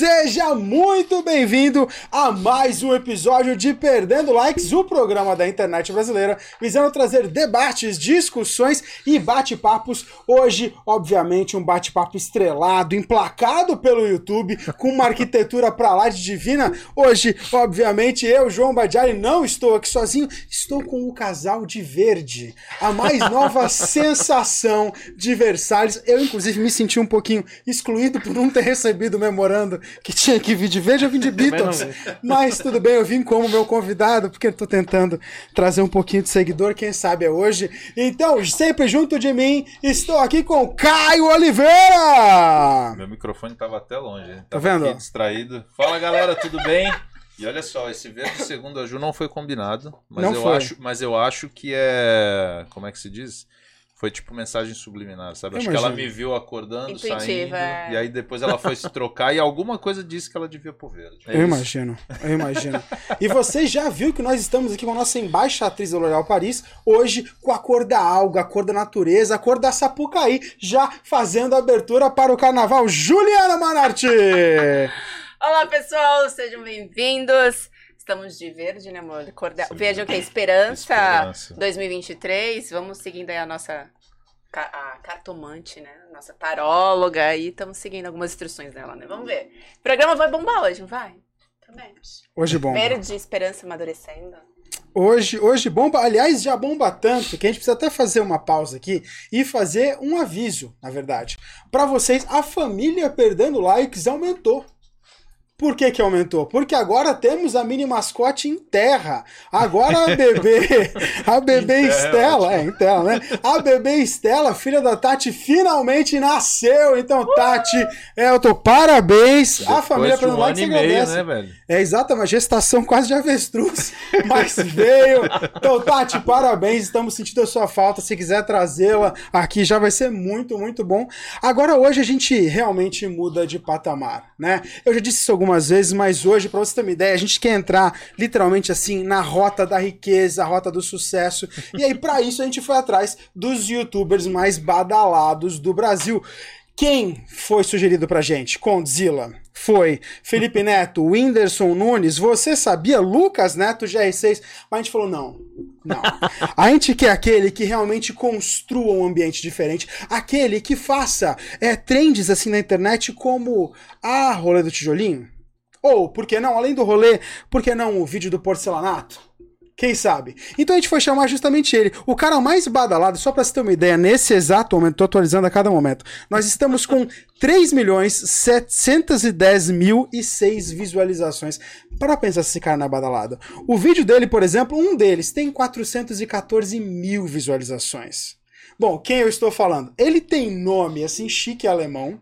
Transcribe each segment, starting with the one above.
Seja muito bem-vindo a mais um episódio de Perdendo Likes, o programa da internet brasileira, visando trazer debates, discussões e bate-papos. Hoje, obviamente, um bate-papo estrelado, emplacado pelo YouTube, com uma arquitetura pra lá de divina. Hoje, obviamente, eu, João Badiari, não estou aqui sozinho, estou com o casal de verde, a mais nova sensação de Versalhes. Eu, inclusive, me senti um pouquinho excluído por não ter recebido o memorando que tinha que vir de verde, eu vim de Beatles. Mas tudo bem, eu vim como meu convidado, porque eu tô tentando trazer um pouquinho de seguidor, quem sabe é hoje. Então, sempre junto de mim, estou aqui com Caio Oliveira! Meu microfone tava até longe, hein? Tá vendo? aqui distraído. Fala galera, tudo bem? E olha só, esse verde segundo a Ju não foi combinado, mas Não eu foi. acho, mas eu acho que é, como é que se diz? Foi tipo mensagem subliminar, sabe? Eu acho que ela imagino. me viu acordando, Intuitiva, saindo, é. e aí depois ela foi se trocar e alguma coisa disse que ela devia pro verde. É Eu isso. imagino, eu imagino. E você já viu que nós estamos aqui com a nossa embaixatriz da L'Oréal Paris, hoje com a cor da alga, a cor da natureza, a cor da Sapucaí, já fazendo a abertura para o carnaval. Juliana Manarte! Olá, pessoal, sejam bem-vindos. Estamos de verde, né, amor? Cor da... Sim. Verde é o que? Esperança, Esperança. 2023. Vamos seguindo aí a nossa a cartomante, né? Nossa taróloga. E estamos seguindo algumas instruções dela, né? Vamos ver. O programa vai bombar hoje, não vai? Também. Hoje bom. Verde, esperança amadurecendo. Hoje, hoje bomba, aliás, já bomba tanto que a gente precisa até fazer uma pausa aqui e fazer um aviso, na verdade. Para vocês, a família perdendo likes aumentou. Por que que aumentou? Porque agora temos a mini mascote em terra. Agora a bebê, a bebê Estela, é, em terra, né? A bebê Estela, filha da Tati, finalmente nasceu. Então, Tati, eu tô parabéns. a Depois família de um perdendo ano likes e meio, agradece. né, velho? É gestação quase de avestruz, mas veio. Então, Tati, parabéns, estamos sentindo a sua falta. Se quiser trazê-la aqui, já vai ser muito, muito bom. Agora, hoje a gente realmente muda de patamar, né? Eu já disse isso algumas vezes, mas hoje, para você ter uma ideia, a gente quer entrar literalmente assim na rota da riqueza, a rota do sucesso. E aí, para isso, a gente foi atrás dos youtubers mais badalados do Brasil. Quem foi sugerido pra gente? Condzilla. Foi Felipe Neto, Whindersson Nunes, você sabia? Lucas Neto, GR6. Mas a gente falou: não, não. A gente quer aquele que realmente construa um ambiente diferente, aquele que faça é, trends assim na internet como a rolê do tijolinho. Ou, por que não, além do rolê, por que não o vídeo do porcelanato? Quem sabe? Então a gente foi chamar justamente ele, o cara mais badalado, só pra você ter uma ideia, nesse exato momento, tô atualizando a cada momento, nós estamos com 3 milhões 710 mil e 6 visualizações. Para pensar se esse cara não é badalado. O vídeo dele, por exemplo, um deles tem 414 mil visualizações. Bom, quem eu estou falando? Ele tem nome assim chique alemão,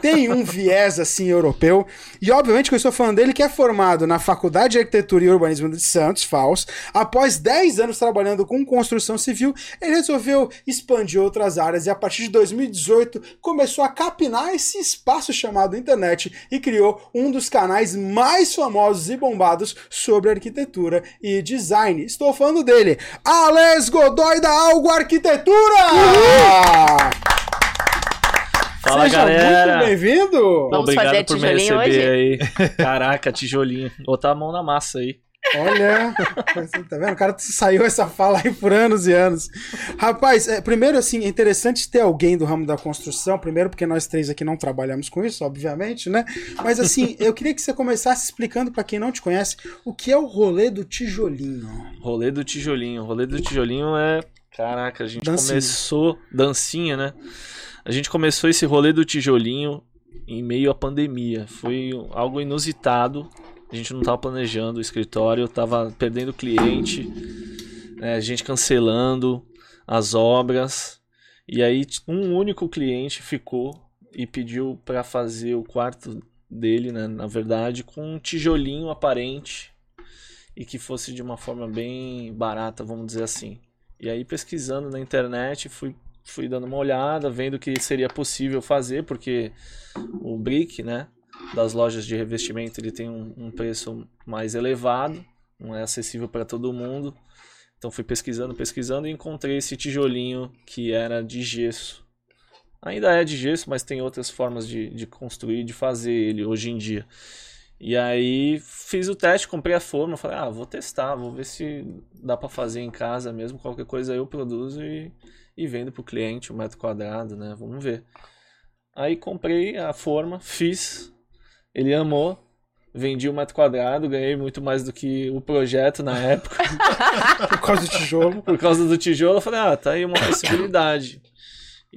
tem um viés assim europeu, e obviamente que eu estou falando dele que é formado na Faculdade de Arquitetura e Urbanismo de Santos, FAUS. Após 10 anos trabalhando com construção civil, ele resolveu expandir outras áreas e a partir de 2018 começou a capinar esse espaço chamado internet e criou um dos canais mais famosos e bombados sobre arquitetura e design. Estou falando dele, Alex Godoy da Algo Arquitetura! Fala Seja galera! muito bem-vindo! Vamos Obrigado fazer por me tijolinho receber aí. Caraca, tijolinho. Botar a mão na massa aí. Olha, tá vendo? O cara saiu essa fala aí por anos e anos. Rapaz, é, primeiro assim, é interessante ter alguém do ramo da construção, primeiro porque nós três aqui não trabalhamos com isso, obviamente, né? Mas assim, eu queria que você começasse explicando pra quem não te conhece o que é o rolê do tijolinho. Rolê do tijolinho. Rolê do tijolinho é. Caraca, a gente Dancinha. começou. Dancinha, né? A gente começou esse rolê do tijolinho em meio à pandemia. Foi algo inusitado. A gente não tava planejando o escritório, tava perdendo cliente, né, a gente cancelando as obras. E aí um único cliente ficou e pediu para fazer o quarto dele, né, na verdade, com um tijolinho aparente e que fosse de uma forma bem barata, vamos dizer assim. E aí pesquisando na internet, fui, fui dando uma olhada, vendo que seria possível fazer, porque o brick, né, das lojas de revestimento, ele tem um, um preço mais elevado, não é acessível para todo mundo. Então fui pesquisando, pesquisando e encontrei esse tijolinho que era de gesso. Ainda é de gesso, mas tem outras formas de, de construir, de fazer ele hoje em dia. E aí fiz o teste, comprei a forma, falei, ah, vou testar, vou ver se dá para fazer em casa mesmo, qualquer coisa eu produzo e, e vendo pro cliente o metro quadrado, né? Vamos ver. Aí comprei a forma, fiz, ele amou, vendi o metro quadrado, ganhei muito mais do que o projeto na época. Por causa do tijolo. Por causa do tijolo, eu falei, ah, tá aí uma possibilidade.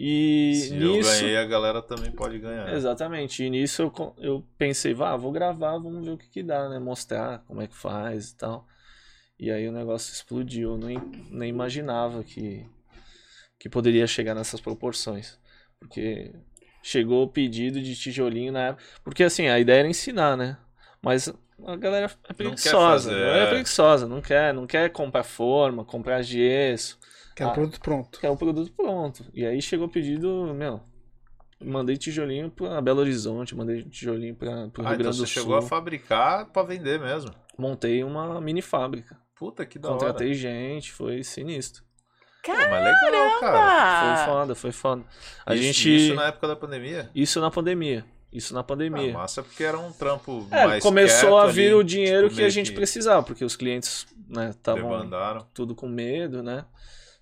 E Se eu nisso. ganhei, a galera também pode ganhar. Exatamente. E nisso eu, eu pensei, vá, vou gravar, vamos ver o que que dá, né? Mostrar como é que faz e tal. E aí o negócio explodiu. Eu nem, nem imaginava que, que poderia chegar nessas proporções. Porque chegou o pedido de tijolinho na época. Porque assim, a ideia era ensinar, né? Mas a galera é quer preguiçosa. fazer, A galera é é. preguiçosa, não quer, não quer comprar forma, comprar gesso. Que é o Ah. produto pronto. Que é o produto pronto. E aí chegou o pedido, meu. Mandei tijolinho pra Belo Horizonte, mandei tijolinho pra, pro Ah, Rio então Grande você do chegou a fabricar pra vender mesmo. Montei uma mini fábrica. Puta que da Contratei gente, foi sinistro. hora. Pô, mas legal, cara. Foi Ah, foda, foi foda. A isso, gente. isso na época da pandemia? Isso na pandemia. Isso na Ah, pandemia. massa porque era um trampo É, mais começou quieto a vir ali, o dinheiro tipo, que a gente precisava, porque os clientes né, estavam debandaram. tudo com medo, né?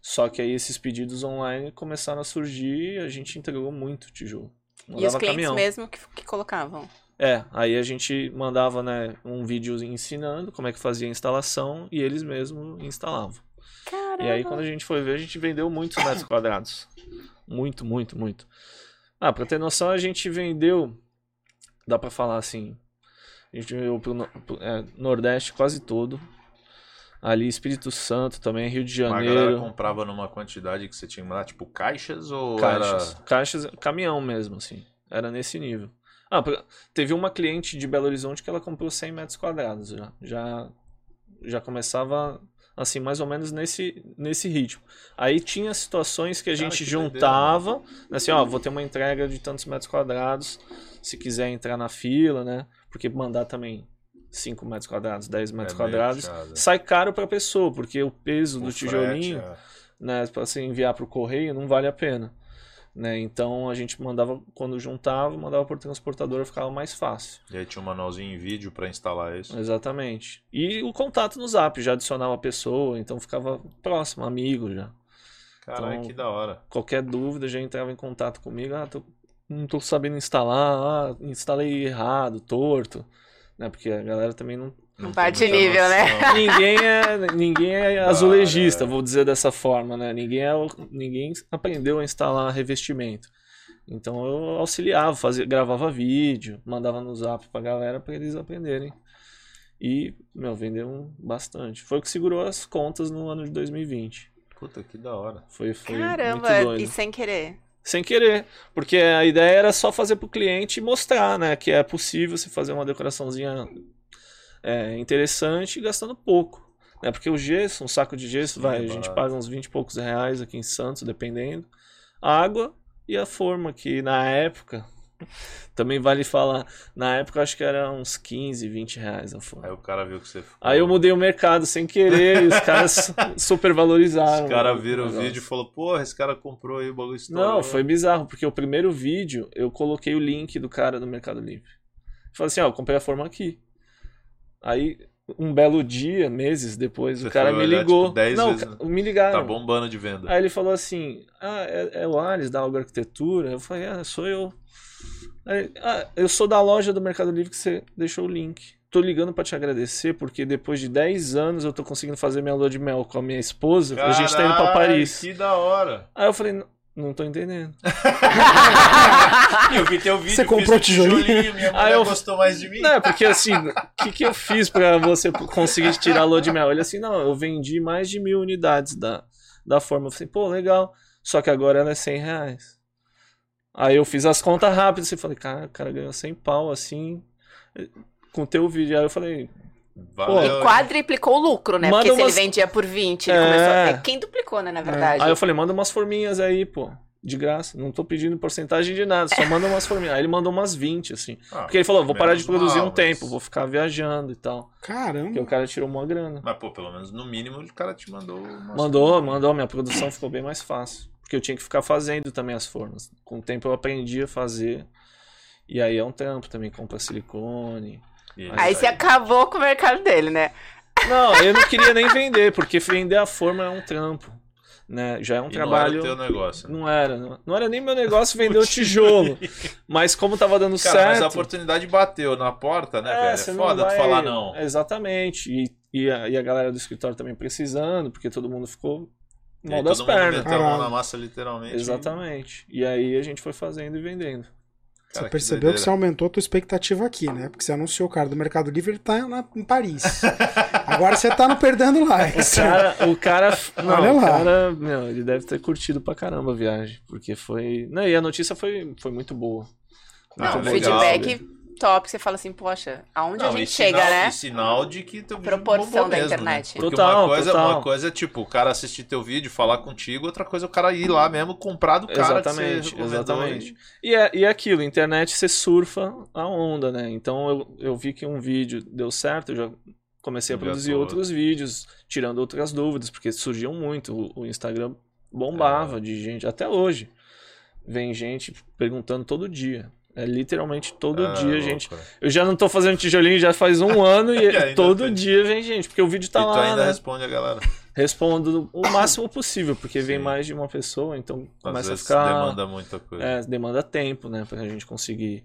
Só que aí esses pedidos online começaram a surgir e a gente entregou muito tijolo. e os Mandava clientes caminhão. mesmo que, que colocavam. É, aí a gente mandava, né, um vídeo ensinando como é que fazia a instalação e eles mesmos instalavam. Caramba. E aí quando a gente foi ver, a gente vendeu muitos metros quadrados. Muito, muito, muito. Ah, pra ter noção, a gente vendeu, dá pra falar assim, a gente vendeu pro, pro- é, Nordeste quase todo. Ali Espírito Santo também, Rio de Mas a galera Janeiro. comprava numa quantidade que você tinha que mandar, tipo caixas ou Caixas. era... Caixas, caminhão mesmo, assim. Era nesse nível. Ah, teve uma cliente de Belo Horizonte que ela comprou 100 metros quadrados já. Já, já começava, assim, mais ou menos nesse, nesse ritmo. Aí tinha situações que a Cara, gente que doideira, juntava, assim, ó, vou ter uma entrega de tantos metros quadrados, se quiser entrar na fila, né? Porque mandar também 5 metros quadrados, 10 metros É quadrados, sai caro pra pessoa, porque o peso O do frete, tijolinho é. né, para você enviar para o correio não vale a pena, né? Então a gente mandava quando juntava, mandava por transportador, ficava mais fácil. E aí tinha um manualzinho em vídeo pra instalar isso. Exatamente. E o contato no Zap já adicionava a pessoa, então ficava próximo, amigo já. Caralho, Então- que da hora. Qualquer dúvida já entrava em contato comigo, ah, tô- não tô sabendo instalar, ah, instalei errado, torto, né? Porque a galera também não Não Bate nível, né? noção. ninguém é ninguém é azulejista, é. vou dizer dessa forma, né? Ninguém é, ninguém aprendeu a instalar revestimento. Então eu auxiliava, fazia, gravava vídeo, mandava no Zap pra galera pra eles aprenderem. E, meu, venderam bastante. Foi o que segurou as contas no ano de 2020. Puta, que da hora. Foi, foi muito Caramba, doido. e sem querer. Sem querer, porque a ideia era só fazer pro cliente e mostrar, né, que é possível você fazer uma decoraçãozinha é, interessante gastando pouco, né? Porque o gesso, um saco de gesso, Sim, vai, é a gente barato. paga uns 20 e poucos reais aqui em Santos, dependendo. A água e a forma, que na época, também vale falar, na época eu acho que era uns 15, 20 reais a forma. Aí o cara viu que você ficou... Aí eu mudei o mercado sem querer e os caras super valorizaram. Os caras viram o negócio. vídeo e falou, porra, esse cara comprou aí o bagulho estourou. Não, foi bizarro, porque o primeiro vídeo eu coloquei o link do cara do Mercado Livre. Falei assim, ó, eu comprei a forma aqui. Aí, um belo dia, meses depois, Você o cara me olhar, ligou. tipo, 10 Não, vezes, ca- me ligaram. Tá bombando de venda. Aí ele falou assim: Ah, é, é o Ares da Alga Arquitetura? Eu falei: Ah, sou eu. Aí, ah, eu sou da loja do Mercado Livre que você deixou o link. Tô ligando pra te agradecer porque depois de 10 anos eu tô conseguindo fazer minha lua de mel com a minha esposa. a gente tá indo pra Paris. Que da hora. Aí eu falei: "Não- tô entendendo. eu vi teu vídeo, Você comprou o tijolinho? minha Aí mulher eu- gostou mais de mim. Não, porque assim, o que, que eu fiz pra você conseguir tirar a lua de mel? Ele assim, não, eu vendi mais de mil unidades da, da forma. Eu falei, pô, legal. Só que agora ela é 100 reais. Aí eu fiz as contas rápidas e falei, cara, o cara ganhou 100 pau assim, com o teu vídeo. Aí eu falei, Valeu. E quadriplicou o lucro, né? Manda Porque se umas- ele vendia por 20, ele É. começou a... é, Quem duplicou, né, na verdade? Aí eu falei, manda umas forminhas aí, pô. De graça. Não tô pedindo porcentagem de nada, só manda umas forminhas. Aí ele mandou umas 20, assim. Ah, Porque ele falou, vou parar de produzir mal, um mas- tempo, vou ficar viajando e tal. Porque Caramba. o cara tirou uma grana. Mas, pô, pelo menos no mínimo o cara te mandou. Mandou, mandou. Minha produção ficou bem mais fácil. Porque eu tinha que ficar fazendo também as formas. Com o tempo eu aprendi a fazer. E aí é um trampo também, compra silicone. E Aí você acabou com o mercado dele, né? Não, eu não queria nem vender, porque vender a forma é um trampo. Né? Já é um e trabalho. Não era o teu negócio. Não era, não, não era nem meu negócio vender o tijolo. Mas como tava dando Cara, certo. mas a oportunidade bateu na porta, né, velho? você É não foda tu vai- falar não. Exatamente. E, e, a, e a galera do escritório também precisando, porque todo mundo ficou mal aí das pernas. meteu a mão na massa, literalmente. Exatamente. E aí a gente foi fazendo e vendendo. Você Cara, que percebeu que, doideira. você aumentou a tua expectativa aqui, né? Porque você anunciou o cara do Mercado Livre, ele tá na- em Paris. Agora você tá no perdendo likes. O cara, o cara, não, Olha o lá. cara, meu, ele deve ter curtido pra caramba a viagem, porque foi, não, e a notícia foi, foi muito boa. Ah, Muito Não, legal, feedback top, você fala assim, poxa, aonde Não, a gente chega, sinal, né? E sinal de que teu vídeo Proporção da mesmo, internet. Né? Porque Total, uma coisa, total. uma coisa é tipo, o cara assistir teu vídeo, falar contigo, outra coisa é o cara ir lá mesmo comprar do cara Exatamente, recomendou exatamente. e- é, e é aquilo, internet você surfa a onda, né? Então eu, eu vi que um vídeo deu certo, eu já comecei a produzir outros vídeos, tirando outras dúvidas, porque surgiam muito. O, o Instagram bombava de gente, até hoje. Vem gente perguntando todo dia. É literalmente todo Ah, dia, louco, gente. né? Eu já não tô fazendo tijolinho já faz um ano e, E todo dia vem gente, porque o vídeo tá e tu lá, ainda né? responde a galera. Respondo o máximo possível, porque vem Sim. mais de uma pessoa, então Às começa a ficar. demanda muita coisa. É, demanda tempo, né? Pra gente conseguir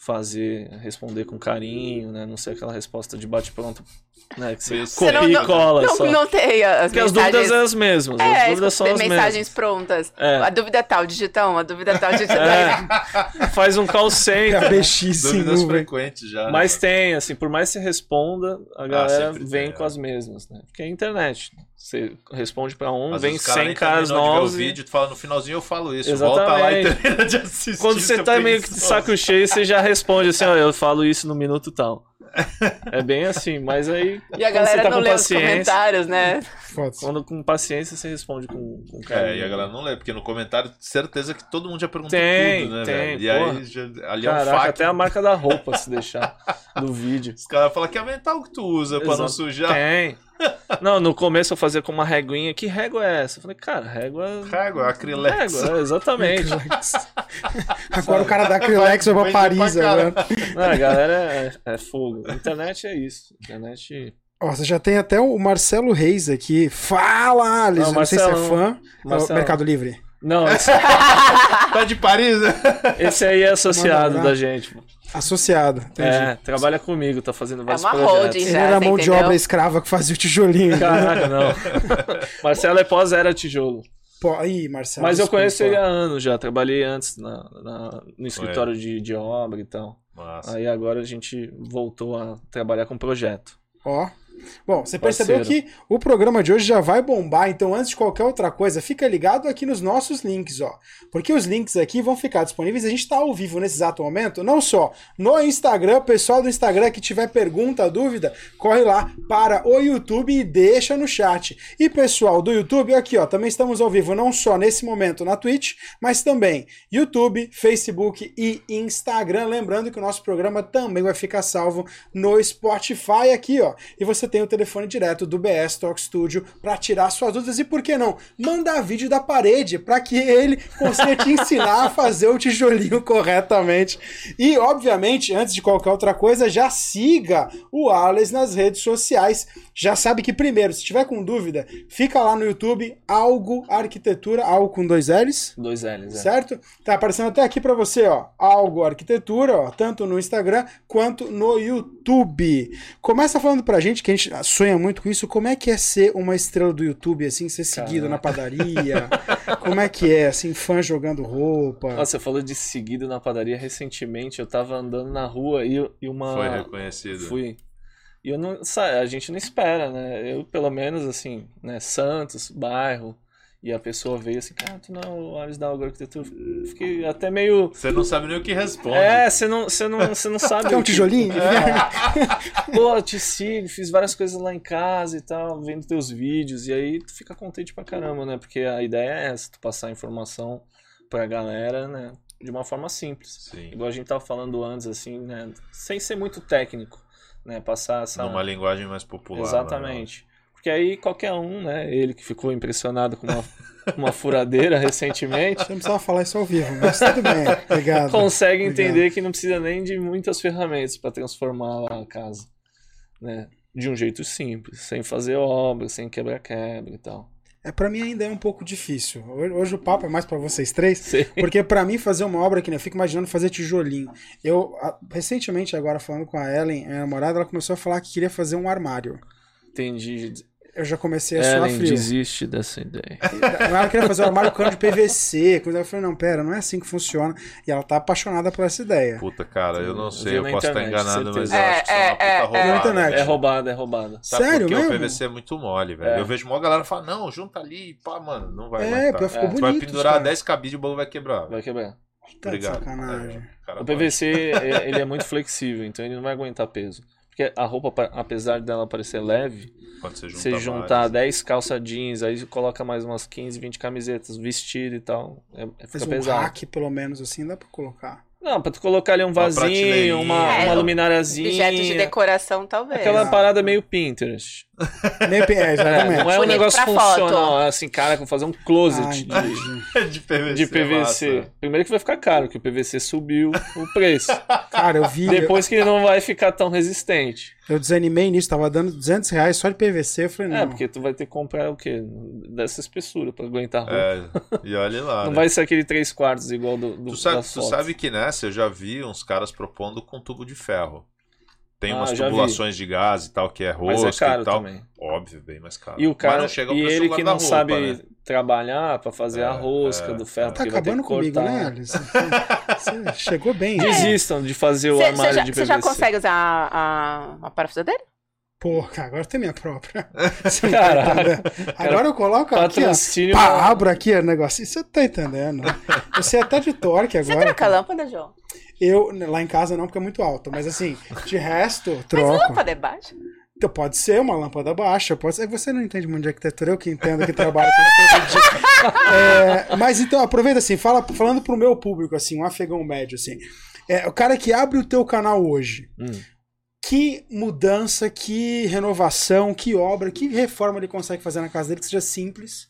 fazer, responder com carinho, né? Não ser aquela resposta de bate-pronto, né? Que você copia não, e cola não, só. não tem as Porque as mensagens... dúvidas é as mesmas, É, as dúvidas são as mensagens mesmas. prontas. É. A dúvida é tal, digitão, a dúvida é tal, digitão. É, faz um call center. BX sim, Dúvidas nuvem. frequentes já. Mas né? tem, assim, por mais que você responda, a galera sempre vem tem, com é. as mesmas, né? Porque é a internet. Você responde pra um, Às vem vezes o cara 100 nem caras de ver novos. O e- vídeo, tu fala no finalzinho eu falo isso. Volta lá e Exatamente. termina de assistir. Quando você tá meio que de saco cheio, você já responde assim, ó, eu falo isso no minuto tal. É bem assim, mas aí. E a galera você tá não com lê os paciência, comentários, né? Quando com paciência você responde com, com carinho. É, e a galera não lê, porque no comentário, certeza que todo mundo já perguntou Tem, tudo, né, tem, velho? E porra. aí, já, ali é um Caraca, fato. até a marca da roupa se deixar do vídeo. Os caras falam que é mental que tu usa pra não Exato. sujar. Tem. Não, no começo eu fazia com uma réguinha. Que régua é essa? Eu falei, cara, régua. Régua, acrilex. Régua, é, exatamente. Agora o cara da Acrylex vai pra Paris pra agora. Não, a galera é, é fogo. Internet é isso. Internet. Ó, você já tem até o Marcelo Reis aqui. Fala, Alisson. Não, Não, sei se é Marcelo, fã. É Marcelo. Mercado Livre. Não, esse, Tá de Paris, né? esse aí é associado da gente. Associado. Entendi. É, trabalha comigo, tá fazendo vários uma projetos. holding. Ele Já, era você mão de entendeu? obra escrava que fazia o tijolinho. Caraca, não. Marcelo é pós-era tijolo. Pô, Ih, Marcelo. Mas eu conheço ele há anos já. Trabalhei antes na, na- no escritório de, de obra e tal. Nossa. Aí agora a gente voltou a trabalhar com projeto. Ó. Bom, você percebeu Parceiro. que o programa de hoje já vai bombar, então antes de qualquer outra coisa, fica ligado aqui nos nossos links, ó. Porque os links aqui vão ficar disponíveis, a gente tá ao vivo nesse exato momento, não só no Instagram, pessoal do Instagram que tiver pergunta, dúvida, corre lá para o YouTube e deixa no chat. E pessoal do YouTube, aqui ó, também estamos ao vivo não só nesse momento na Twitch, mas também YouTube, Facebook e Instagram. Lembrando que o nosso programa também vai ficar salvo no Spotify aqui, ó. E você tem o telefone direto do BS Talk Studio para tirar suas dúvidas e por que não mandar vídeo da parede para que ele consiga te ensinar a fazer o tijolinho corretamente. E obviamente, antes de qualquer outra coisa, já siga o Alex nas redes sociais. Já sabe que primeiro, se tiver com dúvida, fica lá no YouTube Algo Arquitetura, algo com dois L's. Dois L's, é. Certo? Tá aparecendo até aqui pra você, ó. Algo Arquitetura, ó, tanto no Instagram quanto no YouTube. Começa falando pra gente, que a gente sonha muito com isso, como é que é ser uma estrela do YouTube, assim, ser seguido Caraca. na padaria? como é que é, assim, fã jogando roupa? Nossa, você falou de seguido na padaria recentemente. Eu tava andando na rua e, e uma. Foi reconhecido. Fui. E eu não. A gente não espera, né? Eu, pelo menos, assim, né? Santos, bairro. E a pessoa veio assim, cara, tu não é o Ares da Arquitetura. Fiquei até meio. Você não sabe nem o que responde. É, você não, você não, você não sabe. Quer um o que- tijolinho? É. Pô, eu te sigo, fiz várias coisas lá em casa e tal, vendo teus vídeos. E aí tu fica contente pra caramba, né? Porque a ideia é essa, tu passar informação pra galera, né? De uma forma simples. Sim. Igual a gente tava falando antes, assim, né? Sem ser muito técnico, né? Passar essa. Numa linguagem mais popular. né? Exatamente. Porque aí qualquer um, né? Ele que ficou impressionado com uma, uma furadeira recentemente, Você não precisava falar isso ao vivo, mas tudo bem. Obrigado. consegue Obrigado. entender que não precisa nem de muitas ferramentas para transformar a casa, né? De um jeito simples, sem fazer obra, sem quebra-quebra e tal. É, pra mim ainda é um pouco difícil. Hoje, o papo é mais pra vocês três. Sei. Porque pra mim fazer uma obra que nem eu fico imaginando fazer tijolinho. Eu recentemente agora falando com a Ellen, minha namorada, ela começou a falar que queria fazer um armário. Entendi. Eu já comecei a suar Ellen, frio. desiste dessa ideia. Ela queria fazer um armário cano de PVC. Quando eu falei, não, pera, não é assim que funciona. E ela tá apaixonada por essa ideia. Puta, cara, eu não Eu sei, eu na posso estar enganado, mas eu É, acho que isso é uma puta é, é, roubada. é. É roubada, é roubada. Sabe Sério porque mesmo? o PVC é muito mole, velho. É. Eu vejo uma galera falar, não, junta ali, pá, mano, não vai É, aguentar. ficou É. Você bonito. vai pendurar cara. 10 cabides e o bolo vai quebrar. Vai quebrar. Tá de Obrigado. sacanagem. É, O. PVC, é- ele é muito flexível, então ele não vai aguentar peso. Porque a roupa, pa- apesar dela parecer leve, Quando você junta você juntar vários. 10 calça jeans, aí coloca mais umas 15, 20 camisetas, vestido e tal, é, é- Mas fica um pesado. rack, pelo menos, assim, dá pra colocar. Não, pra tu colocar ali um vasinho, prateleirinha. uma, É, uma luminariazinha. Objetos de decoração, talvez. Aquela Ah. parada meio Pinterest. Meio, é, É, exatamente. não é um Bonito negócio foto. funcional, é assim, cara, com fazer um closet Ah, de, de PVC. de PVC. Primeiro que vai ficar caro, que o PVC subiu o preço. Cara, eu vi. Depois que ele não vai ficar tão resistente. Eu desanimei nisso, tava dando 200 reais só de PVC. Eu falei, não. É, porque tu vai ter que comprar o quê? Dessa espessura pra aguentar a roupa. É, e olha lá. não né? vai ser aquele 3 quartos igual do, do Tu sabe, das tu sabe que nessa eu já vi uns caras propondo com tubo de ferro. Tem Ah, umas já vi. tubulações de gás e tal, que é Mas rosca é caro e tal. também. Óbvio, bem mais caro. E o Mas cara, não chega ao e ele que não guarda-roupa, sabe né? trabalhar pra fazer a É, rosca é, do ferro, é. Tá vai ter acabando que comigo, cortar. né, Alice? Você chegou bem. Desistam de fazer o Você armário já, de cê PVC. já consegue usar a, a, a parafusadeira? Porra, agora tem minha própria. Você tá? Agora eu coloco aqui, ó. Pá, abro aqui o negócio. Você tá entendendo? Eu sei até de torque Você agora. troca a lâmpada, João? Eu, lá em casa não, porque é muito alto. Mas assim, de resto, Mas troco. lâmpada é baixa? Então, pode ser uma lâmpada baixa, pode ser. Você não entende muito de arquitetura, eu que entendo que trabalho com. É, mas então, aproveita assim, fala, falando pro meu público, assim, um afegão médio, assim. É, o cara que abre o teu canal hoje, Hum. que mudança, que renovação, que obra, que reforma ele consegue fazer na casa dele que seja simples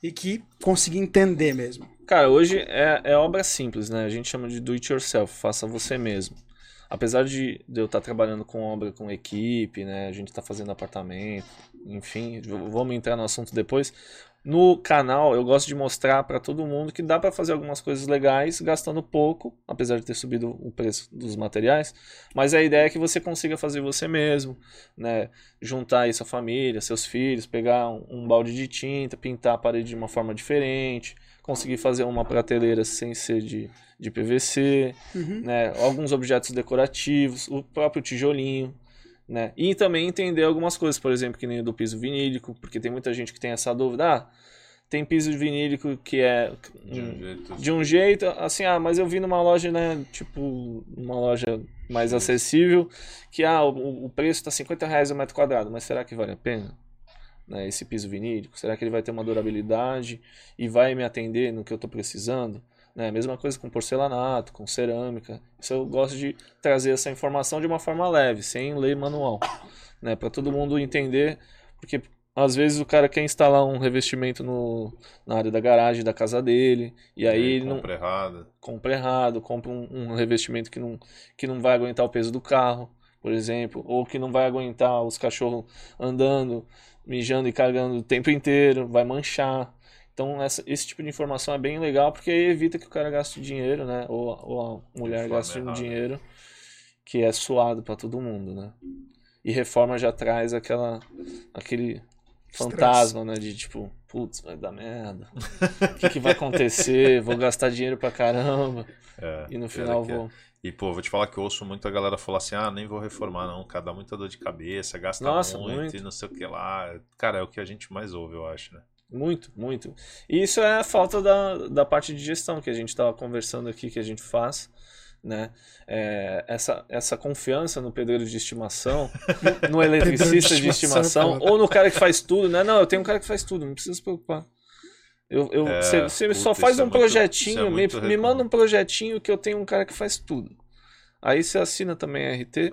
e que consiga entender mesmo. Cara, hoje é, é obra simples, né? A gente chama de do it yourself, faça você mesmo. Apesar de, eu estar trabalhando com obra com equipe, né? A gente está fazendo apartamento, enfim, vamos entrar no assunto depois. No canal, eu gosto de mostrar para todo mundo que dá para fazer algumas coisas legais gastando pouco, apesar de ter subido o preço dos materiais. Mas a ideia é que você consiga fazer você mesmo, né? Juntar sua família, seus filhos, pegar um, um balde de tinta, pintar a parede de uma forma diferente, conseguir fazer uma prateleira sem ser de, de PVC, Uhum. né? Alguns objetos decorativos, o próprio tijolinho, né? E também entender algumas coisas, por exemplo, que nem o do piso vinílico, porque tem muita gente que tem essa dúvida, ah, tem piso vinílico que é De um jeito. de um jeito, assim, ah, mas eu vi numa loja, né, tipo, uma loja mais acessível, que ah, o, o preço tá 50 reais o metro quadrado, mas será que vale a pena? Né, esse piso vinílico? Será que ele vai ter uma durabilidade e vai me atender no que eu estou precisando? Né, mesma coisa com porcelanato, com cerâmica. Isso eu gosto de trazer essa informação de uma forma leve, sem ler manual, né, para todo mundo entender, porque às vezes o cara quer instalar um revestimento no, na área da garagem da casa dele, e aí ele não, compra errado. compra errado, compra um, um revestimento que não, que não vai aguentar o peso do carro, por exemplo, ou que não vai aguentar os cachorros andando, mijando e cagando o tempo inteiro, vai manchar. Então essa- esse tipo de informação é bem legal porque aí evita que o cara gaste dinheiro, né? Ou, ou a mulher gaste um errada. dinheiro que é suado para todo mundo, né? E reforma já traz aquela aquele fantasma, né? De tipo, putz, vai dar merda. O que, que vai acontecer? Vou gastar dinheiro pra caramba. É, E no final é que é. E, pô, vou te falar que eu ouço muito a galera falar assim: ah, nem vou reformar, não. Cara, dá muita dor de cabeça, gasta Nossa, muito, muito. e não sei o que lá. Cara, é o que a gente mais ouve, eu acho, né? Muito, muito. E isso é a falta da, da parte de gestão que a gente estava conversando aqui, que a gente faz. Né? É, essa, essa confiança no pedreiro de estimação, no eletricista de de estimação, estimação, cara. ou no cara que faz tudo, né? Não, eu tenho um cara que faz tudo, não precisa se preocupar. Eu, eu, É, você você puta, só faz é um muito- projetinho, é me, me manda um projetinho que eu tenho um cara que faz tudo. Aí você assina também a RT.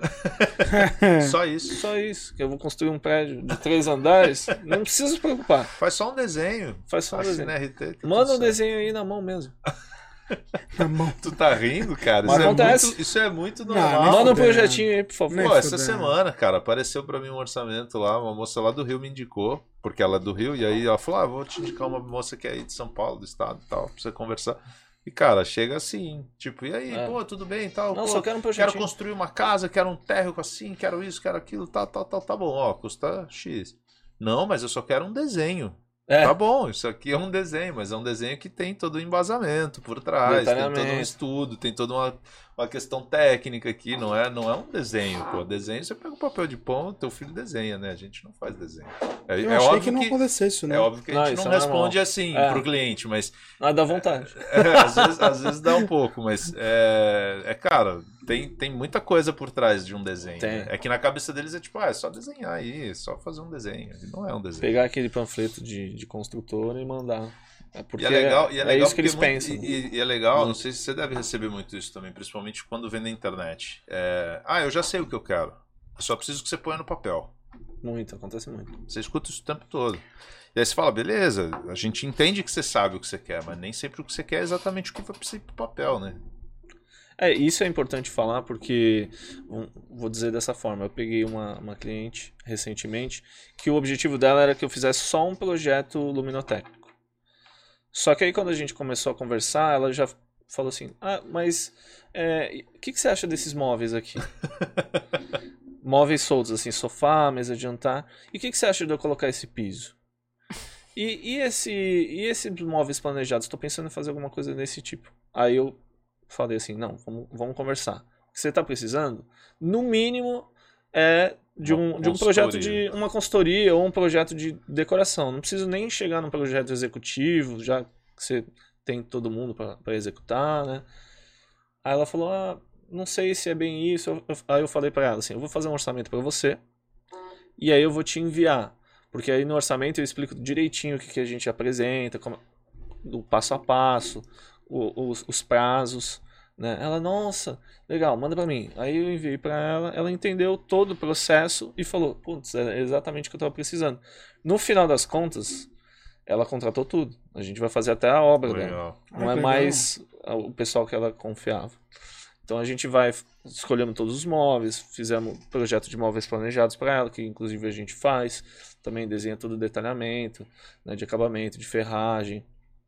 Só isso. Só isso, que eu vou construir um prédio de três andares. Não precisa se preocupar. Faz só um desenho. Faz só um desenho. Assina RT. tá Manda um certo. desenho aí na mão mesmo. Na mão. Tu tá rindo, cara? Mas Isso é, muito, isso é muito Não, normal. nem Manda um fudendo. projetinho aí, por favor. Pô, essa semana, cara, apareceu pra mim um orçamento lá, uma moça lá do Rio me indicou, porque ela é do Rio, e aí ela falou: Ah, vou te indicar uma moça que é aí de São Paulo, do estado e tal, pra você conversar. E, cara, chega assim, tipo, e aí, É. pô, tudo bem e tal? Não, pô, só quero um quero projetinho. construir uma casa, quero um térreo assim, quero isso, quero aquilo, tal, tal, tal, tá bom, ó, custa X. Não, mas eu só quero um desenho. É. Tá bom, isso aqui é um desenho, mas é um desenho que tem todo o embasamento por trás, tem todo um estudo, tem toda uma, uma questão técnica aqui, não é, não é um desenho, pô. Desenho, você pega um papel de pão, teu filho desenha, né? A gente não faz desenho. É, Eu é achei óbvio que não que, acontecesse isso, né? é óbvio que a gente não é normal. responde assim É. pro cliente, mas Ah, dá vontade. é, às, vezes, às vezes dá um pouco, mas é, é cara, tem, tem muita coisa por trás de um desenho. Né? É que na cabeça deles é tipo, ah, é só desenhar aí, é só fazer um desenho. E não é um desenho. Pegar aquele panfleto de, de construtora e mandar. É porque E é legal, e é legal isso que eles muito- pensam. E, e é legal, não Muito. sei se você deve receber muito isso também, principalmente quando vem na internet. É, ah, eu já sei o que eu quero. Eu só preciso que você ponha no papel. Muito, acontece muito. Você escuta isso o tempo todo. E aí você fala, beleza, a gente entende que você sabe o que você quer, mas nem sempre o que você quer é exatamente o que vai precisar pro papel, né? É, isso é importante falar porque, vou dizer dessa forma, eu peguei uma, uma cliente recentemente que o objetivo dela era que eu fizesse só um projeto luminotécnico. Só que aí quando a gente começou a conversar, ela já falou assim, ah, mas é, o que, que você acha desses móveis aqui? móveis soltos, assim, sofá, mesa de jantar. E o que, que você acha de eu colocar esse piso? E, e, esse, e esses móveis planejados? Estou pensando em fazer alguma coisa desse tipo. Aí eu falei assim, não, vamos, vamos conversar. O que você está precisando, no mínimo, é de um, de um projeto de uma consultoria ou um projeto de decoração. Não preciso nem chegar num projeto executivo, já que você tem todo mundo para executar, né? Aí ela falou, ah, não sei se é bem isso. Eu- eu- Aí eu falei para ela assim, eu vou fazer um orçamento para você e aí eu vou te enviar. Porque aí no orçamento eu explico direitinho o que, que a gente apresenta, como, o passo a passo, o- os, os prazos, né? Ela, nossa, legal, manda pra mim. Aí eu enviei pra ela, ela entendeu todo o processo e falou, putz, é exatamente o que eu tava precisando. No final das contas, ela contratou tudo. A gente vai fazer até a obra dela. Legal. Ah, Não é legal. mais o pessoal que ela confiava. Então a gente vai, escolhemos todos os móveis, fizemos projeto de móveis planejados para ela, que inclusive a gente faz, também desenha todo o detalhamento, né, de acabamento, de ferragem.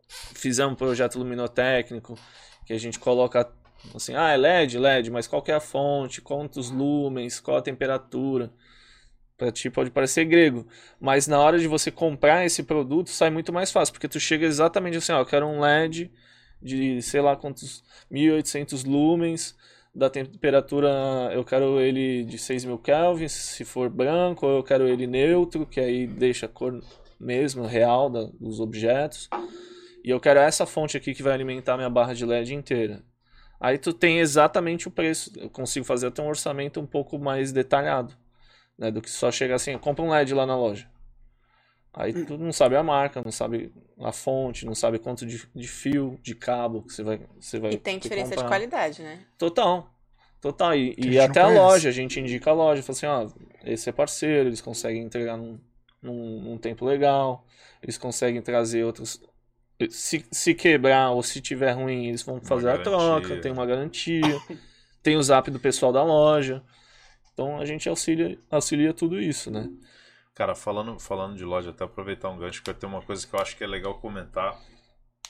Fizemos um projeto luminotécnico, que a gente coloca assim, ah, é LED, LED, mas qual é a fonte, quantos lumens, qual a temperatura. Pra ti pode parecer grego, mas na hora de você comprar esse produto sai muito mais fácil, porque tu chega exatamente assim, ó, eu quero um LED de sei lá quantos 1800 lumens, da temperatura eu quero ele de 6000 kelvins, se for branco, eu quero ele neutro, que aí deixa a cor mesmo real da- dos objetos. E eu quero essa fonte aqui que vai alimentar minha barra de LED inteira. Aí tu tem exatamente o preço. Eu consigo fazer até um orçamento um pouco mais detalhado, né, do que só chegar assim, compra um LED lá na loja. Aí tu não sabe a marca, não sabe a fonte, não sabe quanto de, de fio, de cabo que você vai, você vai E tem diferença de comprar. qualidade, né? Total. Total. E, a e até a loja, a gente indica a loja, fala assim, ó, esse é parceiro, eles conseguem entregar num, num, num tempo legal, eles conseguem trazer outros. Se, se quebrar ou se tiver ruim, eles vão fazer a garantia. troca, tem uma garantia, tem o zap do pessoal da loja. Então a gente auxilia, auxilia tudo isso, né? Cara, falando, falando de loja, até aproveitar um gancho, que tem uma coisa que eu acho que é legal comentar,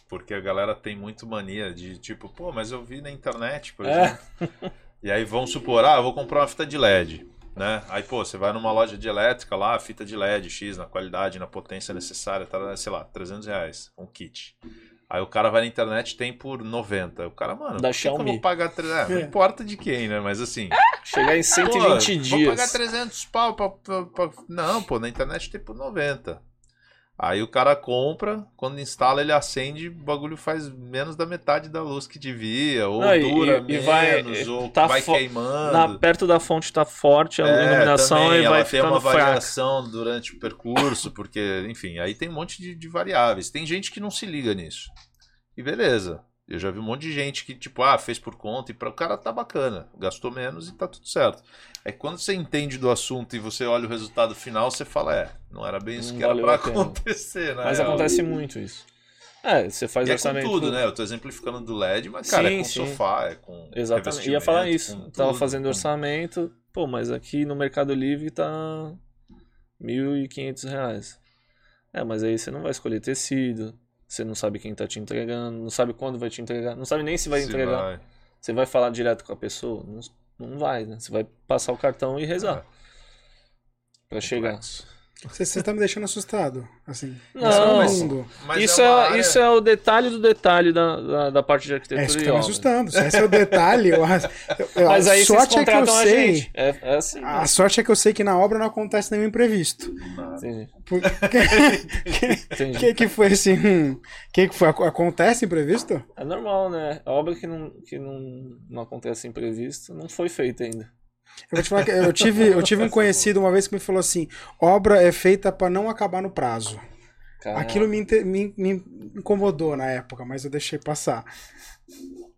porque a galera tem muito mania de tipo, pô, mas eu vi na internet, por É. exemplo. E aí vamos supor, ah, eu vou comprar uma fita de LED, né? Aí, pô, você vai numa loja de elétrica lá, fita de LED, X, na qualidade, na potência necessária, tá, sei lá, 300 reais, um kit. Aí o cara vai na internet tem por 90. O cara, mano, Da por que, eu Xiaomi. vou pagar 300? É, não É. importa de quem, né? Mas assim, Chegar em 120 Pô, dias. Vou pagar 300 pau pra, pra- pra- Não, pô, na internet tem por 90. Aí o cara compra, quando instala ele acende, o bagulho faz menos da metade da luz que devia, ou Não, e- dura e- e menos, vai- ou tá vai queimando. Na, perto da fonte tá forte a É, iluminação também, e ela vai tem uma fraca. variação durante o percurso, porque, enfim, aí tem um monte de, de variáveis. Tem gente que não se liga nisso. E beleza. Eu já vi um monte de gente que, tipo, ah, fez por conta e para o cara tá bacana, gastou menos e tá tudo certo. É que quando você entende do assunto e você olha o resultado final, você fala, é, não era bem isso Não que era valeu pra a pena. acontecer, né? Mas acontece muito isso. É, você faz E é com orçamento. tudo, né? Eu tô exemplificando do LED, mas, cara, é com sim. sofá, é com. Exatamente. Ia falar isso. com Tava tudo, fazendo orçamento, pô, mas aqui no Mercado Livre tá 1.500 reais. É, mas aí você não vai escolher tecido, você não sabe quem tá te entregando, não sabe quando vai te entregar, não sabe nem se vai Se entregar. vai. Você vai falar direto com a pessoa? Não, não vai, né? Você vai passar o cartão e rezar É. pra chegar. Você, você tá me deixando assustado, assim. Não, mundo. Mas isso, é, é, área- isso é o detalhe do detalhe da, da, da parte de arquitetura É isso que e tá me assustando. Se esse é o detalhe, eu, eu, Mas a aí vocês sorte é que eu a sei. gente. É, é assim. né? A sorte é que eu sei que na obra não acontece nenhum imprevisto. Entendi. Por- Entendi. que que foi assim? hum, que que foi? Ac- Acontece imprevisto? É normal, né? A obra que não, que não, não acontece imprevisto não foi feita ainda. Eu falar que eu tive, eu tive um conhecido uma vez que me falou assim: obra é feita pra não acabar no prazo. Cara, Aquilo me, me- me incomodou na época, mas eu deixei passar.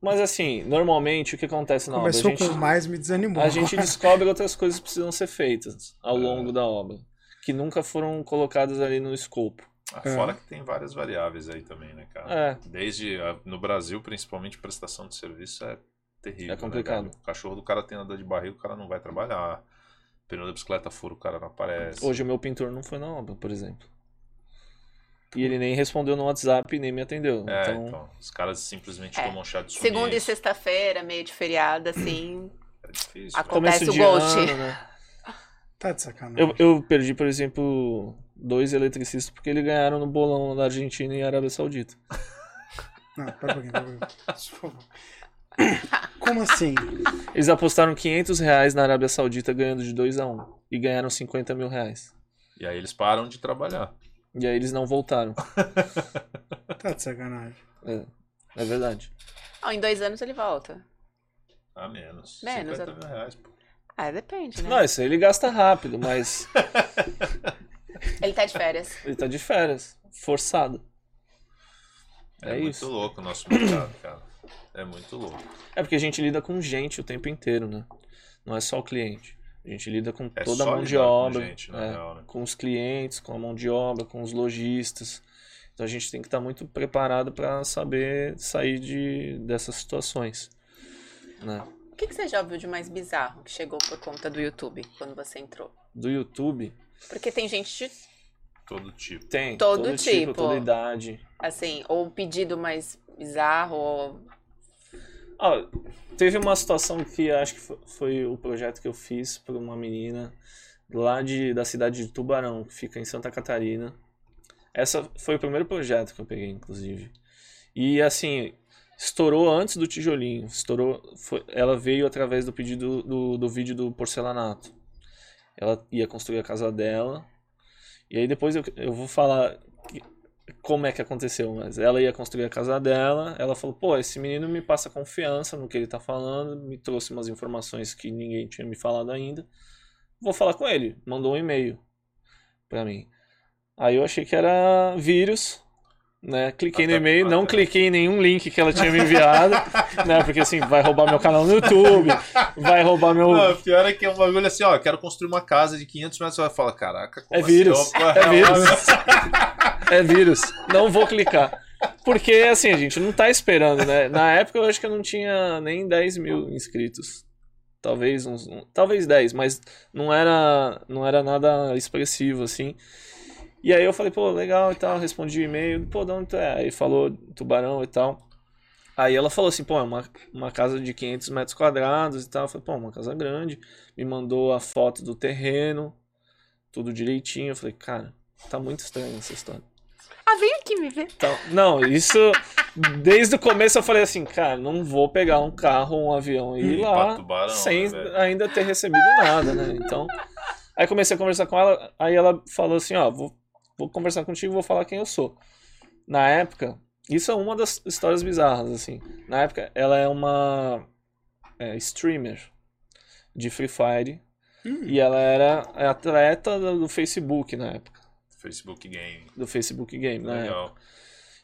Mas assim, normalmente o que acontece na Começou obra? Gente, com mais, me desanimou. a gente descobre outras coisas que precisam ser feitas ao É. longo da obra. Que nunca foram colocadas ali no escopo. Ah, É. Fora que tem várias variáveis aí também, né, cara? É. Desde ah, no Brasil, principalmente prestação de serviço é terrível. É complicado. Né, o cachorro do cara tem a dor de barriga, o cara não vai trabalhar. Pneu da bicicleta fura, o cara não aparece. Hoje o meu pintor não foi na obra, por exemplo. E ele nem respondeu no WhatsApp e nem me atendeu. É, então, então, os caras simplesmente É. tomam chá de sumiço. Segunda e sexta-feira, meio de feriado, assim. É difícil. Né? acontece o ghost. ano, né? Tá de sacanagem. Eu, eu perdi, por exemplo, dois eletricistas porque eles ganharam no bolão da Argentina e Arábia Saudita. Não, pera um pouquinho, pera um pouquinho. Como assim? Eles apostaram 500 reais na Arábia Saudita ganhando de 2 a 1 e ganharam 50 mil reais. E aí eles param de trabalhar. E aí eles não voltaram. Tá de sacanagem. É, é verdade. Ah, em dois anos ele volta. A menos. Menos, 50 é. mil reais, pô. Ah, depende, né? Não, isso aí ele gasta rápido, mas Ele tá de férias. ele tá de férias, forçado. É, É muito isso. louco o nosso mercado, cara. É muito louco. É porque a gente lida com gente o tempo inteiro, né? Não é só o cliente. A gente lida com É toda a mão de lidar com obra, gente, na é, real, né? com os clientes, com a mão de obra, com os lojistas. Então a gente tem que estar muito preparado para saber sair de, dessas situações. Né? O que, que você já ouviu de mais bizarro que chegou por conta do YouTube quando você entrou? Do YouTube Porque tem gente de, Todo tipo. tem Todo tipo. toda idade. assim, ou um pedido mais bizarro, ou. Ah, teve uma situação que acho que fo- foi o projeto que eu fiz para uma menina lá de, da cidade de Tubarão, que fica em Santa Catarina. Essa foi o primeiro projeto que eu peguei, inclusive. E assim, estourou antes do tijolinho. Estourou, foi- ela veio através do pedido do, do vídeo do porcelanato. Ela ia construir a casa dela. E aí depois eu, eu vou falar como é que aconteceu, mas ela ia construir a casa dela, ela falou, pô, esse menino me passa confiança no que ele tá falando, me trouxe umas informações que ninguém tinha me falado ainda. Vou falar com ele. Mandou um e-mail pra mim. Aí eu achei que era vírus, né? Cliquei no Até- e-mail, não cliquei em nenhum link que ela tinha me enviado, né? Porque assim, vai roubar meu canal no YouTube, vai roubar meu... Não, o pior é que é um bagulho assim, ó, eu quero construir uma casa de 500 metros, você vai falar, caraca, como É vírus. assim? Opa, É vírus. É vírus. Não vou clicar. Porque, assim, a gente não tá esperando, né? Na época eu acho que eu não tinha nem 10 mil inscritos. Talvez uns. um- talvez 10, mas não era, não era nada expressivo, assim. E aí eu falei, pô, legal e tal, respondi o e-mail, pô, de onde tu é? Aí falou tubarão e tal. Aí ela falou assim, pô, é uma, uma casa de 500 metros quadrados e tal. Eu falei, pô, uma casa grande. Me mandou a foto do terreno, tudo direitinho. Eu falei, cara, tá muito estranha essa história. Ah, vem aqui me ver. Então, não, isso desde o começo eu falei assim, cara, não vou pegar um carro ou um avião e ir Pra lá Tubarão, sem né, ainda ter recebido nada, né? Então, aí comecei a conversar com ela, aí ela falou assim, ó, vou, vou conversar contigo, vou falar quem eu sou. Na época, isso é uma das histórias bizarras, assim. Na época, ela é uma é, streamer de Free Fire Hum. e ela era atleta do do Facebook na época, Facebook Game. do Facebook Game época. Legal.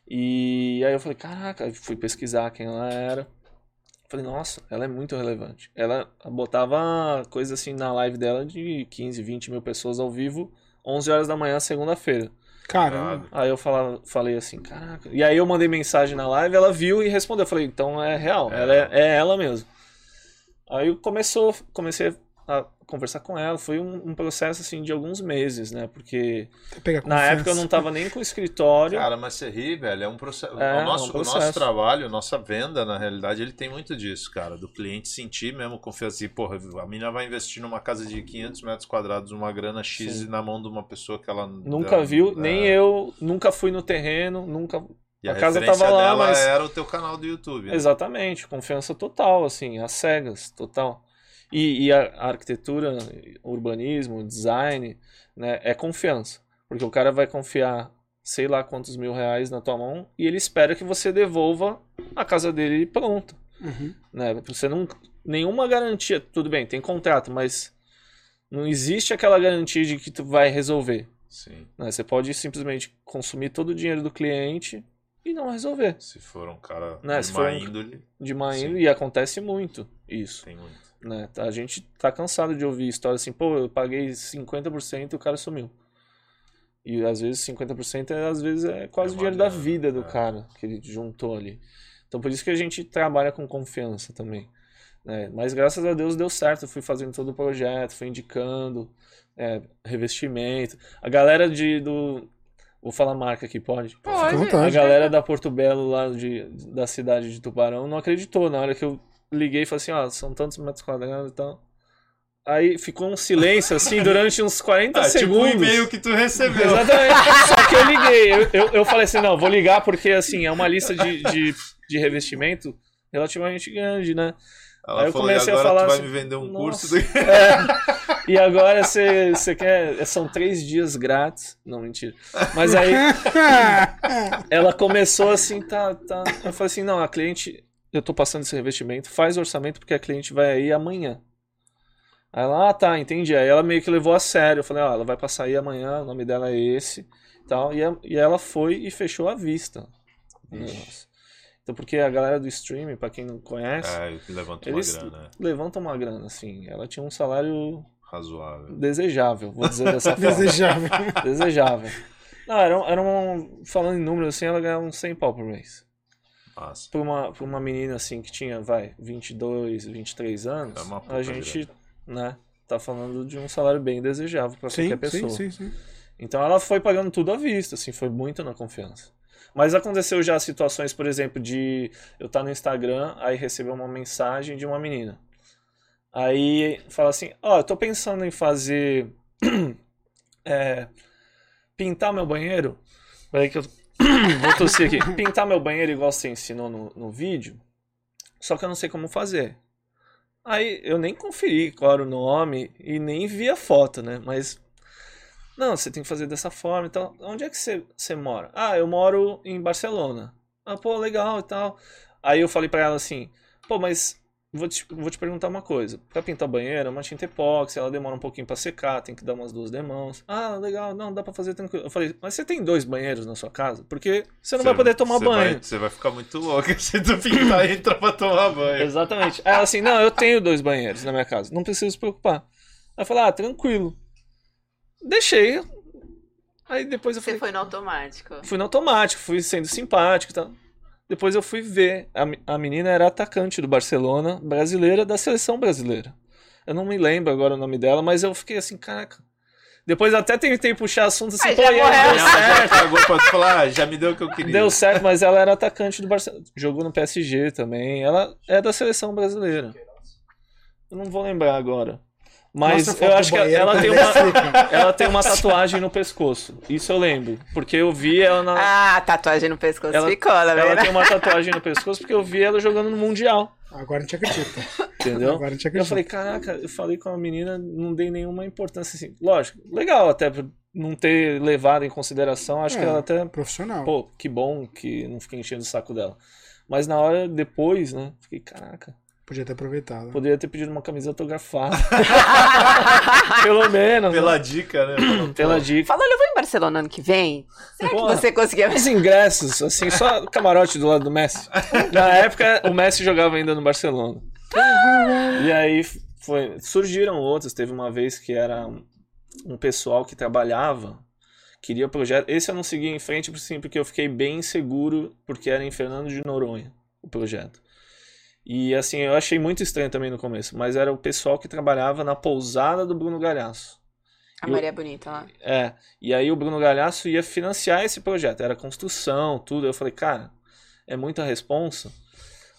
E aí eu falei, caraca, fui pesquisar quem ela era. Falei, nossa, ela é muito relevante. Ela botava coisa assim na live dela de 15, 20 mil pessoas ao vivo, 11 horas da manhã, segunda-feira. Caramba. Aí eu fala, falei assim, caraca. E aí eu mandei mensagem na live, ela viu e respondeu. Eu falei, então é real, É. ela é, é ela mesmo. Aí começou, comecei a conversar com ela. Foi um, um processo assim de alguns meses, né? Porque na época eu não tava nem com o escritório. Cara, mas você ri, velho, é um processo. É, o, nosso, é um o nosso processo. trabalho, nossa venda, na realidade, ele tem muito disso, cara. Do cliente sentir mesmo confiança. E, porra, a mina vai investir numa casa de 500 metros quadrados, uma grana X Sim. na mão de uma pessoa que ela. Nunca ela- viu, é, nem eu, nunca fui no terreno, nunca. E a, a casa tava lá, dela mas- era o teu canal do YouTube. né? Exatamente, confiança total, assim, às cegas, total. E, e a arquitetura, urbanismo, design, né, é confiança. Porque o cara vai confiar sei lá quantos mil reais na tua mão e ele espera que você devolva a casa dele pronta. Uhum. Né? Você não. Nenhuma garantia. Tudo bem, tem contrato, mas não existe aquela garantia de que tu vai resolver. Sim. né? Você pode simplesmente consumir todo o dinheiro do cliente e não resolver. Se for um cara Né, de má um- índole, De má índole, e acontece muito isso. tem muito. Né? A gente tá cansado de ouvir história assim, pô, eu paguei 50% e o cara sumiu. E às vezes 50% é, às vezes é quase É o dinheiro da vida do é. cara que ele juntou ali. Então por isso que a gente trabalha com confiança também. né? Mas graças a Deus deu certo, eu fui fazendo todo o projeto, fui indicando é, revestimento. A galera de do vou falar marca aqui, pode? Fica à Pode. A galera da Porto Belo lá de, da cidade de Tubarão não acreditou na hora que eu liguei e falei assim, ó, são tantos metros quadrados e tal. Aí ficou um silêncio assim durante uns 40 Ah, tipo o segundos. e-mail que tu recebeu. Exatamente. Só que eu liguei. Eu, eu, eu falei assim, não, vou ligar porque assim, é uma lista de, de, de revestimento relativamente grande, né? Ela Aí eu falou, comecei a falar tu vai assim, me vender um curso do... É. E agora você você quer. São três dias grátis. Não, mentira. Mas aí ela começou assim, tá, tá. Eu falei assim, não, a cliente, eu tô passando esse revestimento, faz o orçamento porque a cliente vai aí amanhã. Aí ela, ah, tá, entendi. Aí ela meio que levou a sério. Eu falei, ó, ela vai passar aí amanhã, o nome dela é esse, tal. E, a- e ela foi e fechou a vista. Então, porque a galera do streaming, pra quem não conhece, É, levanta Eles- uma grana, é. levantam uma grana, assim. Ela tinha um salário razoável. desejável, vou dizer dessa forma. Desejável. Desejável. Não, era, um- era um. Falando em números assim, ela ganhava uns 100 pau por mês. Massa. Pra uma, pra uma menina assim que tinha, vai, 22, 23 anos, É a gente, né, tá falando de um salário bem desejável pra Sim, qualquer sim, pessoa. sim, sim. Então ela foi pagando tudo à vista, assim, foi muito na confiança. Mas aconteceu já situações, por exemplo, de eu estar no Instagram, aí receber uma mensagem de uma menina. Aí fala assim, ó, eu tô pensando em fazer é, pintar meu banheiro. Peraí que eu vou tossir aqui. Pintar meu banheiro igual você ensinou no, no vídeo. Só que eu não sei como fazer. Aí eu nem conferi era o nome e nem vi a foto, né? Mas não, você tem que fazer dessa forma e tal. Onde é que você, você mora? Ah, eu moro em Barcelona. Ah, pô, legal e tal. Aí eu falei pra ela assim, pô, mas vou te, vou te perguntar uma coisa. Pra pintar banheiro, é uma tinta epóxi, ela demora um pouquinho pra secar, tem que dar umas duas demãos. Ah, legal, não, dá pra fazer tranquilo. Eu falei, mas você tem dois banheiros na sua casa? Porque você não vai poder tomar você banho. Vai, você vai ficar muito louco se tu pintar e entrar pra tomar banho. Exatamente. Aí ela assim, não, eu tenho dois banheiros na minha casa, não preciso se preocupar. Aí eu falei, ah, tranquilo. Deixei. Aí depois eu Você falei, foi no automático. fui no automático, fui sendo simpático e tal. Depois eu fui ver. A, a menina era atacante do Barcelona, brasileira, da seleção brasileira. Eu não me lembro agora o nome dela, mas eu fiquei assim, caraca. Depois até tentei puxar assunto assim, Aí pô, já morreu. deu Ela já certo. tu falar, já me deu o que eu queria. Deu certo, mas ela era atacante do Barcelona. Jogou no PSG também. Ela é da seleção brasileira. Eu não vou lembrar agora. Mas eu acho que ela tem, uma, ela tem uma tatuagem no pescoço. Isso eu lembro. Porque eu vi ela na. Ah, tatuagem no pescoço Ela- ficou, tá Ela vendo? tem uma tatuagem no pescoço porque eu vi ela jogando no Mundial. Agora a gente acredita. Entendeu? Agora a gente Eu acredita. falei, caraca, eu falei com a menina, não dei nenhuma importância assim. Lógico, legal até por não ter levado em consideração. Acho É. que ela até Profissional. Pô, que bom que não fiquei enchendo o saco dela. Mas na hora depois, né? Fiquei, caraca. Podia ter aproveitado. Poderia ter pedido uma camisa autografada. Pelo menos. né? Pela dica, né? Pela dica. Falou, eu vou em Barcelona ano que vem. Será que você conseguia? Os ingressos, assim, só o camarote do lado do Messi. Na época, o Messi jogava ainda no Barcelona. E aí foi, surgiram outros. Teve uma vez que era um, pessoal que trabalhava, queria projeto. Esse eu não segui em frente, sim, porque eu fiquei bem inseguro, porque era em Fernando de Noronha o projeto. E assim, eu achei muito estranho também no começo, mas era o pessoal que trabalhava na pousada do Bruno Galhaço. A Maria é Bonita lá. É, e aí o Bruno Galhaço ia financiar esse projeto, era construção, tudo. Eu falei, cara, é muita responsa.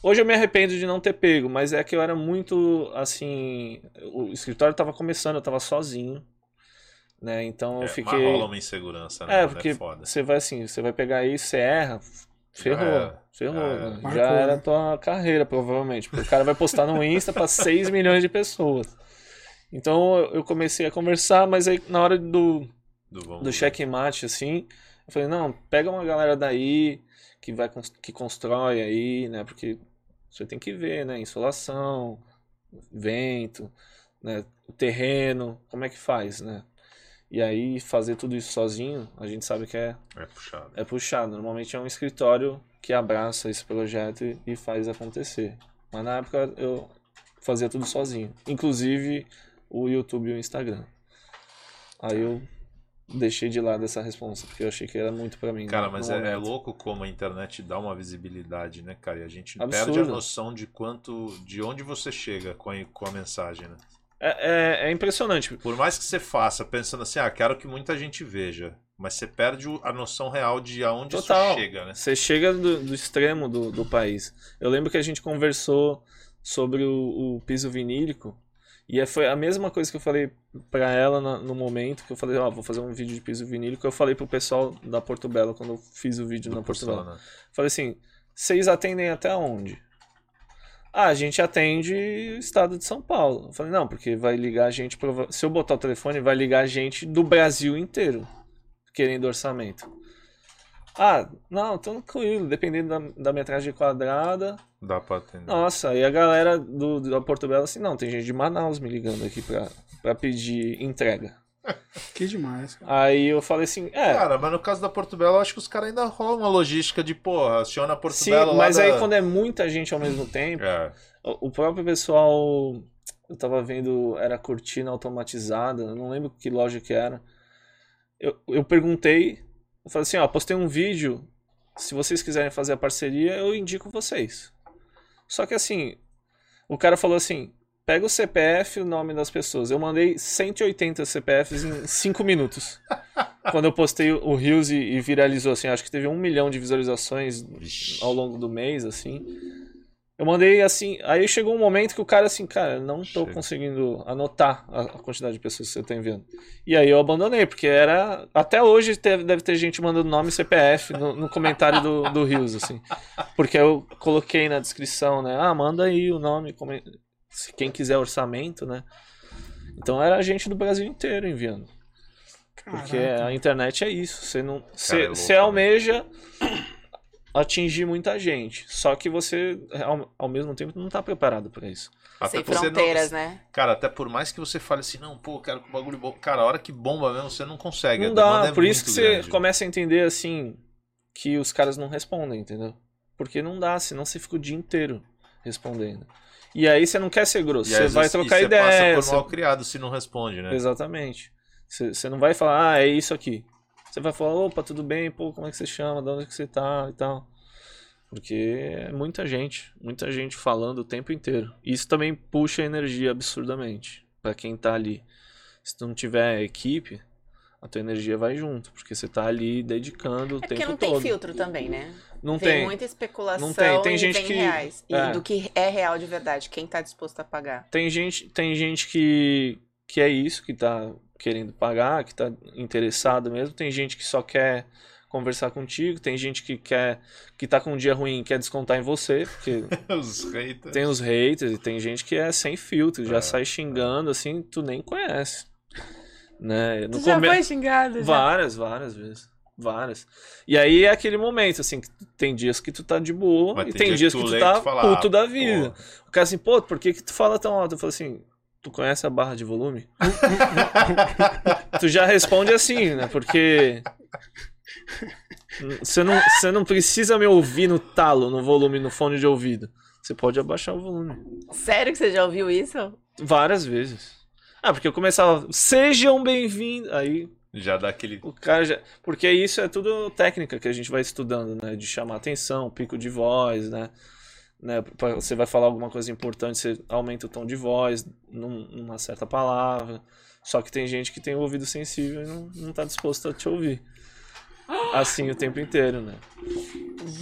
Hoje eu me arrependo de não ter pego, mas é que eu era muito, assim, o escritório estava começando, eu estava sozinho, né? Então eu É, fiquei... Mas rola uma insegurança, né? É, mano? porque foda. você vai assim, você vai pegar isso, você erra, ferrou, era, ferrou. já era. né? Marcou, Já era a né? tua carreira, provavelmente. Porque o cara vai postar no Insta para 6 milhões de pessoas. Então eu comecei a conversar, mas aí na hora do, Do, do checkmate, assim, eu falei, não, pega uma galera daí que vai que constrói aí, né? Porque você tem que ver, né? Insolação, vento, né? O terreno, como é que faz, né? E aí fazer tudo isso sozinho, a gente sabe que é, É puxado. é puxado. Normalmente é um escritório que abraça esse projeto e, e faz acontecer. Mas na época eu fazia tudo sozinho, inclusive o YouTube e o Instagram. Aí eu deixei de lado essa responsa, porque eu achei que era muito pra mim. Cara, no- mas é, é louco como a internet dá uma visibilidade, né, cara? E a gente Absurdo. perde a noção de quanto, de onde você chega com a, com a mensagem, né? É, é, é impressionante. Por mais que você faça pensando assim, ah, quero que muita gente veja, mas você perde a noção real de aonde Total. isso chega, né? Você chega do, do extremo do, do país. Eu lembro que a gente conversou sobre o, o piso vinílico e é- foi a mesma coisa que eu falei pra ela na- no momento que eu falei, ó, vou fazer um vídeo de piso vinílico. Eu falei pro pessoal da Porto Belo quando eu fiz o vídeo Do na Porto Belo. porcelana. Falei assim, vocês atendem até onde? Ah, a gente atende o estado de São Paulo. Eu falei, não, porque vai ligar a gente. Se eu botar o telefone, vai ligar a gente do Brasil inteiro querendo orçamento. Ah, não, tranquilo, dependendo da, da metragem quadrada. Dá pra atender. Nossa, aí a galera do, da Porto Belo assim, não, tem gente de Manaus me ligando aqui pra, pra pedir entrega. Que demais, cara. Aí eu falei assim, é, Cara, mas no caso da Porto Belo, eu acho que os caras ainda rolam uma logística de, porra, aciona a Porto sim, Belo mas aí da- quando é muita gente ao mesmo tempo, É, O o próprio pessoal, eu tava vendo, era cortina automatizada, eu não lembro que loja que era. Eu, eu perguntei, eu falei assim, ó, postei um vídeo, se vocês quiserem fazer a parceria, eu indico vocês. Só que assim, o cara falou assim, pega o CPF e o nome das pessoas. Eu mandei 180 CPFs em 5 minutos. Quando eu postei o Reels e, e viralizou, assim, acho que teve um milhão de visualizações ao longo do mês, assim. Eu mandei assim, aí chegou um momento que o cara assim, cara, não tô Chega. conseguindo anotar a, a quantidade de pessoas que você tá enviando. E aí eu abandonei, porque era. Até hoje teve- deve ter gente mandando nome e CPF no, no comentário do, do Rios, assim. Porque eu coloquei na descrição, né? Ah, manda aí o nome, come- se quem quiser orçamento, né? Então era gente do Brasil inteiro enviando. Porque Caraca. a internet é isso. Você não. É Você você né? almeja atingir muita gente. Só que você, ao, ao mesmo tempo, não tá preparado para isso. Até Sem fronteiras, não... né? Cara, até por mais que você fale assim, não, pô, quero que o bagulho bom. Cara, a hora que bomba mesmo, você não consegue. Não a dá. é Por isso que você começa a entender assim que os caras não respondem, entendeu? Porque não dá, senão você fica o dia inteiro respondendo. E aí você não quer ser grosso, você vai e trocar você ideia. passa por você- mal criado se não responde, né? Exatamente. Você, você não vai falar, ah, é isso aqui. Você vai falar, opa, tudo bem, pô, como é que você chama, de onde que você tá e tal. Porque é muita gente, muita gente falando o tempo inteiro. Isso também puxa energia absurdamente pra quem tá ali. Se tu não tiver equipe, a tua energia vai junto, porque você tá ali dedicando o É tempo porque não todo. tem filtro também, né? Não Vem tem. muita especulação Não tem. Tem e gente que- reais. E é. do que é real de verdade, quem tá disposto a pagar. Tem gente, tem gente que, que é isso, que tá querendo pagar, que tá interessado mesmo. Tem gente que só quer conversar contigo. Tem gente que quer que tá com um dia ruim e quer descontar em você, porque Os haters. tem os haters e tem gente que é sem filtro, já É, sai xingando assim, tu nem conhece. Né? No Tu já come- foi xingado? já? Várias, várias vezes. Várias. E aí é aquele momento, assim, que tem dias que tu tá de boa Mas e tem tem dia dias que que tu tu lê e tá tu fala, puto ah, da vida. pô. O cara assim, pô, por que que tu fala tão alto? Eu falo assim, tu conhece a barra de volume? tu já responde assim, né? Porque você não, você não precisa me ouvir no talo, no volume, no fone de ouvido. Você pode abaixar o volume. Sério que você já ouviu isso? Várias vezes. Ah, porque eu começava, sejam bem-vindos. Aí Já dá aquele. o cara já. Porque isso é tudo técnica que a gente vai estudando, né? De chamar atenção, pico de voz, né? né? Você vai falar alguma coisa importante, você aumenta o tom de voz num- numa certa palavra. Só que tem gente que tem o ouvido sensível e não, não tá disposto a te ouvir. Assim o tempo inteiro, né?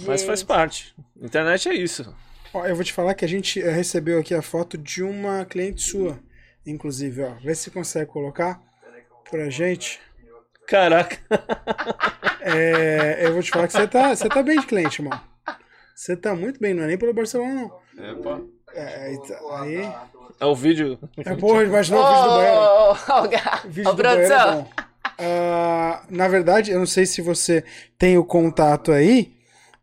Mas faz Gente. parte. Internet é isso. Ó, eu vou te falar que a gente eh, recebeu aqui a foto de uma cliente sua, inclusive, ó. Vê se consegue colocar pra gente. Caraca. É, eu vou te falar que você tá, você tá bem de cliente, irmão. Você tá muito bem, não é nem pelo Barcelona, não. Epa. É, aí, tá- aí. É o vídeo. É, porra, imaginou o vídeo do banheiro. Ô, ô, Gá. O vídeo do banheiro é produção. Ah, na verdade, eu não sei se você tem o contato aí.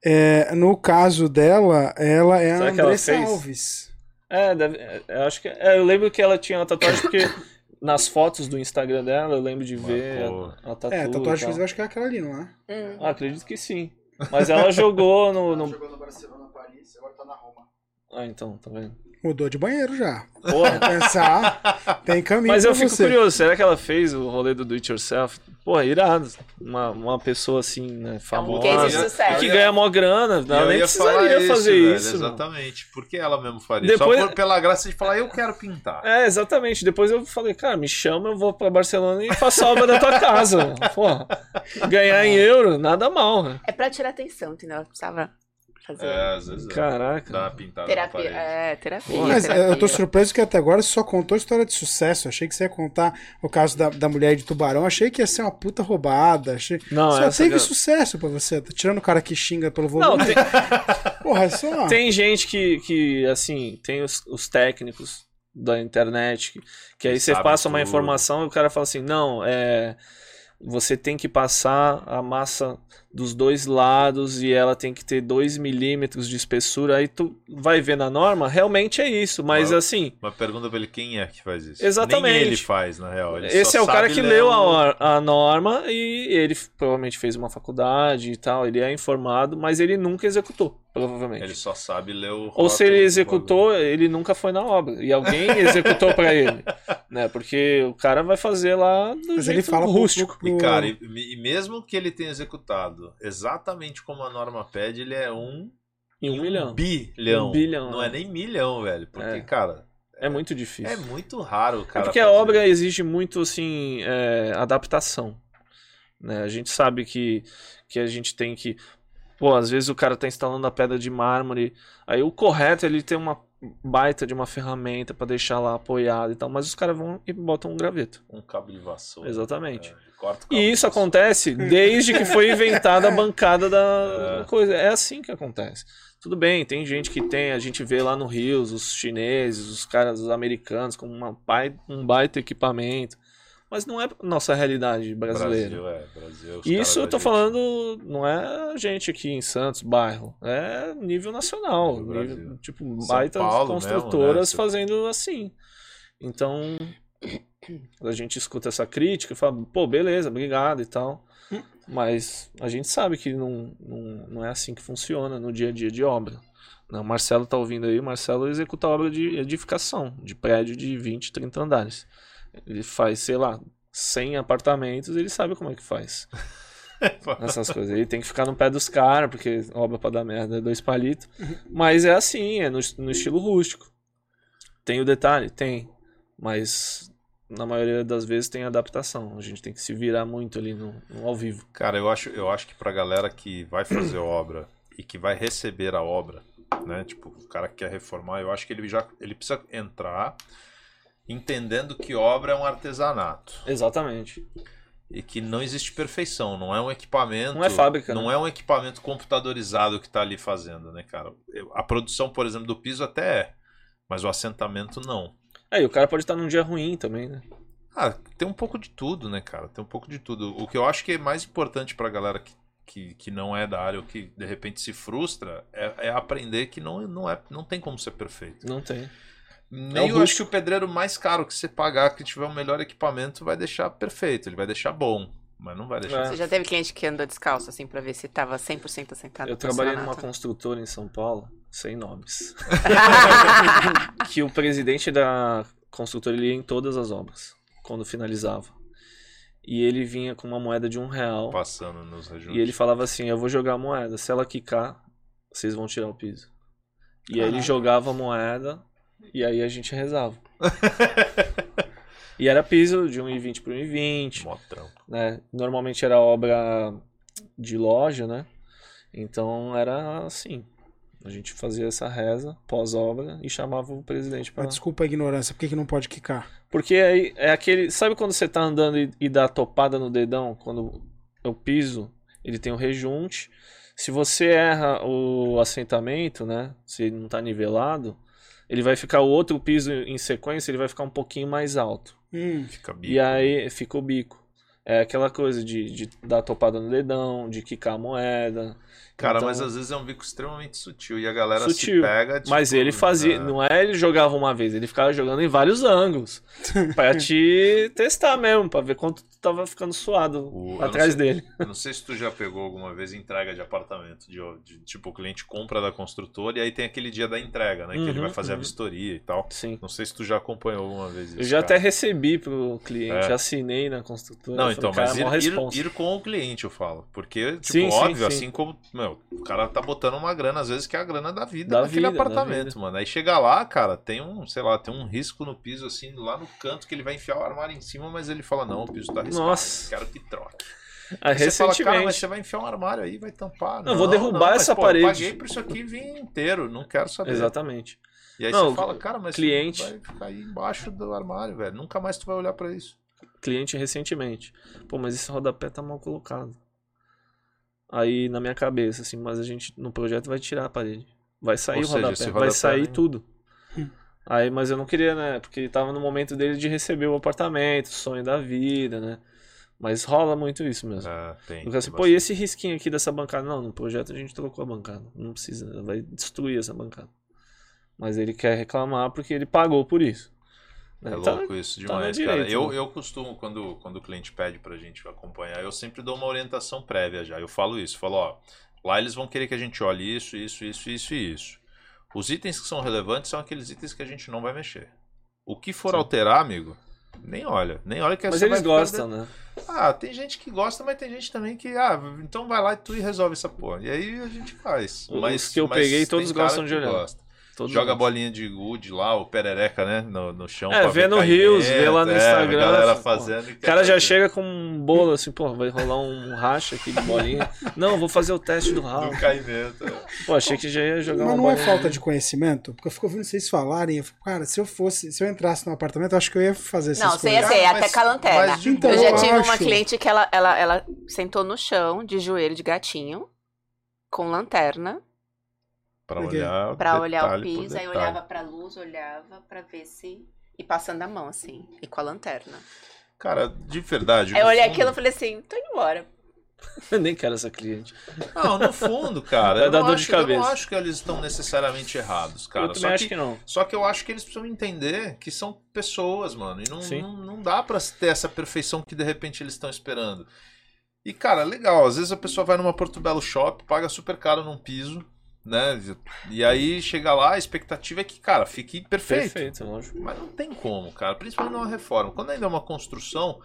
é, no caso dela, ela é a Será ela Andressa? Alves. É, deve, é, eu acho que. é, eu lembro que ela tinha uma tatuagem porque nas fotos do Instagram dela eu lembro de ver Marcou. a, a tatu. É, a tatuagem que eu acho que é aquela ali, não é? Hum. Ah, acredito que sim. Mas ela jogou no. no- Jogou no Barcelona, Paris, agora tá na Roma. Ah, então, tá vendo? Mudou de banheiro já. Porra. Pensar, tem caminho Mas eu fico você. curioso, será que ela fez o rolê do Do It Yourself? Porra, irado. Uma, uma pessoa assim, né, famosa. case de e sucesso. que ganha mó grana. Ela eu nem ia precisaria falar fazer velho, isso. mano. Exatamente. Porque ela mesmo faria. Depois- Só por- pela graça de falar, eu quero pintar. É, exatamente. Depois eu falei, cara, me chama, eu vou pra Barcelona e faço a obra da tua casa. Porra, ganhar em euro, nada mal, né? É pra tirar atenção, entendeu? Ela precisava fazer É, às vezes é. Caraca. Dá uma pintada na terapia. parede. É, terapia. Mas é, terapia. eu tô surpreso que até agora você só contou história de sucesso. Achei que você ia contar o caso da, da mulher de tubarão. Achei que ia ser uma puta roubada. Achei... Não, só teve sucesso pra você. Tá tirando o cara que xinga pelo Não, volume. tem, Porra, é só. tem gente que, que assim, tem os, os técnicos da internet, que, que aí você passa uma tudo. informação e o cara fala assim, não, é. Você tem que passar a massa dos dois lados e ela tem que ter 2 milímetros de espessura. Aí tu vai ver na norma, realmente é isso. Mas Mas- assim, Mas pergunta pra ele quem é que faz isso. Exatamente. Nem ele faz, na real. Ele Esse é o cara que leu a, a norma e ele provavelmente fez uma faculdade e tal. Ele é informado, mas ele nunca executou, provavelmente. Ele só sabe ler o. Ou se ele executou, ele nunca foi na obra. E alguém executou pra ele. Né? Porque o cara vai fazer lá do Mas jeito ele fala rústico. pro- E, cara, e, e mesmo que ele tenha executado exatamente como a norma pede, ele é um, Em um milhão. bilhão. Um bilhão, Não é. é nem milhão, velho. Porque, É. cara, É muito difícil. é muito raro É cara. porque a fazer. obra exige muito, assim, é, adaptação. Né? A gente sabe que, que a gente tem que. Pô, às vezes o cara tá instalando a pedra de mármore. Aí o correto é ele ter uma baita de uma ferramenta pra deixar lá apoiado e tal. Mas os caras vão e botam um graveto. Um cabo de vassoura. Exatamente. É, corta o cabo E de isso vassoura. acontece desde que foi inventada a bancada da É. coisa. É assim que acontece. Tudo bem, tem gente que tem, a gente vê lá no Rios, os chineses, os caras, os americanos, com uma um baita equipamento. Mas não é nossa realidade brasileira. Brasil, é. Brasil, Isso eu tô gente. falando, não é a gente aqui em Santos, bairro. É nível nacional. Nível- tipo, São baitas Paulo mesmo, construtoras né? fazendo assim. Então, a gente escuta essa crítica e fala, pô, beleza, obrigado e tal. Mas a gente sabe que não, não, não é assim que funciona no dia a dia de obra. né? O Marcelo tá ouvindo aí, o Marcelo executa obra de edificação, de prédio de 20, 30 andares. Ele faz, sei lá, 100 apartamentos, ele sabe como é que faz essas coisas. Ele tem que ficar no pé dos caras, porque obra pra dar merda é dois palitos. Mas é assim, é no, no estilo rústico. Tem o detalhe? Tem. Mas na maioria das vezes tem adaptação. A gente tem que se virar muito ali no, no ao vivo. Cara, eu acho, eu acho que pra galera que vai fazer obra e que vai receber a obra, né? Tipo, o cara que quer reformar, eu acho que ele já ele precisa entrar entendendo que obra é um artesanato Exatamente. e que não existe perfeição, não é um equipamento, Não é fábrica, não né? é um equipamento computadorizado que tá ali fazendo, né, cara? A produção, por exemplo, do piso até é, mas o assentamento não. Aí o cara pode estar num dia ruim também, né? Ah, tem um pouco de tudo, né, cara? Tem um pouco de tudo. O que eu acho que é mais importante pra galera que, que, que não é da área ou que de repente se frustra é, é aprender que não, não, é, não tem como ser perfeito. Não tem. Nem É o eu acho que o pedreiro mais caro que você pagar, que tiver o melhor equipamento, vai deixar perfeito. Ele vai deixar bom, mas não vai deixar. É. Você já teve cliente que andou descalço, assim, pra ver se tava 100% assentado Eu trabalhei numa construtora em São Paulo, sem nomes. que o presidente da construtora ele ia em todas as obras, quando finalizava. E ele vinha com uma moeda de um real. Passando nos rejuntos. E ele falava assim: Eu vou jogar a moeda. Se ela quicar, vocês vão tirar o piso. E aí ele Caraca. jogava a moeda e aí a gente rezava. e era piso de 1,20 por 1,20 Mó trampo. né? Normalmente era obra de loja, né? Então era assim. A gente fazia essa reza pós-obra e chamava o presidente Ah, para. Desculpa a ignorância, por que, que não pode quicar? Porque aí é aquele. Sabe quando você tá andando e, e dá topada no dedão? Quando o piso ele tem um rejunte. Se você erra o assentamento, né? Se ele não tá nivelado, ele vai ficar o outro piso em sequência, ele vai ficar um pouquinho mais alto. Hum, Fica bico. E aí fica o bico. É aquela coisa de, de dar topada no dedão, de quicar a moeda. Cara, Então, mas às vezes é um bico extremamente sutil e a galera Sutil. se pega. Tipo, Mas ele fazia, é, não é ele jogava uma vez, ele ficava jogando em vários ângulos. pra te testar mesmo, pra ver quanto tu tava ficando suado O- eu atrás sei- dele. Eu não sei se tu já pegou alguma vez entrega de apartamento. De, de- tipo, o cliente compra da construtora e aí tem aquele dia da entrega, né? que ele Uhum, vai fazer a uhum. vistoria e tal. Sim. Não sei se tu já acompanhou alguma vez isso. Eu já cara. até recebi pro cliente, É. assinei na construtora. Não, falei, então, cara, mas ir, ir, ir com o cliente, eu falo. Porque, tipo, Sim, sim, óbvio, sim. assim como, meu, o cara tá botando uma grana, às vezes, que é a grana da vida Da naquele vida, da apartamento, vida. mano. Aí chega lá, cara, tem um, sei lá, tem um risco no piso, assim, lá no canto, que ele vai enfiar o armário em cima, mas ele fala, não, o piso tá riscado, Nossa. quero que troque. Ah, Aí você fala, recentemente. cara, mas você vai enfiar um armário aí, vai tampar. Não, vou derrubar mas, essa pô, parede. Eu paguei por isso aqui e vim inteiro, não quero saber. Exatamente. E aí Não, você fala, cara, mas cliente- vai ficar aí embaixo do armário, velho. Nunca mais tu vai olhar pra isso. cliente recentemente. Pô, mas esse rodapé tá mal colocado. Aí na minha cabeça, assim, mas a gente no projeto vai tirar a parede. Vai sair Ou o seja, rodapé, vai sair nem- tudo. Hum. Aí, mas eu não queria, né? Porque ele tava no momento dele de receber o apartamento, sonho da vida, né? Mas rola muito isso mesmo. É, tem. Porque assim, tem pô, e esse risquinho aqui dessa bancada? Não, no projeto a gente trocou a bancada. Não precisa, vai destruir essa bancada. Mas ele quer reclamar porque ele pagou por isso. É? Tá- louco isso tá no demais, cara. direito, Eu, né? eu costumo, quando, quando o cliente pede pra gente acompanhar, eu sempre dou uma orientação prévia já. Eu falo isso, falo, ó, lá eles vão querer que a gente olhe isso, isso, isso, isso e isso. Os itens que são relevantes são aqueles itens que a gente não vai mexer. O que for Sim. alterar, amigo, nem olha. Nem olha que Mas você eles gostam, né? Ah, tem gente que gosta, mas tem gente também que, ah, então vai lá e tu e resolve essa porra. E aí a gente faz. Os Mas, que eu peguei, todos gostam de olhar. gosta. Todos Joga a nós. bolinha de gude lá, o perereca, né? No, no chão. É, vê ver no Reels, vê lá no é, Instagram, A galera fazendo. O cara já chega com um bolo assim, pô, vai rolar um racha aqui de bolinha. Não, vou fazer o teste do ralo. Do caimento. é. Pô, achei que já ia jogar Mas uma não é bolinha. falta de conhecimento? Porque eu fico ouvindo vocês falarem. Eu fico, cara, se eu fosse, se eu entrasse no apartamento, eu acho que eu ia fazer essas Não, você coisas. ia ser Cara, até mas- com a lanterna. Então, eu já eu tive uma acho. cliente que ela, ela, ela sentou no chão, de joelho de gatinho, com lanterna, Pra olhar. pra olhar o piso, aí olhava pra luz, olhava pra ver se. E passando a mão, assim, e com a lanterna. Cara, de verdade. Eu olhei fundo- aquilo e falei assim, tô indo embora. Eu nem quero essa cliente. Não, no fundo, cara. Vai dar não dor de acho, eu não cabeça. acho que eles estão necessariamente errados, cara. eu Só também acho que, que não. só que eu acho que eles precisam entender que são pessoas, mano. E não, Sim. não, não dá pra ter essa perfeição que de repente eles estão esperando. E, cara, legal. Às vezes a pessoa vai numa Porto Belo Shop, paga super caro num piso, né? E aí chega lá, a expectativa é que, cara, fique perfeito. Perfeito, lógico. Mas não tem como, cara. Principalmente numa reforma. Quando ainda é uma construção,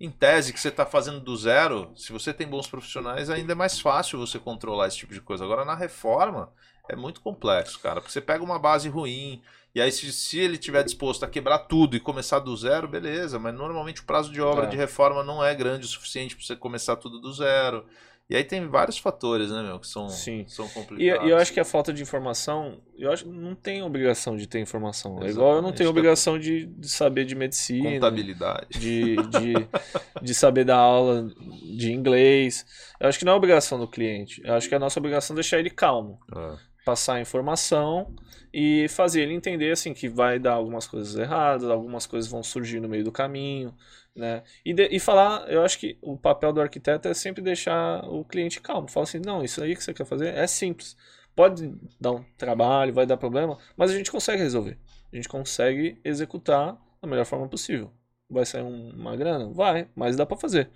em tese, que você está fazendo do zero, se você tem bons profissionais, ainda é mais fácil você controlar esse tipo de coisa. Agora, na reforma, é muito complexo, cara. Porque você pega uma base ruim, e aí se, se ele tiver disposto a quebrar tudo e começar do zero, beleza. Mas normalmente o prazo de obra É. de reforma não é grande o suficiente para você começar tudo do zero. E aí tem vários fatores, né, meu, que são, Sim. são E, complicados. e eu acho que a falta de informação, eu acho que não tem obrigação de ter informação. É igual eu não tenho tá- obrigação de, de saber de medicina, Contabilidade. de, de, de saber dar aula de inglês. Eu acho que não é obrigação do cliente. Eu acho que é a nossa obrigação é deixar ele calmo. É. passar a informação e fazer ele entender assim que vai dar algumas coisas erradas, algumas coisas vão surgir no meio do caminho, né? E, de- e falar, eu acho que o papel do arquiteto é sempre deixar o cliente calmo. Fala assim, não, isso aí que você quer fazer é simples. Pode dar um trabalho, vai dar problema, mas a gente consegue resolver. A gente consegue executar da melhor forma possível. Vai sair um- uma grana? Vai, mas dá pra fazer.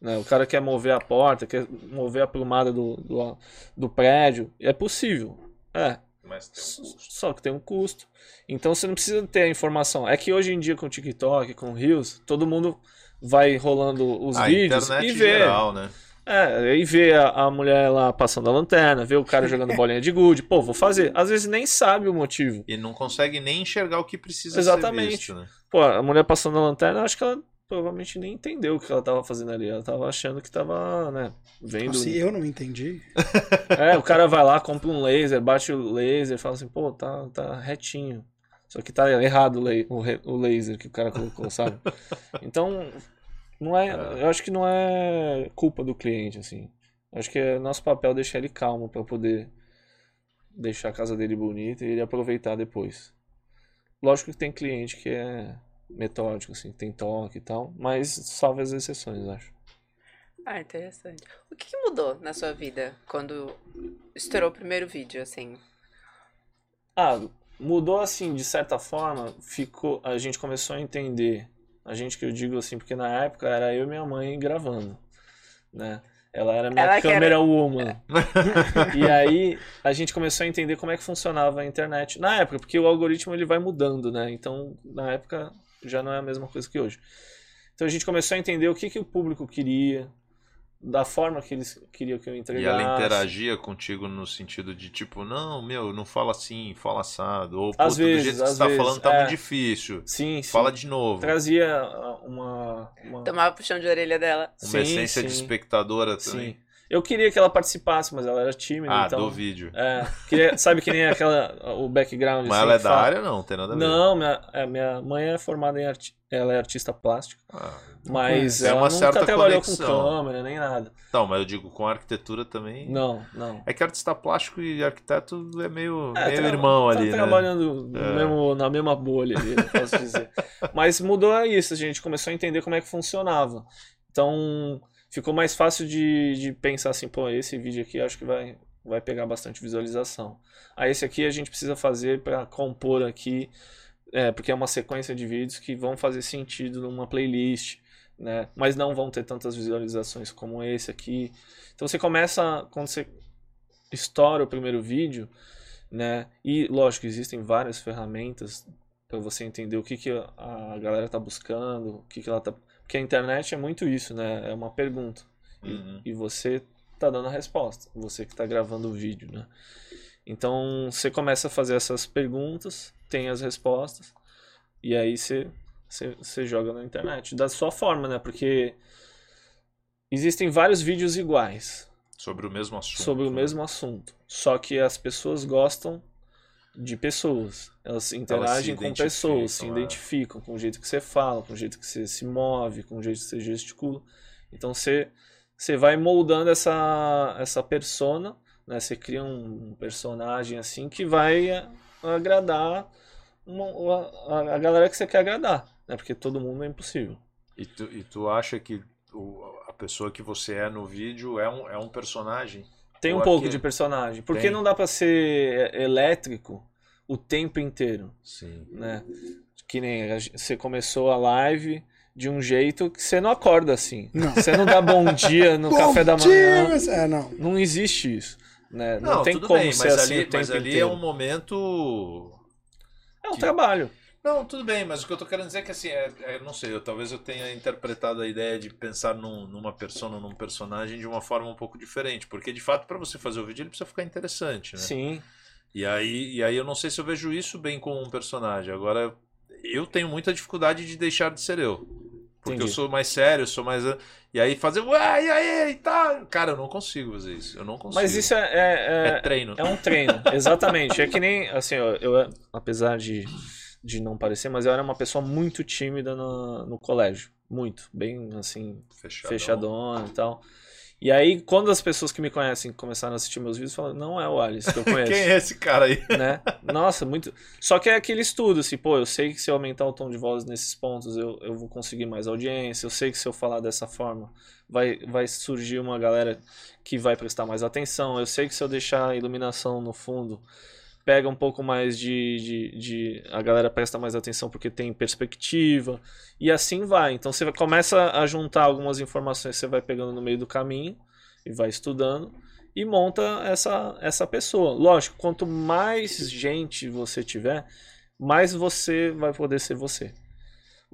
Né? O cara quer mover a porta, quer mover a plumada do, do, do prédio. É possível. É, Mas tem um custo. só que tem um custo. Então você não precisa ter a informação. É que hoje em dia com o TikTok, com o Reels, todo mundo vai rolando os A vídeos e vê. geral, né? É, e vê a, a mulher lá passando a lanterna, vê o cara jogando bolinha de gude. Pô, vou fazer. Às vezes nem sabe o motivo. E não consegue nem enxergar o que precisa Exatamente. ser visto, né? Pô, a mulher passando a lanterna, acho que ela provavelmente nem entendeu o que ela tava fazendo ali. Ela tava achando que tava, né, vendo. Assim, eu não entendi. É, o cara vai lá, compra um laser, bate o laser, fala assim, pô, tá, tá retinho. Só que tá errado o, laser que o cara colocou, sabe? Então, não é, eu acho que não é culpa do cliente, assim. Eu acho que é nosso papel deixar ele calmo pra poder deixar a casa dele bonita e ele aproveitar depois. Lógico que tem cliente que é metódico, assim, tem toque e tal, mas salve as exceções, acho. Ah, interessante. O que, que mudou na sua vida quando estourou o primeiro vídeo, assim? Ah, mudou assim, de certa forma, ficou, a gente começou a entender, a gente que eu digo assim, porque na época era eu e minha mãe gravando, né? Ela era minha Ela que era- câmera woman. e aí a gente começou a entender como é que funcionava a internet na época, porque o algoritmo ele vai mudando, né? Então, na época já não é a mesma coisa que hoje. Então a gente começou a entender o que que o público queria, da forma que eles queriam que eu E entregasse. ela interagia contigo no sentido de tipo, não, meu, não fala assim, fala assado. Ou, Às do vezes, jeito que você tá vezes, falando tá é. muito difícil. Sim, sim. Fala de novo. Trazia ah, uma, uma... Tomava puxão de orelha dela. Uma Sim, essência de sim. espectadora também. Sim. Eu queria que ela participasse, mas ela era tímida, Ah, então. do vídeo. É, queria, sabe que nem aquela o background Mas assim, ela é da fala- área, não, tem nada a ver. Não, minha, é, minha mãe é formada em arti... ela é artista plástica, Ah, mas É ela uma nunca certa trabalhou conexão. com câmera nem nada. Então, mas eu digo com arquitetura também. Não, não. É que artista plástico e arquiteto é meio, É, meio irmão tá ali, né? trabalhando É. mesmo- na mesma bolha ali, posso dizer. Mas mudou isso, a gente começou a entender como é que funcionava. Então, ficou mais fácil de, de pensar assim, pô, esse vídeo aqui acho que vai, vai pegar bastante visualização. Aí esse aqui a gente precisa fazer para compor aqui, é, porque é uma sequência de vídeos que vão fazer sentido numa playlist, né? Mas não vão ter tantas visualizações como esse aqui. Então você começa, quando você estoura o primeiro vídeo, né? E lógico, existem várias ferramentas para você entender o que, que a galera tá buscando, o que, que ela tá. Porque a internet é muito isso, né? É uma pergunta. E, Uhum. e você tá dando a resposta, você que tá gravando o vídeo, né? Então você começa a fazer essas perguntas, tem as respostas, e aí você, você, você joga na internet. Da sua forma, né? Porque existem vários vídeos iguais Sobre o mesmo assunto. sobre o né? mesmo assunto. Só que as pessoas gostam de pessoas. Elas interagem com pessoas, se identificam, é. identificam com o jeito que você fala, com o jeito que você se move, com o jeito que você gesticula. Então você, você vai moldando essa, essa persona, né? Você cria um personagem assim que vai a- agradar uma- a, a galera que você quer agradar, né? Porque todo mundo é impossível. E tu, e tu acha que o- a pessoa que você é no vídeo é um, é um personagem? Tem um Ou pouco de personagem. Porque Tem. não dá pra ser elétrico o tempo inteiro, Sim. né? Que nem você começou a live de um jeito que você não acorda assim. Não. Você não dá bom dia no Bom café da dia, manhã. mas- É, não. Não existe isso, né? Não, Não, tem tudo como bem, ser mas assim ali, o tempo mas ali é inteiro. um momento. É um que- trabalho. Não, tudo bem, mas o que eu tô querendo dizer é que assim, é, é, não sei, eu, talvez eu tenha interpretado a ideia de pensar num- numa persona, num personagem de uma forma um pouco diferente, porque de fato para você fazer o vídeo ele precisa ficar interessante, né? Sim. E aí, e aí eu não sei se eu vejo isso bem como um personagem. Agora, eu tenho muita dificuldade de deixar de ser eu. Porque Entendi. eu sou mais sério, eu sou mais. E aí fazer, ué, e aí, e tal. Cara, eu não consigo fazer isso. Eu não consigo. Mas isso é, é, é é, treino. É um treino, exatamente. É que nem, assim, ó, eu, apesar de, de não parecer, mas eu era uma pessoa muito tímida no, no colégio. Muito. Bem, assim, fechadona e tal. E aí, quando as pessoas que me conhecem começaram a assistir meus vídeos, falam, não é o Alice que eu conheço. Quem é esse cara aí? né? Nossa, muito. Só que é aquele estudo, assim, pô, eu sei que se eu aumentar o tom de voz nesses pontos, eu, eu vou conseguir mais audiência. Eu sei que se eu falar dessa forma, vai, vai surgir uma galera que vai prestar mais atenção. Eu sei que se eu deixar a iluminação no fundo, pega um pouco mais de, de, de- A galera presta mais atenção porque tem perspectiva. E assim vai. Então você começa a juntar algumas informações você vai pegando no meio do caminho e vai estudando e monta essa, essa pessoa. Lógico, quanto mais gente você tiver, mais você vai poder ser você.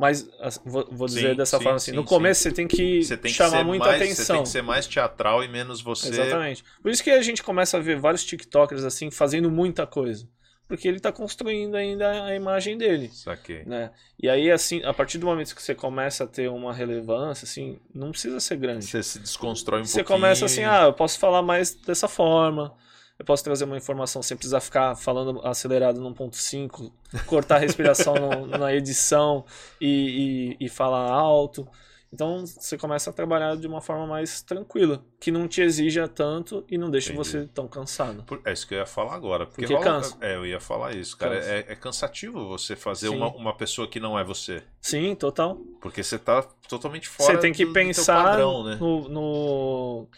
Mas as- vou, dizer Sim, dessa sim, forma assim, sim, no começo você tem que Você tem que chamar ser muita mais, Você atenção. tem que ser mais teatral e menos você. Exatamente. Por isso que a gente começa a ver vários TikTokers assim fazendo muita coisa. Porque ele tá construindo ainda a imagem dele, Saquei. né? E aí assim, a partir do momento que você começa a ter uma relevância assim, não precisa ser grande. Você se desconstrói um Você pouquinho. começa assim, ah, eu posso falar mais dessa forma. Eu posso trazer uma informação sem precisar ficar falando acelerado no 1.5, cortar a respiração no- na edição e, e, e falar alto. Então você começa a trabalhar de uma forma mais tranquila, que não te exija tanto e não deixa Entendi. você tão cansado. Por- É isso que eu ia falar agora. Porque, Porque rola- cansa. É, eu ia falar isso, cara. É, é cansativo você fazer Sim. uma, uma pessoa que não é você. Sim, total. Porque você tá totalmente fora Você tem que do- do pensar padrão, né? no, no,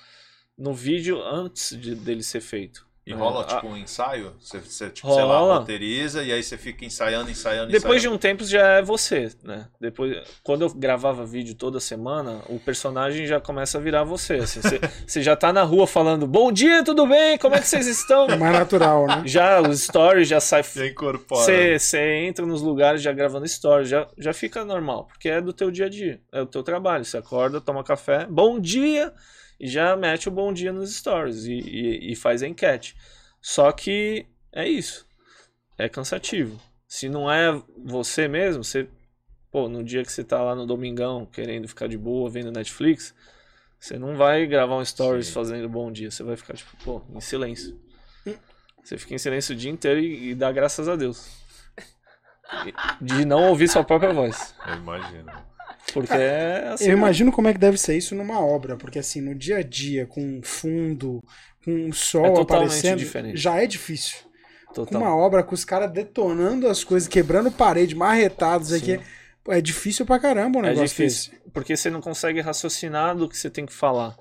no vídeo antes de, dele ser feito. E É, rola, a- tipo, um ensaio? Você, você tipo, sei lá, Rola. roteiriza e aí você fica ensaiando, ensaiando, Depois de ensaiando. um tempo já é você, né? Depois, quando eu gravava vídeo toda semana, o personagem já começa a virar você. assim. Você, você já tá na rua falando: Bom dia, tudo bem? Como é que vocês estão? É mais natural, né? Já os stories já sai. Já incorpora. Você, você entra nos lugares já gravando stories, já, já fica normal, porque é do teu dia a dia, é o teu trabalho. Você acorda, toma café, bom dia, e já mete o bom dia nos stories e, e, e faz a enquete. Só que é isso, é cansativo. Se não é você mesmo, você, pô, no dia que você tá lá no domingão querendo ficar de boa vendo Netflix, você não vai gravar um stories Sim. fazendo bom dia, você vai ficar tipo, pô, em silêncio. Você fica em silêncio o dia inteiro e, e dá graças a Deus. De não ouvir sua própria voz. Eu imagino. Porque é assim. Eu imagino como é que deve ser isso numa obra, porque assim, no dia a dia, com fundo, com o sol É aparecendo, diferente. já é difícil. Com Total. uma obra com os caras detonando as coisas, quebrando parede, marretados aqui. É difícil pra caramba um É negócio difícil. desse. Porque você não consegue raciocinar do que você tem que falar.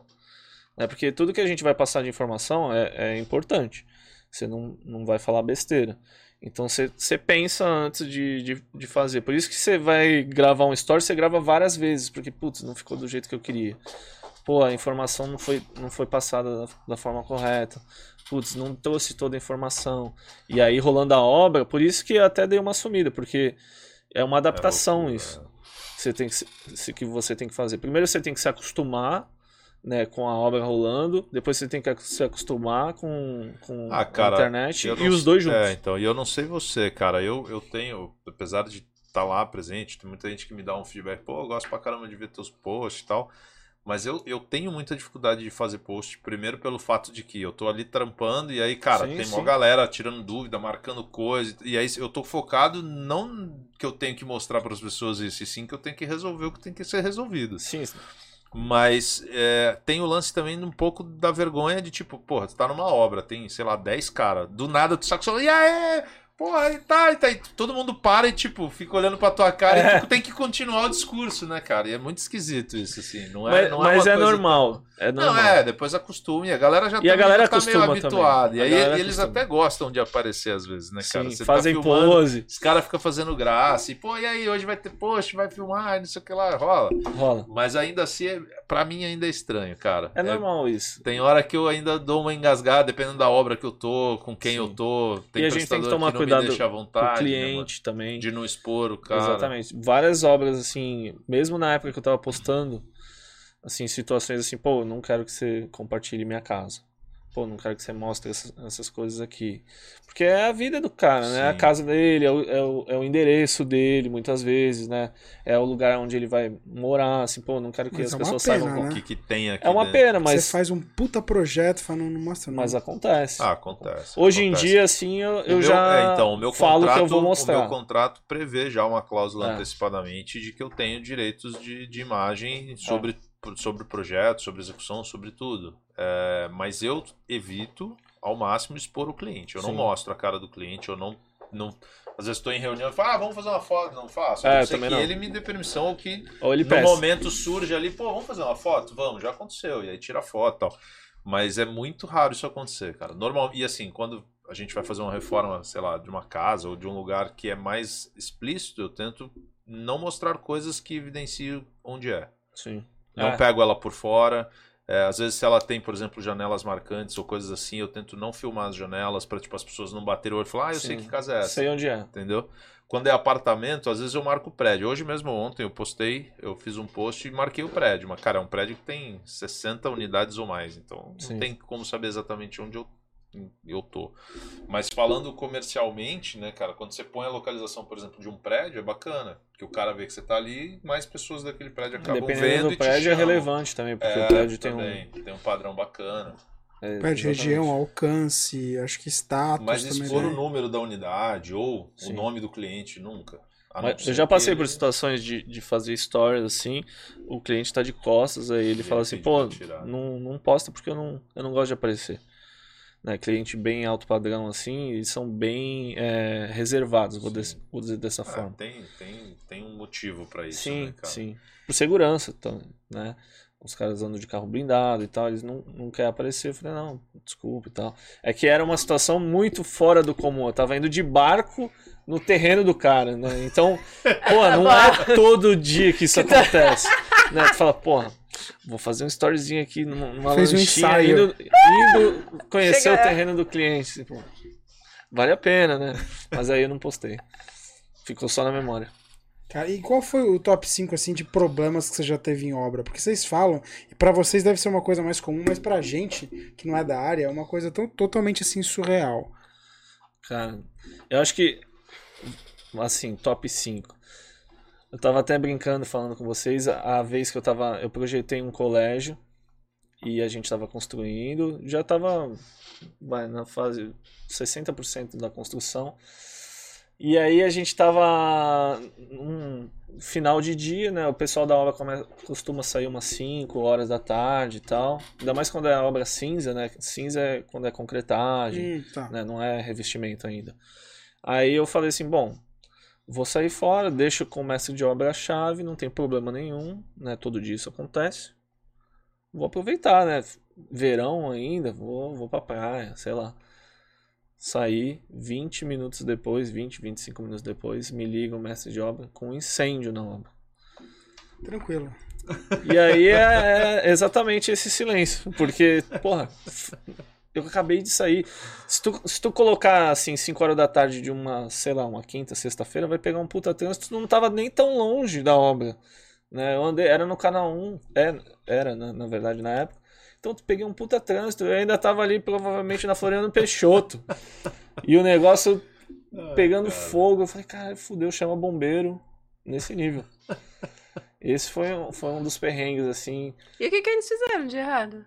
É porque tudo que a gente vai passar de informação é, é importante. Você não, não vai falar besteira. Então você, pensa antes de, de, de fazer. Por isso que você vai gravar um story, você grava várias vezes. Porque, putz, não ficou do jeito que eu queria. Pô, a informação não foi, não foi passada da, da forma correta. Putz, não trouxe toda a informação. E aí, rolando a obra, por isso que até dei uma sumida. Porque é uma adaptação loucura, isso que você tem que, se- se- que você tem que fazer. Primeiro você tem que se acostumar né, com a obra rolando, depois você tem que se acostumar com, com Ah, cara, a internet e não os dois juntos. É, então, e eu não sei você, cara. Eu, eu tenho, apesar de estar lá presente, tem muita gente que me dá um feedback, pô, eu gosto pra caramba de ver teus posts e tal. Mas eu, eu tenho muita dificuldade de fazer post, primeiro pelo fato de que eu tô ali trampando e aí, cara, Sim, tem sim. mó galera tirando dúvida, marcando coisa. E aí eu tô focado não que eu tenho que mostrar para as pessoas isso, e sim que eu tenho que resolver o que tem que ser resolvido. Sim, Mas é, tem o lance também um pouco da vergonha de tipo, porra, tu tá numa obra, tem, sei lá, 10 caras. Do nada tu saca e aí, porra, e tá, e tá. E todo mundo para e, tipo, fica olhando pra tua cara É. e tu tem que continuar o discurso, né, cara? E é muito esquisito isso, assim. Não é, mas não mas é, é, uma coisa- normal. É Não, normal. é, depois acostume. A galera já, E a também galera já tá meio habituada. E A aí eles acostuma. até gostam de aparecer às vezes, né, cara? Sim, Você fazem tá filmando, pose, os caras ficam fazendo graça. E, pô, e aí, hoje vai ter post, vai filmar, não sei o que lá, rola. rola. Mas ainda assim, é- pra mim ainda é estranho, cara. É normal isso. Tem hora que eu ainda dou uma engasgada, dependendo da obra que eu tô, com quem Sim. eu tô. Tem E a gente tem que tomar não cuidado à Com vontade. o né, cliente também. mano? de não expor o cara. Exatamente. Várias obras, assim, mesmo na época que eu tava postando, assim, situações assim, pô, não quero que você compartilhe minha casa. Pô, não quero que você mostre essas, essas coisas aqui. Porque é a vida do cara, né? É a Sim. casa dele, é o, é, o, é o endereço dele, muitas vezes, né? É o lugar onde ele vai morar, assim, pô, não quero que Mas as é pessoas pena, saibam. O né? que, que tem aqui. É uma dentro. pena, mas, Você faz um puta projeto, fala, não, mostra, não. mas acontece. Ah, acontece. Hoje acontece. em dia, assim, eu, O eu meu- já é, então, o meu falo contrato, que eu vou O mostrar. meu contrato prevê já uma cláusula É. antecipadamente de que eu tenho direitos de, de imagem sobre pro- sobre o projeto, sobre execução, sobre tudo. É, mas eu evito ao máximo expor o cliente. Eu não Sim. mostro a cara do cliente, eu não. não às vezes estou em reunião e falo, ah, vamos fazer uma foto. Não faço. É, Eu sei que não. ele me dê permissão ou que Ou ele no peça. momento surge ali, pô, vamos fazer uma foto? Vamos, já aconteceu. E aí tira a foto e tal. Mas é muito raro isso acontecer, cara. Normal, e assim, quando a gente vai fazer uma reforma, sei lá, de uma casa ou de um lugar que é mais explícito, eu tento não mostrar coisas que evidenciam onde é. Sim. Não É. pego ela por fora. É, às vezes, se ela tem, por exemplo, janelas marcantes ou coisas assim, eu tento não filmar as janelas para tipo, as pessoas não baterem o olho e falar, ah, eu sei Sim. que casa é essa Sei onde é. entendeu? Quando é apartamento, às vezes eu marco o prédio. Hoje mesmo, ontem, eu postei, eu fiz um post e marquei o prédio. Mas, cara, é um prédio que tem 60 unidades ou mais, então Sim. não tem como saber exatamente onde eu, eu tô. Mas falando comercialmente, né, cara, quando você põe a localização, por exemplo, de um prédio, é bacana. Que o cara vê que você tá ali, mais pessoas daquele prédio acabam Dependendo vendo do e te prédio é chamam. relevante também, porque É, o prédio tem um. tem um padrão bacana. é, Pede exatamente. região, alcance, acho que status Mas expor né? o número da unidade ou Sim. o nome do cliente, nunca. Eu já passei por situações de, de fazer stories assim, o cliente tá de costas, aí ele E fala assim, pô, não, não posta porque eu não, eu não gosto de aparecer. Né, cliente bem alto padrão assim, eles são bem é, reservados, vou, des- vou dizer dessa Ah, forma. tem, tem, tem um motivo pra isso, sim, né, cara? sim. Por segurança, então, né? Os caras andam de carro blindado e tal, eles não, não querem aparecer. Eu falei, não, desculpa e tal. É que era uma situação muito fora do comum. Eu tava indo de barco no terreno do cara, né? Então, pô, não é todo dia que isso acontece. Né? Tu fala, porra, vou fazer um storyzinho aqui numa Fez um lanchinha, ensaio. indo, indo conhecer Chega- o terreno do cliente. Tipo, vale a pena, né? Mas aí eu não postei. Ficou só na memória. Cara, e qual foi o top 5 assim de problemas que você já teve em obra? Porque vocês falam, e pra vocês deve ser uma coisa mais comum, mas pra gente que não é da área é uma coisa tão totalmente assim surreal. Cara, eu acho que. Assim, top 5. Eu tava até brincando falando com vocês, a, vez que eu tava. Eu projetei um colégio e a gente tava construindo, já tava vai, na fase 60% da construção. E aí a gente tava num final de dia, né? O pessoal da obra come- costuma sair umas 5 horas da tarde e tal. Ainda mais quando é obra cinza, né? Cinza é quando é concretagem né? Não é revestimento ainda. Aí eu falei assim, bom, vou sair fora, deixo com o mestre de obra a chave, não tem problema nenhum, né? Todo dia isso acontece. Vou aproveitar, né? Verão ainda, vou, vou pra praia, sei lá. Saí 20 minutos depois, 20, 25 minutos depois, me liga o mestre de obra com um incêndio na obra. Tranquilo. E aí é, é exatamente esse silêncio. Porque, porra, eu acabei de sair. Se tu, se tu colocar assim, 5 horas da tarde de uma, sei lá, uma quinta, sexta-feira, vai pegar um puta trânsito, tu não tava nem tão longe da obra. Né? Eu andei, era no canal 1, é, era, na, na verdade, na época. Então tu peguei um puta trânsito, eu ainda tava ali provavelmente na Floriano Peixoto. E o negócio pegando fogo. Eu falei, cara, fudeu, chama bombeiro nesse nível. Esse foi, um- foi um dos perrengues, assim. E o que, que eles fizeram de errado?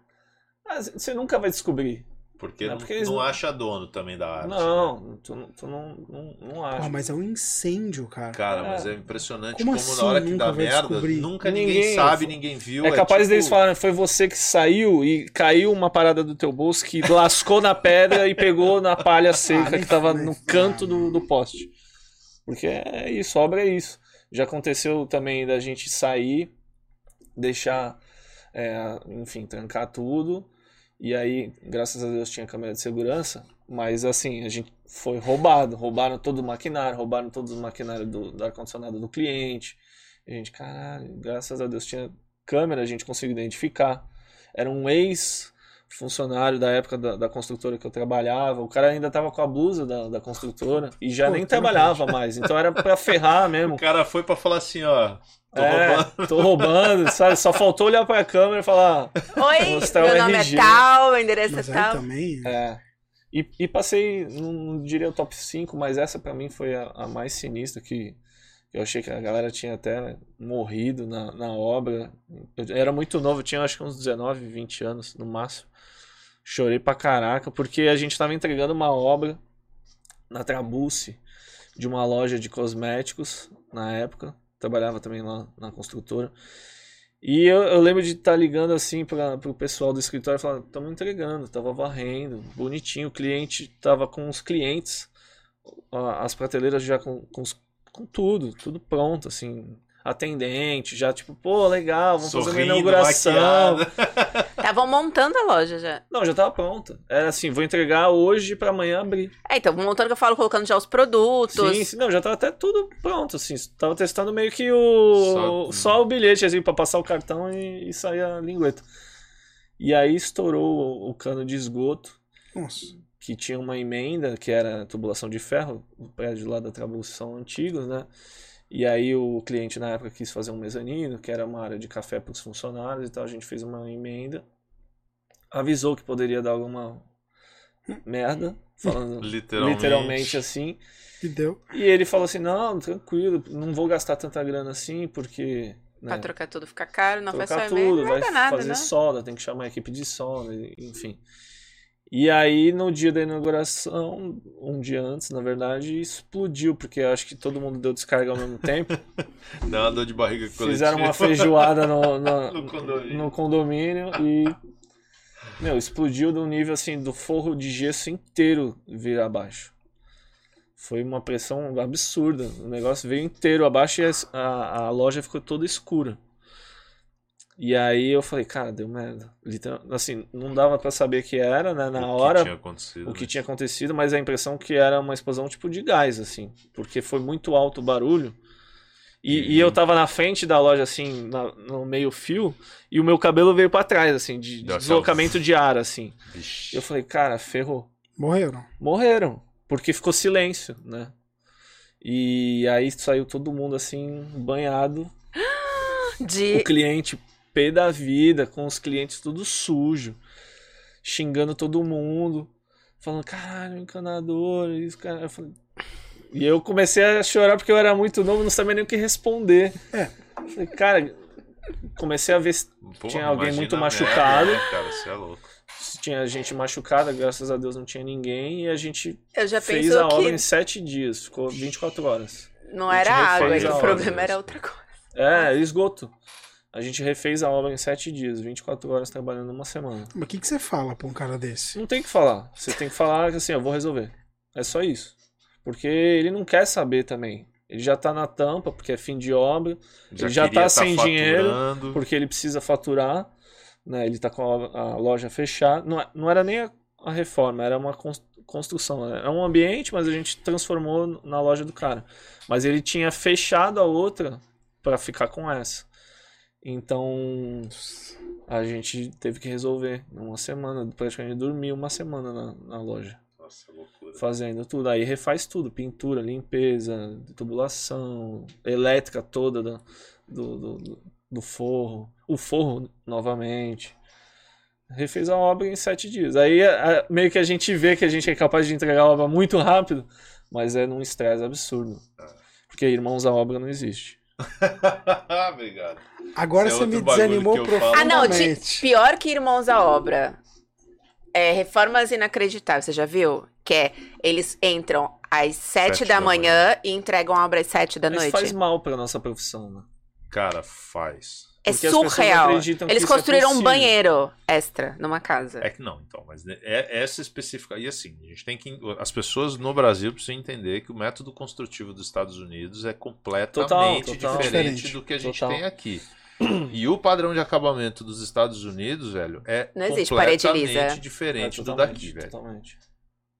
Ah, você nunca vai descobrir. Porque Não, não, porque eles não não- acha dono também da arte. né? Não, tu, não- tu não, não, não acha. Pô, mas é um incêndio, cara. Cara, É. mas é impressionante Como como, assim na hora que dá merda, descobrir? nunca ninguém, Ninguém- sabe, ninguém viu. É capaz tipo, deles falarem, foi você que saiu e caiu uma parada do teu bolso que lascou na pedra e pegou na palha seca nem que tava no canto do, do poste. Porque é isso, obra é isso. Já aconteceu também da gente sair, deixar, é, enfim, trancar tudo. E aí, graças a Deus, tinha câmera de segurança. Mas assim, a gente foi roubado. Roubaram todo o maquinário, roubaram todos os maquinários do, do ar-condicionado do cliente. E a gente, caralho, graças a Deus tinha câmera, a gente conseguiu identificar. Era um ex-funcionário da época da, da construtora que eu trabalhava. O cara ainda tava com a blusa da, da construtora e já Pô, nem trabalhava mais. Então era pra ferrar mesmo. O cara foi pra falar assim, ó. Tô é, roubando. tô roubando, sabe? Só faltou olhar pra câmera e falar. Oi, Mostrar meu o nome RG. é tal, meu endereço Mas é tal. também. É. E, e passei, não, não diria o top 5, mas essa pra mim foi a, a mais sinistra que eu achei que a galera tinha até morrido na, na obra. Eu era muito novo, eu tinha acho que uns 19, 20 anos no máximo. Chorei pra caraca, porque a gente tava entregando uma obra na Trabuce de uma loja de cosméticos na época. Trabalhava também lá na construtora. E eu, eu lembro de estar ligando assim para o pessoal do escritório falando, estamos entregando, tava varrendo, bonitinho, o cliente tava com os clientes, as prateleiras já com, com, com tudo, tudo pronto, assim, atendente, já tipo, pô, legal, vamos fazer uma Sorrindo, inauguração. Estavam montando a loja já. Não, já tava pronta. Era assim, vou entregar hoje para amanhã abrir. É, então, montando que eu falo, colocando já os produtos. Sim, sim, não, já tava até tudo pronto, assim. Tava testando meio que o. Só- Só, o bilhete, assim, pra passar o cartão e, e sair a lingueta. E aí estourou o, o cano de esgoto, Nossa. que tinha uma emenda, que era tubulação de ferro, o prédio lá da Trabução Antigos, né? E aí o cliente na época quis fazer um mezanino, que era uma área de café para os funcionários e tal. A gente fez uma emenda, avisou que poderia dar alguma merda, falando Literalmente. literalmente assim. E deu. E ele falou assim: não, tranquilo, não vou gastar tanta grana assim, porque. Né, Pra trocar tudo ficar caro, não faz trocar só e-mail, tudo, não vai nada, fazer né? solda, tem que chamar a equipe de solda, e- enfim. E aí, no dia da inauguração, um dia antes, na verdade, explodiu, porque acho que todo mundo deu descarga ao mesmo tempo. Dá uma dor de barriga coletiva. Fizeram uma feijoada no, na- No condomínio. no condomínio e. Meu, explodiu de um nível assim, do forro de gesso inteiro vir abaixo. Foi uma pressão absurda. O negócio veio inteiro abaixo e as- a, a loja ficou toda escura. E aí eu falei, cara, deu merda. Literal- Assim, não dava pra saber que era, né, na O que hora tinha acontecido. o que né? tinha acontecido, mas a impressão que era uma explosão tipo de gás, assim, porque foi muito alto o barulho. E, e eu tava na frente da loja, assim, na- no meio fio, e o meu cabelo veio pra trás, assim, de, de deslocamento de ar, assim. Vixe. Eu falei, cara, ferrou. Morreram. Morreram, porque ficou silêncio, né? E aí saiu todo mundo, assim, banhado, De... o cliente pé da vida, com os clientes tudo sujo, xingando todo mundo, falando, caralho, encanador, isso, cara. Eu falei... E eu comecei a chorar porque eu era muito novo, não sabia nem o que responder. É. Falei, cara, comecei a ver se Porra, tinha alguém muito machucado. merda, né, cara, você é louco. se tinha gente machucada, graças a Deus não tinha ninguém, e a gente Eu já fez a obra que em sete dias, ficou 24 horas. não era água, o problema obra. era outra coisa. É, esgoto. A gente refez a obra em sete dias, 24 horas trabalhando uma semana. Mas o que, que você fala pra um cara desse? Não tem o que falar. Você tem que falar que assim, eu vou resolver. É só isso. Porque ele não quer saber também. Ele já tá na tampa, porque é fim de obra, Ele já queria tá sem dinheiro, porque ele precisa faturar, né? Ele tá com a, loja fechada. Não, é- não era nem a, a reforma, era uma cons- construção. Era um ambiente, mas a gente transformou na loja do cara. Mas ele tinha fechado a outra para ficar com essa. Então a gente teve que resolver numa semana, praticamente dormi uma semana na, na loja Nossa, loucura. fazendo tudo. Aí refaz tudo, pintura, limpeza, tubulação, elétrica toda do, do, do, do forro, o forro novamente. Refez a obra em sete dias. Aí a- meio que a gente vê que a gente é capaz de entregar a obra muito rápido, mas é num estresse absurdo. Porque irmãos, a obra não existe. Obrigado. Agora Esse é você me outro bagulho desanimou falo. Ah, não, de- profundamente. pior que Irmãos à Obra. É Reformas Inacreditáveis, você já viu? Que é, eles entram às sete, Sete da, da manhã, e entregam a obra às sete da Mas noite. faz mal pra nossa profissão, né? Cara, faz. É porque surreal. Eles é construíram um possível. banheiro extra numa casa. É que não, então, mas é, é essa específica. E assim, a gente tem que. As pessoas no Brasil precisam entender que o método construtivo dos Estados Unidos é completamente Total, total. diferente Diferente. do que a gente Total. tem aqui. E o padrão de acabamento dos Estados Unidos, velho, é Não existe parede completamente lisa. diferente É, do daqui, velho. Totalmente.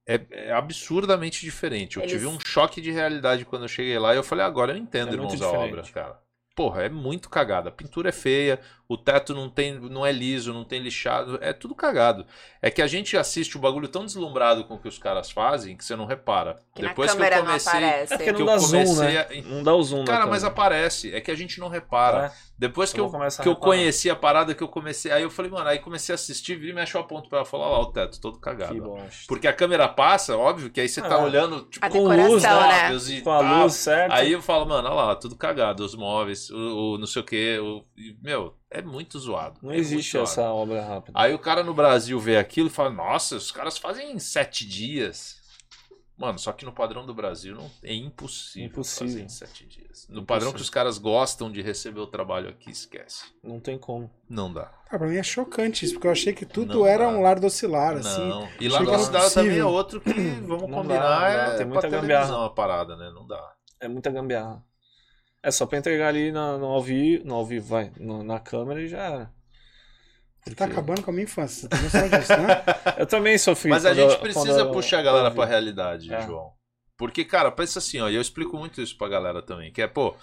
É, é absurdamente diferente. Eu Eles- tive um choque de realidade quando eu cheguei lá e eu falei, agora eu entendo, É irmãos, a obra, cara. Porra, é muito cagada. A pintura é feia, o teto não tem, não é liso, não tem lixado, é tudo cagado. É que a gente assiste o bagulho tão deslumbrado com o que os caras fazem que você não repara. Que na Depois que câmera eu comecei, não aparece. É porque que não eu dá zoom, comecei né? a- Não dá o zoom Cara, mas aparece. É que a gente não repara. É. Depois que Eu que eu conheci a parada, que eu comecei. Aí eu falei, mano, aí comecei a assistir, vi e me achou a ponto pra ela falar lá o teto, todo cagado. Porque a câmera passa, óbvio, que aí você tá Ah. olhando, tipo, com luz, né? móveis e Com a luz certa. Aí eu falo, mano, olha lá, tudo cagado, os móveis, o, o não sei o que, o, e, meu, é muito zoado. Não é existe essa zoado. obra rápida. Aí o cara no Brasil vê aquilo e fala, nossa, os caras fazem em sete dias. Mano, só que no padrão do Brasil não, é impossível, Impossível. fazer em sete dias. No Impossível. padrão que os caras gostam de receber o trabalho aqui, esquece. Não tem como. Não dá. Cara, pra mim é chocante isso, porque eu achei que tudo Não era dá. um lar docilar, assim. não. E era cidade também é outro que, vamos Não dá, combinar, não dá. é Tem pra muita televisão gambiarra. a parada, né? Não dá. É muita gambiarra. É só pra entregar ali na- no ao vivo, no ao vivo, vai, no- na câmera e já era. Você tá acabando com a minha infância, você tem noção disso, né? Eu também sofri. Mas a gente eu- precisa eu- puxar a galera pra realidade, É. João. Porque, cara, pensa assim, ó, e eu explico muito isso pra galera também, que é, pô,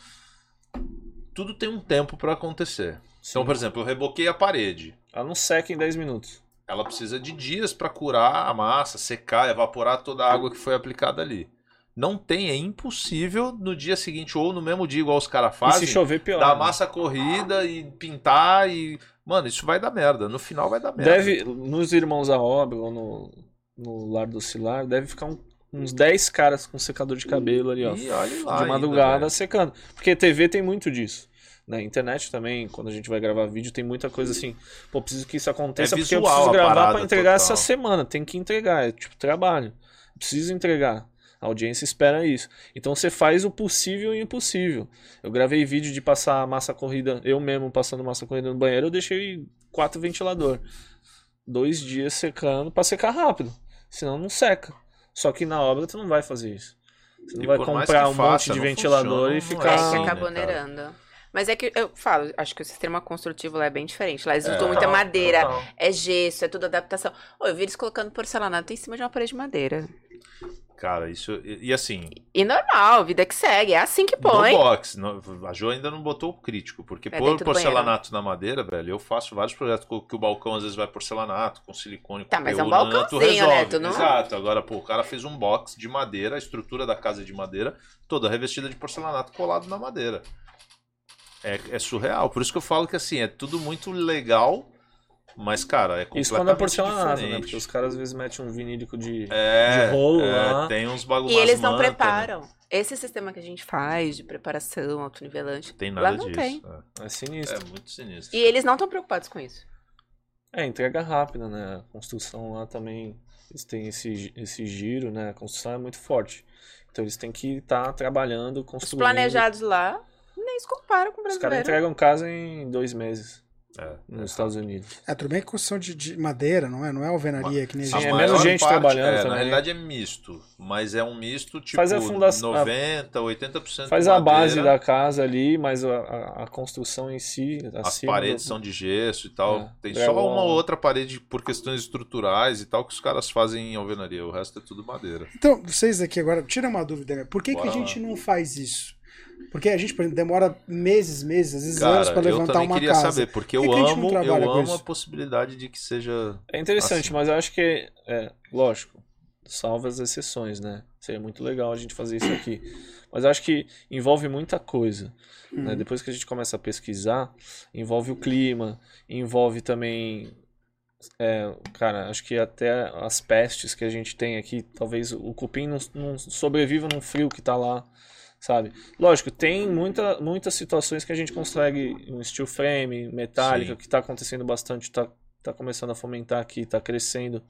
tudo tem um tempo pra acontecer. Então, Sim. por exemplo, eu reboquei a parede. Ela não seca em 10 minutos. Ela precisa de dias pra curar a massa, secar, evaporar toda a água que foi aplicada ali. Não tem, é impossível no dia seguinte ou no mesmo dia, igual os caras E fazem, se chover, pior. dar né? massa corrida e pintar e. Mano, isso vai dar merda. No final vai dar merda. Deve, nos Irmãos à Obra ou no, no Lar do Cilar, deve ficar um- uns 10 caras com secador de cabelo ali, ó. E olha lá de ainda, madrugada velho. secando. Porque TV tem muito disso. Na internet também, quando a gente vai gravar vídeo, tem muita coisa assim. Pô, preciso que isso aconteça É porque eu preciso a gravar pra entregar total. essa semana. Tem que entregar, é tipo trabalho. Preciso entregar. A audiência espera isso. Então você faz o possível e o impossível. Eu gravei vídeo de passar massa corrida, eu mesmo passando massa corrida no banheiro, eu deixei quatro ventilador. Dois dias secando pra secar rápido. Senão não seca. Só que na obra tu não vai fazer isso. Você não E vai comprar um faça, monte de ventilador funciona, e ficar. é né, cara? onerando. Mas é que eu falo, acho que o sistema construtivo lá é bem diferente. Lá eles É, usam muita madeira, total. é gesso, é tudo adaptação. Ô, eu vi eles colocando porcelanato em cima de uma parede de madeira. Cara, isso. E, e assim, E normal, vida que segue, é assim que no põe. box, no- a Jo ainda não botou o crítico, porque É do porcelanato na madeira, velho, eu faço vários projetos que o balcão às vezes vai porcelanato, com silicone, com Tá, mas é um balcãozinho, né? resolve. Tu não- Exato, agora, pô, o cara fez um box de madeira, a estrutura da casa é de madeira, toda revestida de porcelanato colado na madeira. É, é surreal, por isso que eu falo que assim, é tudo muito legal, mas, cara, é completamente Isso quando é porcelanato, né? Porque os caras às vezes metem um vinílico de. É, de rolo é, lá. tem uns bagulhos. E eles não manta, né? preparam. Esse sistema que a gente faz de preparação, autonivelante, Tem lá nada não disso. tem. É. É sinistro. É muito sinistro. E eles não estão preocupados com isso. É, entrega rápida, né? A construção lá também. Eles têm esse, esse giro, né? A construção é muito forte. Então eles têm que estar trabalhando, Os construindo. planejados lá nem se comparam com o Os caras brasileiro. entregam casa em dois meses É, nos é. Estados Unidos. É, tudo bem que construção de, de madeira, não é? Não é alvenaria que nem existe. é menos gente trabalhando é, também. Na realidade é misto, mas é um misto tipo Faz a fundação- 90, 80% Faz a base da casa ali, mas a, a, a construção em si. As paredes do- são de gesso e tal. É, Tem só uma ou outra parede por questões estruturais e tal que os caras fazem em alvenaria. O resto é tudo madeira. Então, vocês aqui agora, tira uma dúvida. Por que, que a gente lá. não faz isso? Porque a gente, por exemplo, demora meses, meses, às vezes Cara, anos para eu levantar também uma queria casa. saber, porque eu que a gente não amo, eu amo isso? a possibilidade de que seja. É interessante, Assim. mas eu acho que, é, lógico, salva as exceções, né? Seria muito legal a gente fazer isso aqui. Mas eu acho que envolve muita coisa. Uhum. né? Depois que a gente começa a pesquisar, envolve o clima, envolve também. é, cara, acho que até as pestes que a gente tem aqui, talvez o cupim não, não sobreviva num frio que tá lá, sabe? Lógico, tem muita, muitas situações que a gente consegue um steel frame, metálica, que tá acontecendo bastante, tá, tá começando a fomentar aqui, tá crescendo,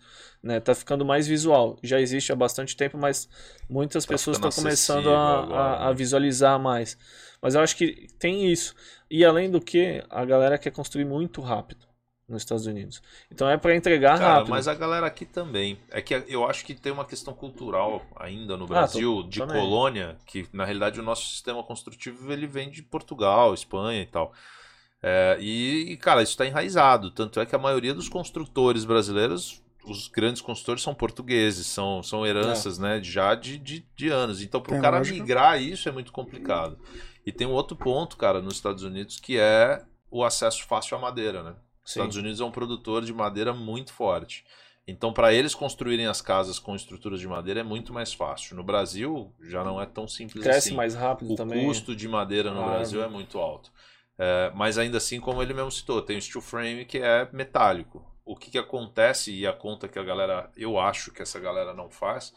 né? Tá ficando mais visual. Já existe há bastante tempo, mas muitas Tá pessoas estão começando a, a, a né? visualizar mais. Mas eu acho que tem isso. E além do que, a galera quer construir muito rápido nos Estados Unidos. Então é para entregar Cara, rápido. mas a galera aqui também. É que eu acho que tem uma questão cultural ainda no Ah, Brasil, tô- de também. colônia, que na realidade o nosso sistema construtivo ele vem de Portugal, Espanha e tal. É, e, cara, isso está enraizado. Tanto é que a maioria dos construtores brasileiros, os grandes construtores são portugueses, são, são heranças, né, de- já de, de, de anos. Então, para o É cara lógico. migrar isso é muito complicado. E tem um outro ponto, cara, nos Estados Unidos, que é o acesso fácil à madeira, né? Os. Estados Unidos é um produtor de madeira muito forte. Então, para eles construírem as casas com estruturas de madeira é muito mais fácil. No Brasil, já não é tão simples Cresce assim. mais rápido O também. custo de madeira no Ah, Brasil é muito alto. É, mas ainda assim, como ele mesmo citou, tem o steel frame que é metálico. O que, que acontece, e a conta que a galera, eu acho que essa galera não faz,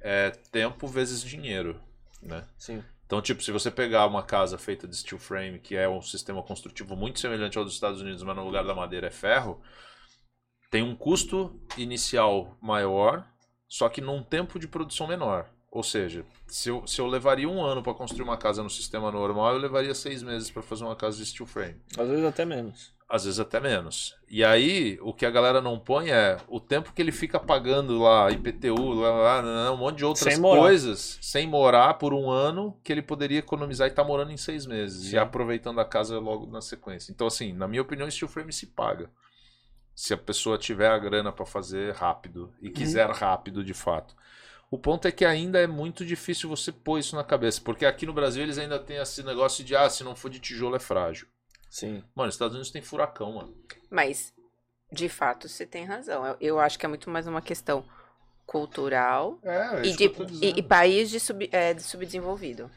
é tempo vezes dinheiro. Né? Sim. Então, tipo, se você pegar uma casa feita de steel frame, que é um sistema construtivo muito semelhante ao dos Estados Unidos, mas no lugar da madeira é ferro, tem um custo inicial maior só que num tempo de produção menor. Ou seja, se eu, se eu levaria um ano para construir uma casa no sistema normal, eu levaria seis meses para fazer uma casa de steel frame. Às vezes até menos. Às vezes até menos. E aí, o que a galera não põe é o tempo que ele fica pagando lá, IPTU, lá, lá, um monte de outras Sem coisas, sem morar por um ano, que ele poderia economizar e tá morando em seis meses. Sim. E aproveitando a casa logo na sequência. Então, assim, na minha opinião, steel frame se paga. Se a pessoa tiver a grana para fazer rápido e quiser rápido de fato. O ponto é que ainda é muito difícil você pôr isso na cabeça, porque aqui no Brasil eles ainda têm esse negócio de ah, se não for de tijolo é frágil. Sim. Mano, os Estados Unidos tem furacão, mano. Mas, de fato, você tem razão. Eu, eu acho que é muito mais uma questão cultural É, e, de, e, e país de, sub, é, de subdesenvolvido.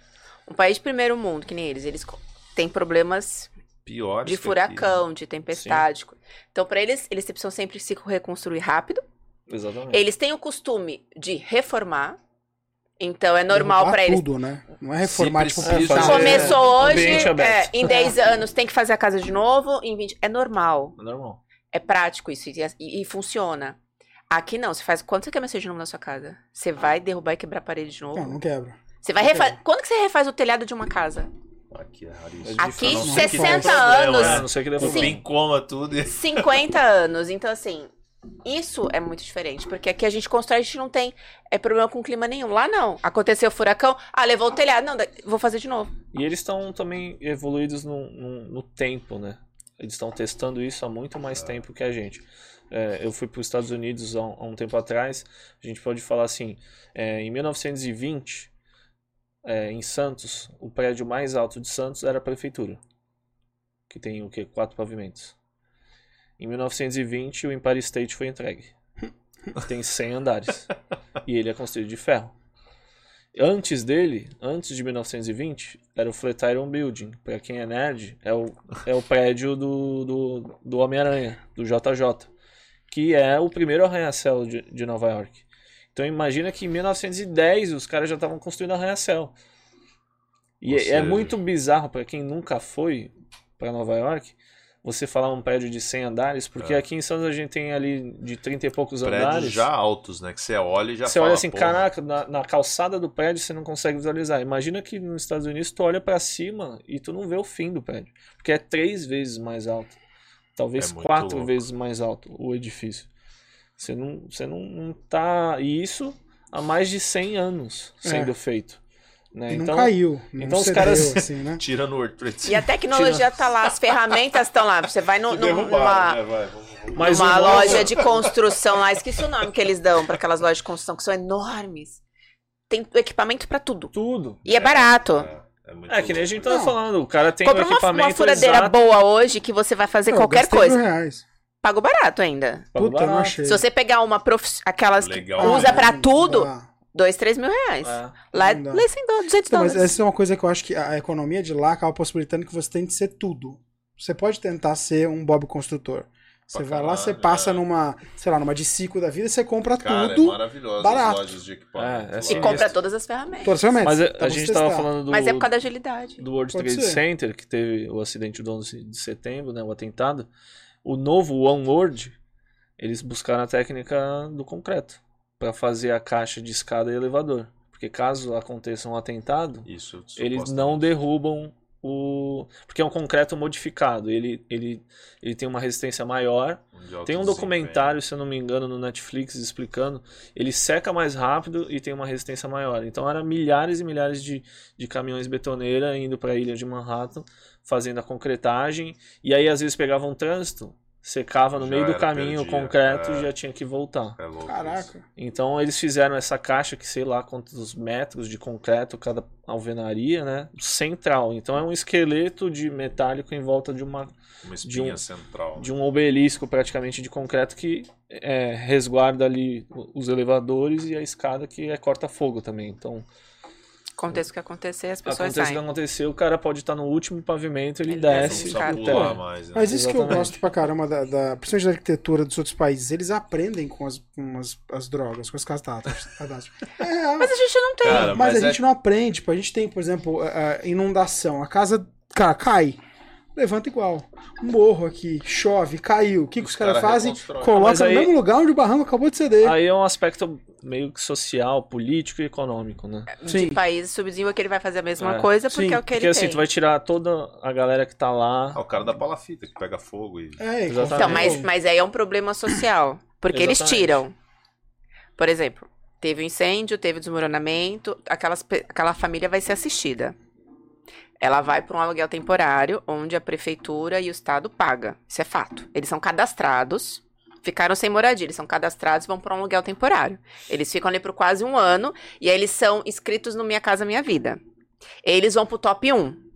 Um país de primeiro mundo, que nem eles, eles têm problemas pior de furacão, de tempestade. Então, para eles, eles precisam sempre se reconstruir rápido. Exatamente. Eles têm o costume de reformar. Então, é normal para eles. tudo, né? Não é reformar, tipo, precisa- Começou hoje, é, em 10 anos tem que fazer a casa de novo, em 20. É normal. É normal. É prático isso e, e- funciona. Aqui não, você faz. Quando você quer mexer de novo na sua casa? Você vai derrubar e quebrar a parede de novo? Não, não quebra. Você vai refazer. Quando que você refaz o telhado de uma casa? Aqui é É raríssimo. Aqui, A não ser que 60 tenha problema, anos. né? Não ser que problema. Bim coma tudo e... 50 anos. Então, assim, isso é muito diferente. Porque aqui a gente constrói, a gente não tem é, problema com clima nenhum. Lá não. Aconteceu o furacão, ah, levou o telhado. Não, vou fazer de novo. E eles estão também evoluídos no, no, no tempo, né? Eles estão testando isso há muito mais tempo que a gente. É, eu fui para os Estados Unidos há um, há um tempo atrás. A gente pode falar assim: é, em 1920, é, em Santos, o prédio mais alto de Santos era a prefeitura, que tem o quê? Quatro pavimentos. Em 1920, o Empire State foi entregue. Tem 100 andares. E ele é construído de ferro. Antes dele, antes de 1920, era o Flatiron Building. Pra quem é nerd, é o, é o prédio do, do, do Homem-Aranha, do JJ. Que é o primeiro arranha-céu de, de Nova York. Então imagina que em 1910 os caras já estavam construindo arranha-céu. E Ou é, seja- muito bizarro pra quem nunca foi pra Nova York, você falar um prédio de 100 andares, porque É. aqui em Santos a gente tem ali de 30 e poucos Prédios andares. já altos, né? Que você olha e já Você fala, olha assim, "Pô, caraca, na, na calçada do prédio você não consegue visualizar. Imagina que nos Estados Unidos tu olha pra cima e tu não vê o fim do prédio. Porque é três vezes mais alto. Talvez É quatro louco. vezes mais alto o edifício. Você não, você não, não tá. E isso há mais de 100 anos sendo É. feito. Né? E não Então, caiu. Não então os cedeu, caras- assim, né? Tira no World Trade E a tecnologia tá lá, as ferramentas estão lá. Você vai no, derrubaram, numa, né? Vai, vamos- numa loja de construção lá, esqueci o nome que eles dão para aquelas lojas de construção que são enormes. Tem equipamento para tudo. tudo. E é barato. É, é É que nem a gente tava falando, o cara tem Compra um uma, equipamento uma furadeira exato, boa hoje que você vai fazer Eu qualquer coisa. reais. Pago barato ainda. paga Puta, não barato. achei. Se você pegar uma prof... aquelas que Legal. usa Ah, pra não tudo, dá. Dois, três mil reais. É. Lá Não dá. lê 100 dólares, 200 Então, mas dólares. essa é uma coisa que eu acho que a economia de lá acaba possibilitando que você tem de ser tudo. Você pode tentar ser um Bob construtor. Você Pra vai lá, você passa é. numa, sei lá, numa de ciclo da vida, você compra Cara, é tudo, maravilhoso barato. as lojas de equipamento. É, é lá. E compra todas as ferramentas. todas as ferramentas. Mas a, Então, a gente tava testar. falando do, Mas é por causa da agilidade. do World Pode Trade ser. Center, que teve o acidente do 11 de setembro, né, o atentado. O novo One World, eles buscaram a técnica do concreto para fazer a caixa de escada e elevador. Porque caso aconteça um atentado, Isso, eles não derrubam o. Porque é um concreto modificado. Ele, ele, ele tem uma resistência maior. Tem um documentário, se eu não me engano, no Netflix explicando. Ele seca mais rápido e tem uma resistência maior. Então era milhares e milhares de, de caminhões betoneira indo para a ilha de Manhattan, fazendo a concretagem. E aí às vezes pegava um trânsito, secava no Já meio do caminho o perdia. concreto É. e já tinha que voltar. É louco isso. Caraca. Então eles fizeram essa caixa que sei lá quantos metros de concreto cada alvenaria, né? Central. Então é um esqueleto de metálico em volta de uma Uma espinha um- central. de um obelisco praticamente de concreto que é, resguarda ali os elevadores e a escada que é corta-fogo também. Então, Aconteça o que acontecer, as pessoas acontece o que saem. acontecer, o cara pode estar no último pavimento, ele, Ele desce cara. pular mais, né? Mas isso que eu gosto pra caramba, da, da, principalmente da arquitetura dos outros países. Eles aprendem com as, com as, as drogas, com as catástrofes. catástrofes. É, Mas a gente não tem. Cara, mas, mas a é- gente não aprende. Tipo, a gente tem, por exemplo, a, a inundação. A casa, cara, cai. Levanta igual. Um morro aqui, chove, caiu. O que, que os, Os caras cara fazem? Coloca no mesmo lugar onde o barranco acabou de ceder. Aí é um aspecto meio que social, político e econômico, né? Sim. De países subdesenvolvidos que ele vai fazer a mesma É. coisa porque Sim, é o que Porque ele assim, tem. tu vai tirar toda a galera que tá lá. Ah, o cara da palafita que pega fogo e. É, Exatamente. Então, mas, mas aí é um problema social. Porque eles tiram. Por exemplo, teve um incêndio, teve desmoronamento, aquelas, aquela família vai ser assistida. Ela vai para um aluguel temporário, onde a prefeitura e o estado paga. Isso é fato. Eles são cadastrados, ficaram sem moradia, eles são cadastrados e vão para um aluguel temporário. Eles ficam ali por quase um ano e aí eles são inscritos no Minha Casa Minha Vida. Eles vão pro top 1.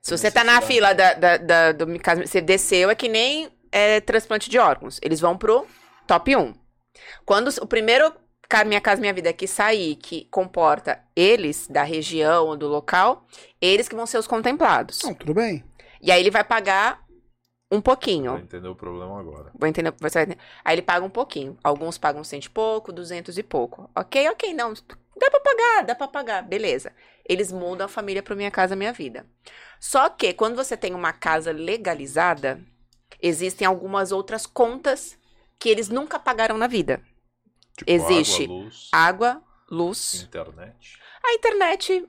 Se você tá na fila da, da, da- do Minha Casa, você desceu, é que nem é, transplante de órgãos. Eles vão pro top 1. Quando o primeiro Minha Casa Minha Vida que sair, que comporta eles da região ou do local, eles que vão ser os contemplados. Não, tudo bem. E aí ele vai pagar um Vou pouquinho. entender o problema agora. Vou entender, você vai entender. Aí ele paga um pouquinho. Alguns pagam cento e pouco, duzentos e pouco. Ok, ok, não. Dá pra pagar, dá pra pagar. Beleza. Eles mudam a família pro Minha Casa Minha Vida. Só que quando você tem uma casa legalizada, existem algumas outras contas que eles nunca pagaram na vida. Tipo, Existe. Água, luz, Água, luz, internet. a internet.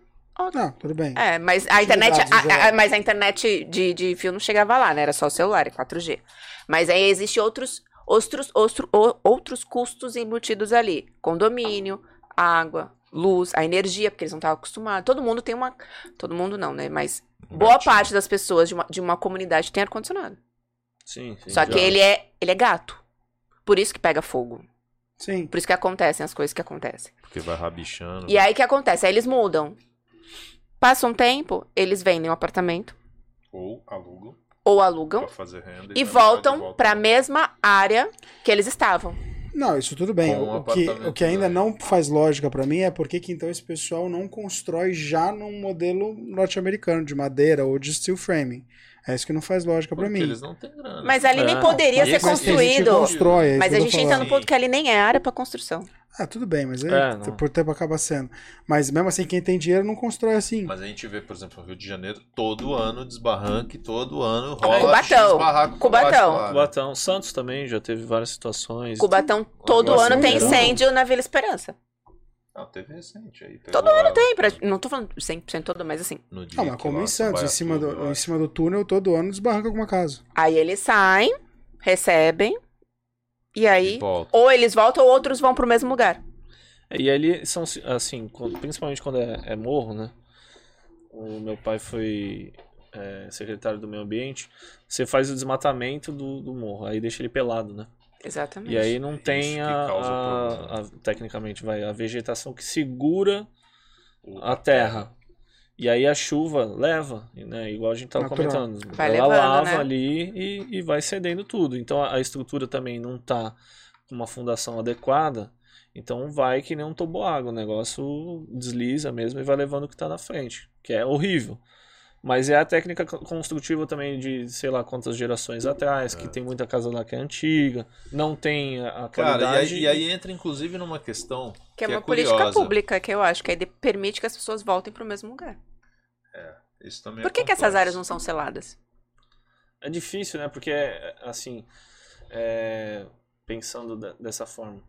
Não, tudo bem. É, mas a internet, a- a- mas a internet de, de fio não chegava lá, né? Era só o celular, é 4G. Mas aí existe outros, outros, outros, outros custos embutidos ali. Condomínio, água, luz, a energia, porque eles não estavam acostumados. Todo mundo tem uma. Todo mundo não, né? Mas boa Gatinho. parte das pessoas de uma, de uma comunidade tem ar-condicionado. Sim, sim. Só já. que ele é, ele é gato. Por isso que pega fogo. Sim. Por isso que acontecem as coisas que acontecem. Porque vai rabichando. E aí o que acontece? Aí eles mudam. Passa um tempo, eles vendem um apartamento Ou alugam ou alugam pra fazer renda. e de voltam volta. pra mesma área que eles estavam. Não, isso tudo bem. Um O, que, o que ainda velho. não faz lógica pra mim é por que que então esse pessoal não constrói já num modelo norte-americano, de madeira ou de steel framing. É isso que não faz lógica pra Porque mim. eles não têm grana. Mas ali nem É. poderia ser construído. constrói, é Mas a gente entra no ponto que ali nem é área pra construção. Ah, tudo bem, mas aí, É, por tempo acaba sendo. Mas mesmo assim, quem tem dinheiro não constrói assim. Mas a gente vê, por exemplo, no Rio de Janeiro, todo ano desbarranque, todo ano rola Cubatão. Cubatão. né? Cubatão. Santos também já teve várias situações. Cubatão todo ano tem incêndio na Vila Esperança. Não, teve recente aí. Todo pegou a- Tem, pra- não tô falando 100% todo, mas assim. No dia Não, mas que como lá, em Santos, em cima, do, em cima do túnel, todo ano desbarranca alguma casa. Aí eles saem, recebem, e aí. E. Ou eles voltam ou outros vão pro mesmo lugar. E ali são, assim, principalmente quando é, é morro, né? O meu pai foi é, secretário do meio ambiente. Você faz o desmatamento do, do morro, aí deixa ele pelado, né? Exatamente. E aí não Isso tem que a, a- a- tecnicamente vai a vegetação que segura O- a terra. E aí a chuva leva, né? Igual a gente estava Natural. comentando. Vai ela levando, lava né? ali e, e vai cedendo tudo. Então a, a estrutura também não tá com uma fundação adequada. Então vai que nem um toboágua. O negócio desliza mesmo e vai levando o que tá na frente. Que é horrível. Mas é a técnica co- construtiva também de sei lá quantas gerações atrás, que tem muita casa lá que é antiga, não tem a a Cara, e qualidade. aí, e aí entra inclusive numa questão Que é uma política curiosa. pública que eu acho, que aí permite que as pessoas voltem pro mesmo lugar. Isso também é Por que, que essas áreas não são seladas? É difícil, né? Porque, assim, é, pensando de- dessa forma,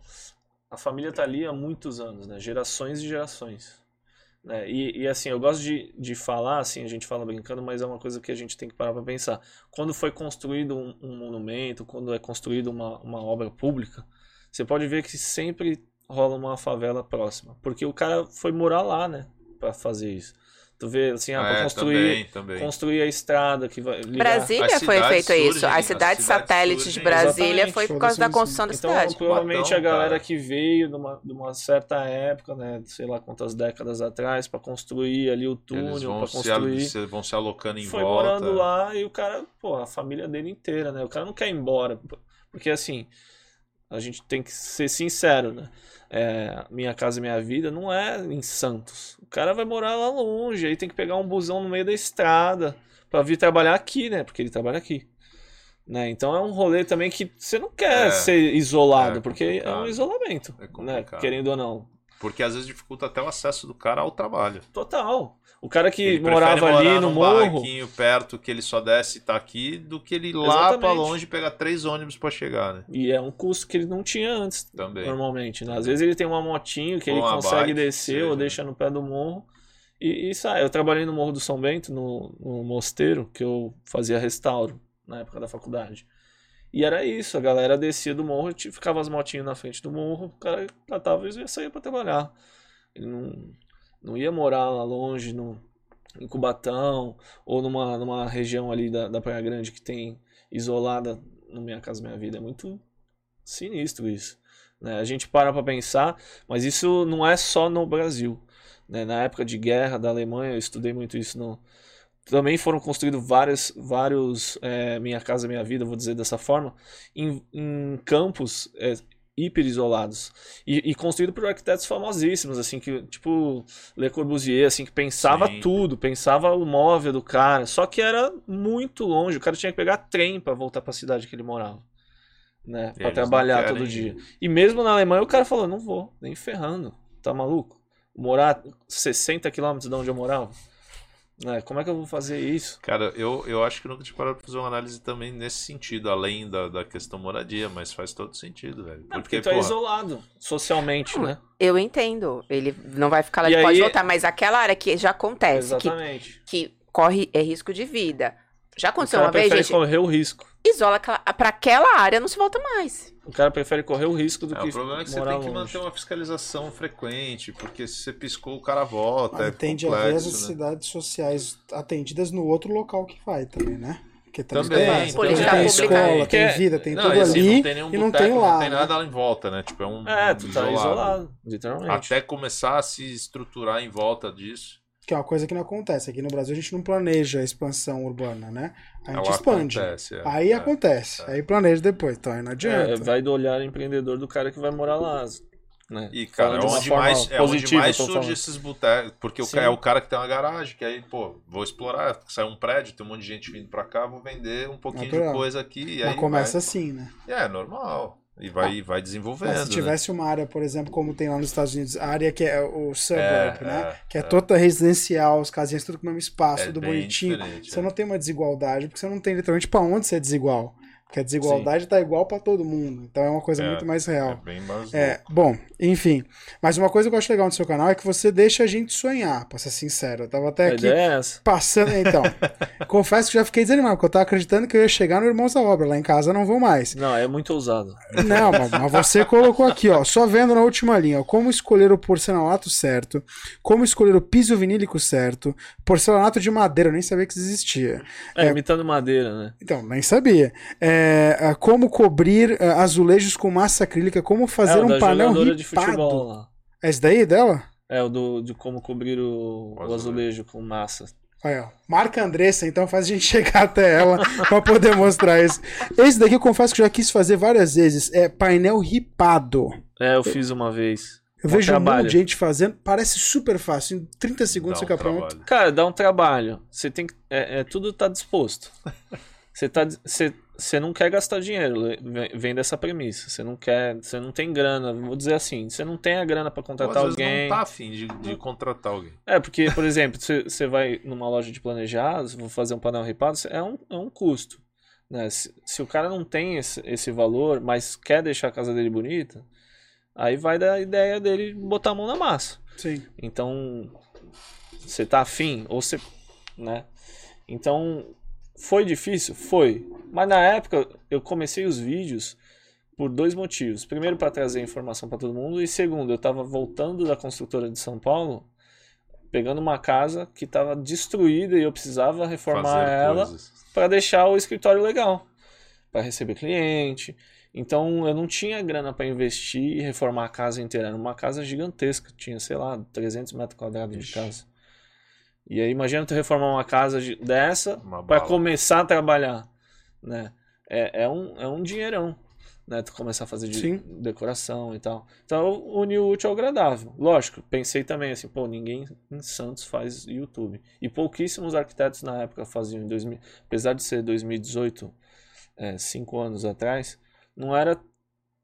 a família tá ali há muitos anos, né? Gerações e gerações. Né? E, e, assim, eu gosto de, de falar, assim, a gente fala brincando, mas é uma coisa que a gente tem que parar para pensar. Quando foi construído um, um monumento, quando é construída uma, uma obra pública, você pode ver que sempre rola uma favela próxima. Porque o cara foi morar lá, né? Para fazer isso. Tu vê, assim, ah, Ah, é, construir também, também. construir a estrada que vai ligar. Brasília As foi feito isso. surgem, As as cidades cidades satélites de. Brasília Exatamente. foi por causa da construção da Então, cidade. provavelmente Cubatão, a galera cara. que veio de uma, de uma certa época, né, sei lá quantas décadas atrás, para construir ali o túnel, para construir, se- vão se alocando em foi volta. morando lá e o cara, pô, a família dele inteira, né? O cara não quer ir embora, porque assim, a gente tem que ser sincero, né? É, minha casa minha vida não é em Santos. O cara vai morar lá longe, aí tem que pegar um busão no meio da estrada para vir trabalhar aqui, né? Porque ele trabalha aqui. Né? Então é um rolê também que você não quer É, ser isolado, é porque é um isolamento, É né? Querendo ou não. Porque às vezes dificulta até o acesso do cara ao trabalho. Total. O cara que Ele morava ali no morro. barraquinho perto que ele só desce e tá aqui, do que ele ir lá Exatamente. pra longe pegar três ônibus pra chegar, né? E é um custo que ele não tinha antes, Também. normalmente. Né? Às vezes ele tem uma motinho que Ou ele consegue bike, descer seja. ou deixa no pé do morro e, e sai. Eu trabalhei no Morro do São Bento, no, no mosteiro, que eu fazia restauro na época da faculdade. E era isso, a galera descia do morro, ficava as motinhas na frente do morro, o cara catava e sair pra trabalhar. Ele não, não ia morar lá longe, no, em Cubatão, ou numa, numa região ali da, da Praia Grande que tem isolada no Minha Casa Minha Vida. É muito sinistro isso. né? A gente para pra pensar, mas isso não é só no Brasil. né? Na época de guerra da Alemanha, eu estudei muito isso no, também foram construídos vários, vários é, Minha Casa Minha Vida, vou dizer dessa forma, em, em campos é, hiper isolados. E, e construído por arquitetos famosíssimos, assim, que, tipo Le Corbusier, assim, que pensava Sim. tudo, pensava o móvel do cara, só que era muito longe, o cara tinha que pegar trem para voltar para a cidade que ele morava. Né, E para trabalhar todo dia. E mesmo na Alemanha o cara falou: não vou, nem ferrando, tá maluco? Morar 60 quilômetros de onde eu morava? Né, como é que eu vou fazer isso? Cara, eu, eu acho que nunca tinha parado pra fazer uma análise também nesse sentido, além da, da questão moradia, mas faz todo sentido, velho. Não, Porque, porque tu é isolado socialmente, né? Eu entendo. Ele não vai ficar lá, E ele pode aí- voltar, mas aquela área que já acontece, que, Exatamente. que corre é risco de vida. Já aconteceu uma vez, prefere gente, correr o risco. isola aquela, pra aquela área, não se volta mais. O cara prefere correr o risco do É, que o problema é que você tem que longe. manter uma fiscalização frequente, porque se você piscou, o cara volta. Aí é tende a ver as complexo, né? necessidades sociais atendidas no outro local que vai também, né? Porque também, Também, tem, política tem escola, tem Que- vida, tem não, tudo assim, ali não tem nenhum e não boteco, tem lá. Não tem né? nada lá em volta, né? Tipo, é um. É, tu tá isolado, literalmente. Até começar a se estruturar em volta disso. Que é uma coisa que não acontece. Aqui no Brasil a gente não planeja a expansão urbana, né? A gente Ela expande. acontece, é. Aí É, acontece. é. Aí planeja depois. Então aí não É, adianta. vai do olhar empreendedor do cara que vai morar lá. Né? E, cara, é onde mais, é onde mais surge falando. esses botecos. Porque o é o cara que tem uma garagem, que aí, pô, vou explorar, sai um prédio, tem um monte de gente vindo pra cá, vou vender um pouquinho Natural. de coisa aqui. E Mas aí começa vai. assim, né? É, normal. E vai, vai desenvolvendo. Mas se né? tivesse uma área, por exemplo, como tem lá nos Estados Unidos, a área que é o suburb, É, né? é, que é, é. toda residencial, as casinhas tudo com o mesmo espaço, É tudo bonitinho. Você é. não tem uma desigualdade, porque você não tem literalmente pra onde ser desigual. Porque a desigualdade tá igual pra todo mundo. Então é uma coisa É, muito mais É real. bem mais É, bom, enfim. Mas uma coisa que eu acho legal no seu canal é que você deixa a gente sonhar, pra ser sincero. Eu tava até aqui é essa. passando. Então, confesso que já fiquei desanimado, porque eu tava acreditando que eu ia chegar no Irmãos da Obra. Lá em casa não vou mais. Não, é muito ousado. Não, mas, mas você colocou aqui, ó, só vendo na última linha, ó, como escolher o porcelanato certo, como escolher o piso vinílico certo, porcelanato de madeira, eu nem sabia que isso existia. É, É. imitando madeira, né? Então, nem sabia. É, é, como cobrir é, azulejos com massa acrílica, como fazer é, um painel jogadora de ripado. futebol lá. É esse daí dela? É, o do, de como cobrir o, O azulejo. com massa. Olha, ó. Marca a Andressa, então faz a gente chegar até ela pra poder mostrar isso. Esse daqui eu confesso que eu já quis fazer várias vezes. É painel ripado. É, eu fiz uma vez. Eu Mó vejo um monte de gente fazendo. Parece super fácil. Em 30 segundos Dá um fica pronto. Cara, dá um trabalho. Você tem que. É, é, tudo tá disposto. Você tá. Você, você não quer gastar dinheiro. Vem, dessa premissa. Você não quer. Você não tem grana. Vou dizer assim. Você não tem a grana pra Ou contratar às vezes alguém. não tá afim de, de contratar alguém. É, porque, por exemplo, você você vai numa loja de planejados, vou fazer um painel ripado, é um, é um custo. Né? Se, se o cara não tem esse, esse valor, mas quer deixar a casa dele bonita, aí vai da ideia dele botar a mão na massa. Sim. Então, você tá afim, ou você. Né? Então, foi difícil? Foi. Mas na época, eu comecei os vídeos por dois motivos. Primeiro, para trazer informação para todo mundo, e segundo, eu estava voltando da construtora de São Paulo, pegando uma casa que estava destruída e eu precisava reformar Fazer ela para deixar o escritório legal, para receber cliente. Então eu não tinha grana para investir e reformar a casa inteira. Era uma casa gigantesca, tinha, sei lá, 300 metros quadrados de casa. E aí imagina tu reformar uma casa de- dessa para começar a trabalhar, né? É, é, um, é um dinheirão, né? Tu começar a fazer de decoração e tal. Então eu uni o útil ao agradável. Lógico, pensei também assim, pô, ninguém em Santos faz YouTube. E pouquíssimos arquitetos na época faziam em 2000, apesar de ser 2018, é, cinco anos atrás, não era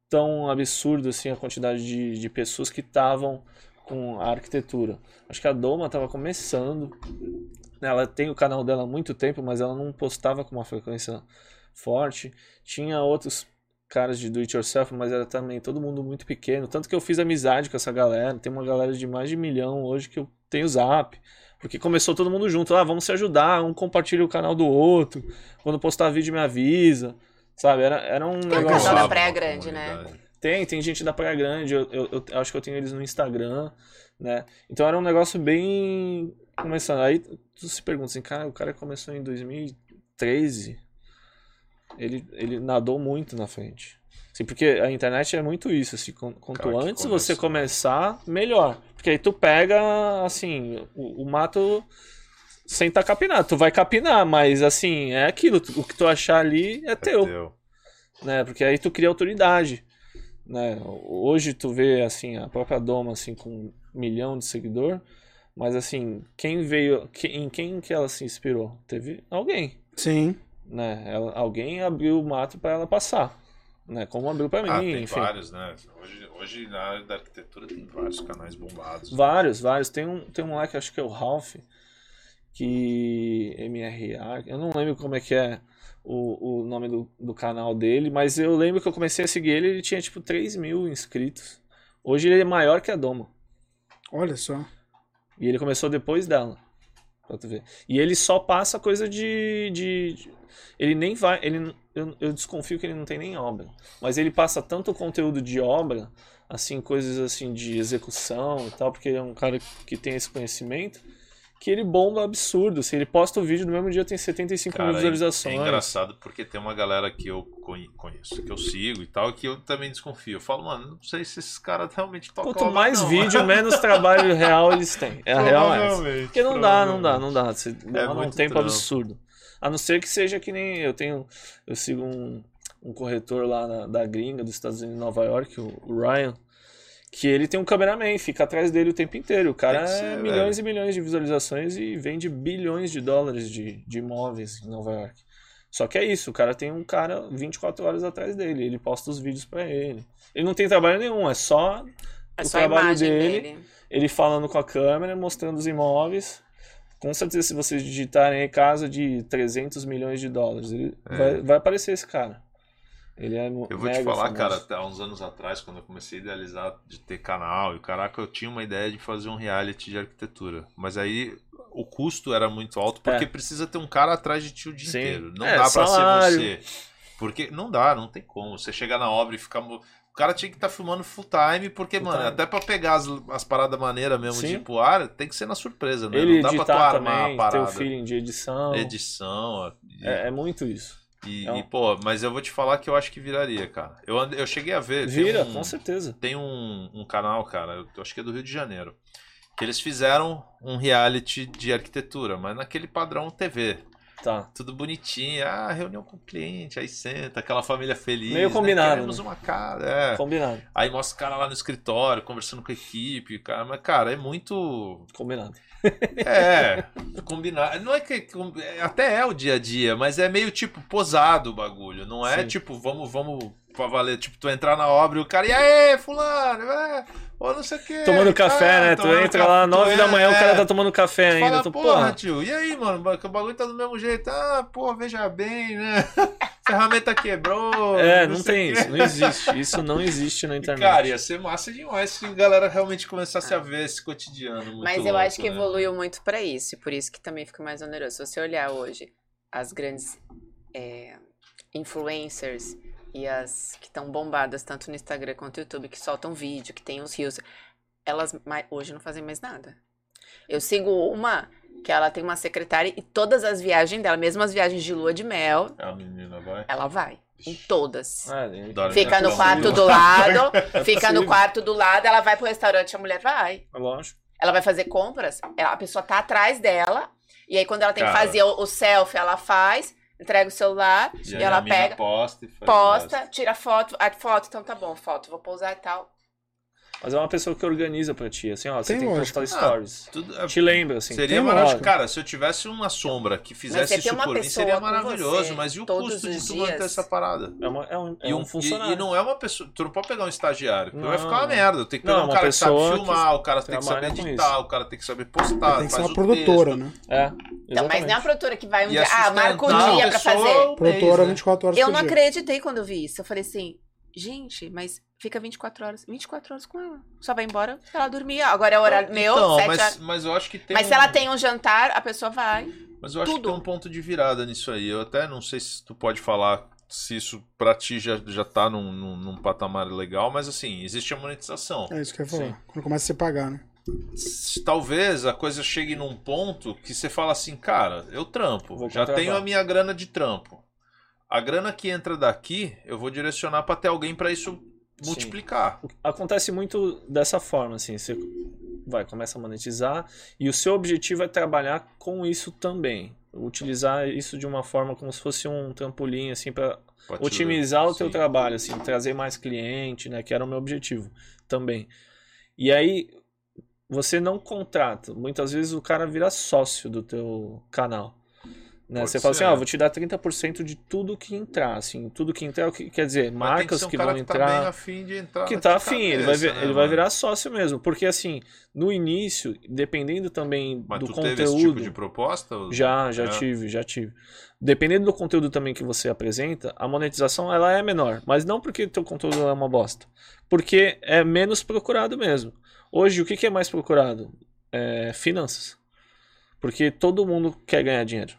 tão absurdo assim a quantidade de, de pessoas que estavam com a arquitetura. Acho que a Doma estava começando. Ela tem o canal dela há muito tempo, mas ela não postava com uma frequência forte. Tinha outros caras de do it yourself, mas era também todo mundo muito pequeno. Tanto que eu fiz amizade com essa galera. Tem uma galera de mais de milhão hoje que eu tenho zap. Porque começou todo mundo junto. Ah, vamos se ajudar, um compartilha o canal do outro. Quando postar vídeo me avisa. Sabe? Era, era um Tem um negócio. canal da Praia Grande, né? Tem, tem gente da Praia Grande, eu, eu, eu acho que eu tenho eles no Instagram, né? Então era um negócio bem começando. Aí tu se pergunta assim, cara, o cara começou em 2013, ele, ele nadou muito na frente. Assim, porque a internet é muito isso, assim, quan- quanto Cara antes você começar, melhor. Porque aí tu pega, assim, o, o mato sem estar capinado. Tu vai capinar, mas assim, é aquilo, o que tu achar ali é teu Deu. né? Porque aí tu cria autoridade, né? Hoje tu vê assim a própria Doma assim com um milhão de seguidor, mas assim quem veio, que- em quem que ela se inspirou? Teve alguém, Sim. né? Ela, alguém abriu o mato para ela passar, né? Como abriu para mim, Ah, tem enfim. vários, né? Hoje, hoje na área da arquitetura tem vários canais bombados. Vários, vários. Tem um, tem um lá que acho que é o Ralph, que MRA, eu não lembro como é que é o, o nome do, do canal dele, mas eu lembro que eu comecei a seguir ele, ele tinha tipo 3 mil inscritos. Hoje ele é maior que a Doma. Olha só. E ele começou depois dela. Pra tu ver. E ele só passa coisa de. de de- ele nem vai. Ele, eu, eu desconfio que ele não tem nem obra. Mas ele passa tanto conteúdo de obra, assim, coisas assim de execução e tal, porque ele é um cara que tem esse conhecimento, que ele bomba absurdo. Se ele posta o vídeo no mesmo dia tem 75 Cara, mil é- visualizações. É engraçado porque tem uma galera que eu conhe- conheço, que eu sigo e tal, que eu também desconfio. Eu falo, mano, não sei se esses caras realmente tocam. Quanto mais não. vídeo, menos trabalho real eles têm. É a real é Porque não dá, não dá, não dá. Você demora um tempo trampo. absurdo. A não ser que seja que nem eu tenho. Eu sigo um, um corretor lá na- da gringa, dos Estados Unidos, Nova York, o Ryan, que ele tem um cameraman, fica atrás dele o tempo inteiro. O cara é ser, milhões e milhões de visualizações e vende bilhões de dólares de, de imóveis em Nova York. Só que é isso, o cara tem um cara 24 horas atrás dele, ele posta os vídeos pra ele. Ele não tem trabalho nenhum, é só É o só trabalho dele, dele. ele falando com a câmera, mostrando os imóveis. Com certeza, se vocês digitarem aí casa de 300 milhões de dólares, ele É. vai, vai aparecer esse cara. Ele é Eu vou te falar, famoso. cara, até há uns anos atrás, quando eu comecei a idealizar de ter canal, e caraca, eu tinha uma ideia de fazer um reality de arquitetura. Mas aí o custo era muito alto, porque É. precisa ter um cara atrás de ti o dia Sim. inteiro. Não É, dá pra salário. ser você. Porque não dá, não tem como. Você chegar na obra e ficar. O cara tinha que estar filmando full time, porque, Full mano, time. até pra pegar as, as paradas maneiras mesmo Sim. de ir pro ar, tem que ser na surpresa, né? Ele não dá pra tu armar também, a ter o parada. feeling de edição. Edição. É, é muito isso. E, É um- e, pô, mas eu vou te falar que eu acho que viraria, cara. Eu, eu cheguei a ver. Vira, um- com certeza. Tem um, um canal, cara, eu acho que é do Rio de Janeiro, que eles fizeram um reality de arquitetura, mas naquele padrão TV. Tá. Tudo bonitinho, ah, reunião com o cliente, aí senta, aquela família feliz. Meio né? combinado, Queremos né? uma casa, é. Combinado. Aí mostra o cara lá no escritório, conversando com a equipe, cara, mas, cara, é muito. Combinado. É, combinar. Não é que. é- Até é o dia a dia, mas é meio tipo posado o bagulho. Não é Sim. tipo, vamos, vamos pra valer. Tipo, tu entrar na obra e o cara, e aí, fulano, é, ou não sei o quê. Tomando café, ah, né? Tu entra café, lá, 9 da é, manhã, o cara é. tá tomando café ainda. Fala, tu, porra, porra. tio, e aí, mano, o bagulho tá do mesmo jeito. Ah, pô, veja bem, né? Ferramenta quebrou. É, não sei tem isso. Não existe. Isso não existe na internet. Cara, ia ser massa demais se a galera realmente começasse a ver esse cotidiano. Muito Mas eu louco, acho que né? evoluiu muito pra isso, e por isso que também fica mais oneroso. Se você olhar hoje as grandes é, influencers e as que estão bombadas tanto no Instagram quanto no YouTube, que soltam vídeo, que tem os rios, elas hoje não fazem mais nada. Eu sigo uma que ela tem uma secretária e todas as viagens dela, mesmo as viagens de lua de mel, A menina vai. ela vai. Em todas. É, ele- Dora Fica no quarto do lado, É fica no quarto do lado, ela vai pro restaurante, a mulher vai. Lógico. Ela vai fazer compras, a pessoa tá atrás dela, e aí quando ela tem que Cara. fazer o, o selfie, ela faz, entrega o celular, E e, ela pega, posta, e posta, tira foto, a foto, então tá bom, foto, vou pousar e tal. Mas é uma pessoa que organiza pra ti, assim, ó, você Tem tem, que postar stories. Tudo, é- Te lembra, assim. Seria maravilhoso. Cara, se eu tivesse uma sombra que fizesse isso uma por mim, seria maravilhoso. Mas e o custo de tu manter essa parada? É, uma, é um, é E, um um, funcionário. e, e não é uma pessoa. Tu não pode pegar um estagiário, porque vai Não, ficar uma merda. Tem que pegar Não, um uma cara que sabe pessoa filmar, o cara tem que saber editar, o cara tem que saber postar. Tem que ser uma produtora, texto. né? É, Então, mas não é a exatamente. produtora que vai um dia. Ah, marca o sustentar dia pra fazer. um Produtora né? 24 horas Eu não acreditei quando eu vi isso. Eu falei assim, gente, mas fica 24 horas. 24 horas com ela. Só vai embora pra ela dormir. Agora é o horário meu, Então, 7 mas, horas. mas eu acho que tem. Mas se um- ela tem um jantar, a pessoa vai. Mas eu acho tudo. que tem um ponto de virada nisso aí. Eu até não sei se tu pode falar se isso pra ti já, já tá num, num, num patamar legal, mas assim, existe a monetização. É isso que eu ia falar. Sim. Quando começa a se pagar, né? Talvez a coisa chegue num ponto que você fala assim, cara, eu trampo, Vou já tenho a minha grana de trampo. A grana que entra daqui, eu vou direcionar pra ter alguém pra isso Sim. multiplicar. Acontece muito dessa forma, assim, você vai, começa a monetizar e o seu objetivo é trabalhar com isso também. Utilizar isso de uma forma como se fosse um trampolim, assim, para otimizar o teu Sim. trabalho, assim, trazer mais cliente, né, que era o meu objetivo também. E aí você não contrata, muitas vezes o cara vira sócio do teu canal. Né? Você fala ser. assim, ó, vou te dar 30% de tudo que entrar, assim, tudo que entrar, o que quer dizer, Mas marcas ser um que vão Tá entrar bem afim de entrar que tá afim, ele vai, cabeça, vir- né, ele vai virar sócio mesmo. Porque assim, no início, dependendo também Mas do tu conteúdo. teve esse tipo de proposta? Já, já É. tive, já tive. Dependendo do conteúdo também que você apresenta, a monetização ela é menor. Mas não porque teu conteúdo é uma bosta. Porque é menos procurado mesmo. Hoje, o que, que é mais procurado? É finanças. Porque todo mundo quer ganhar dinheiro.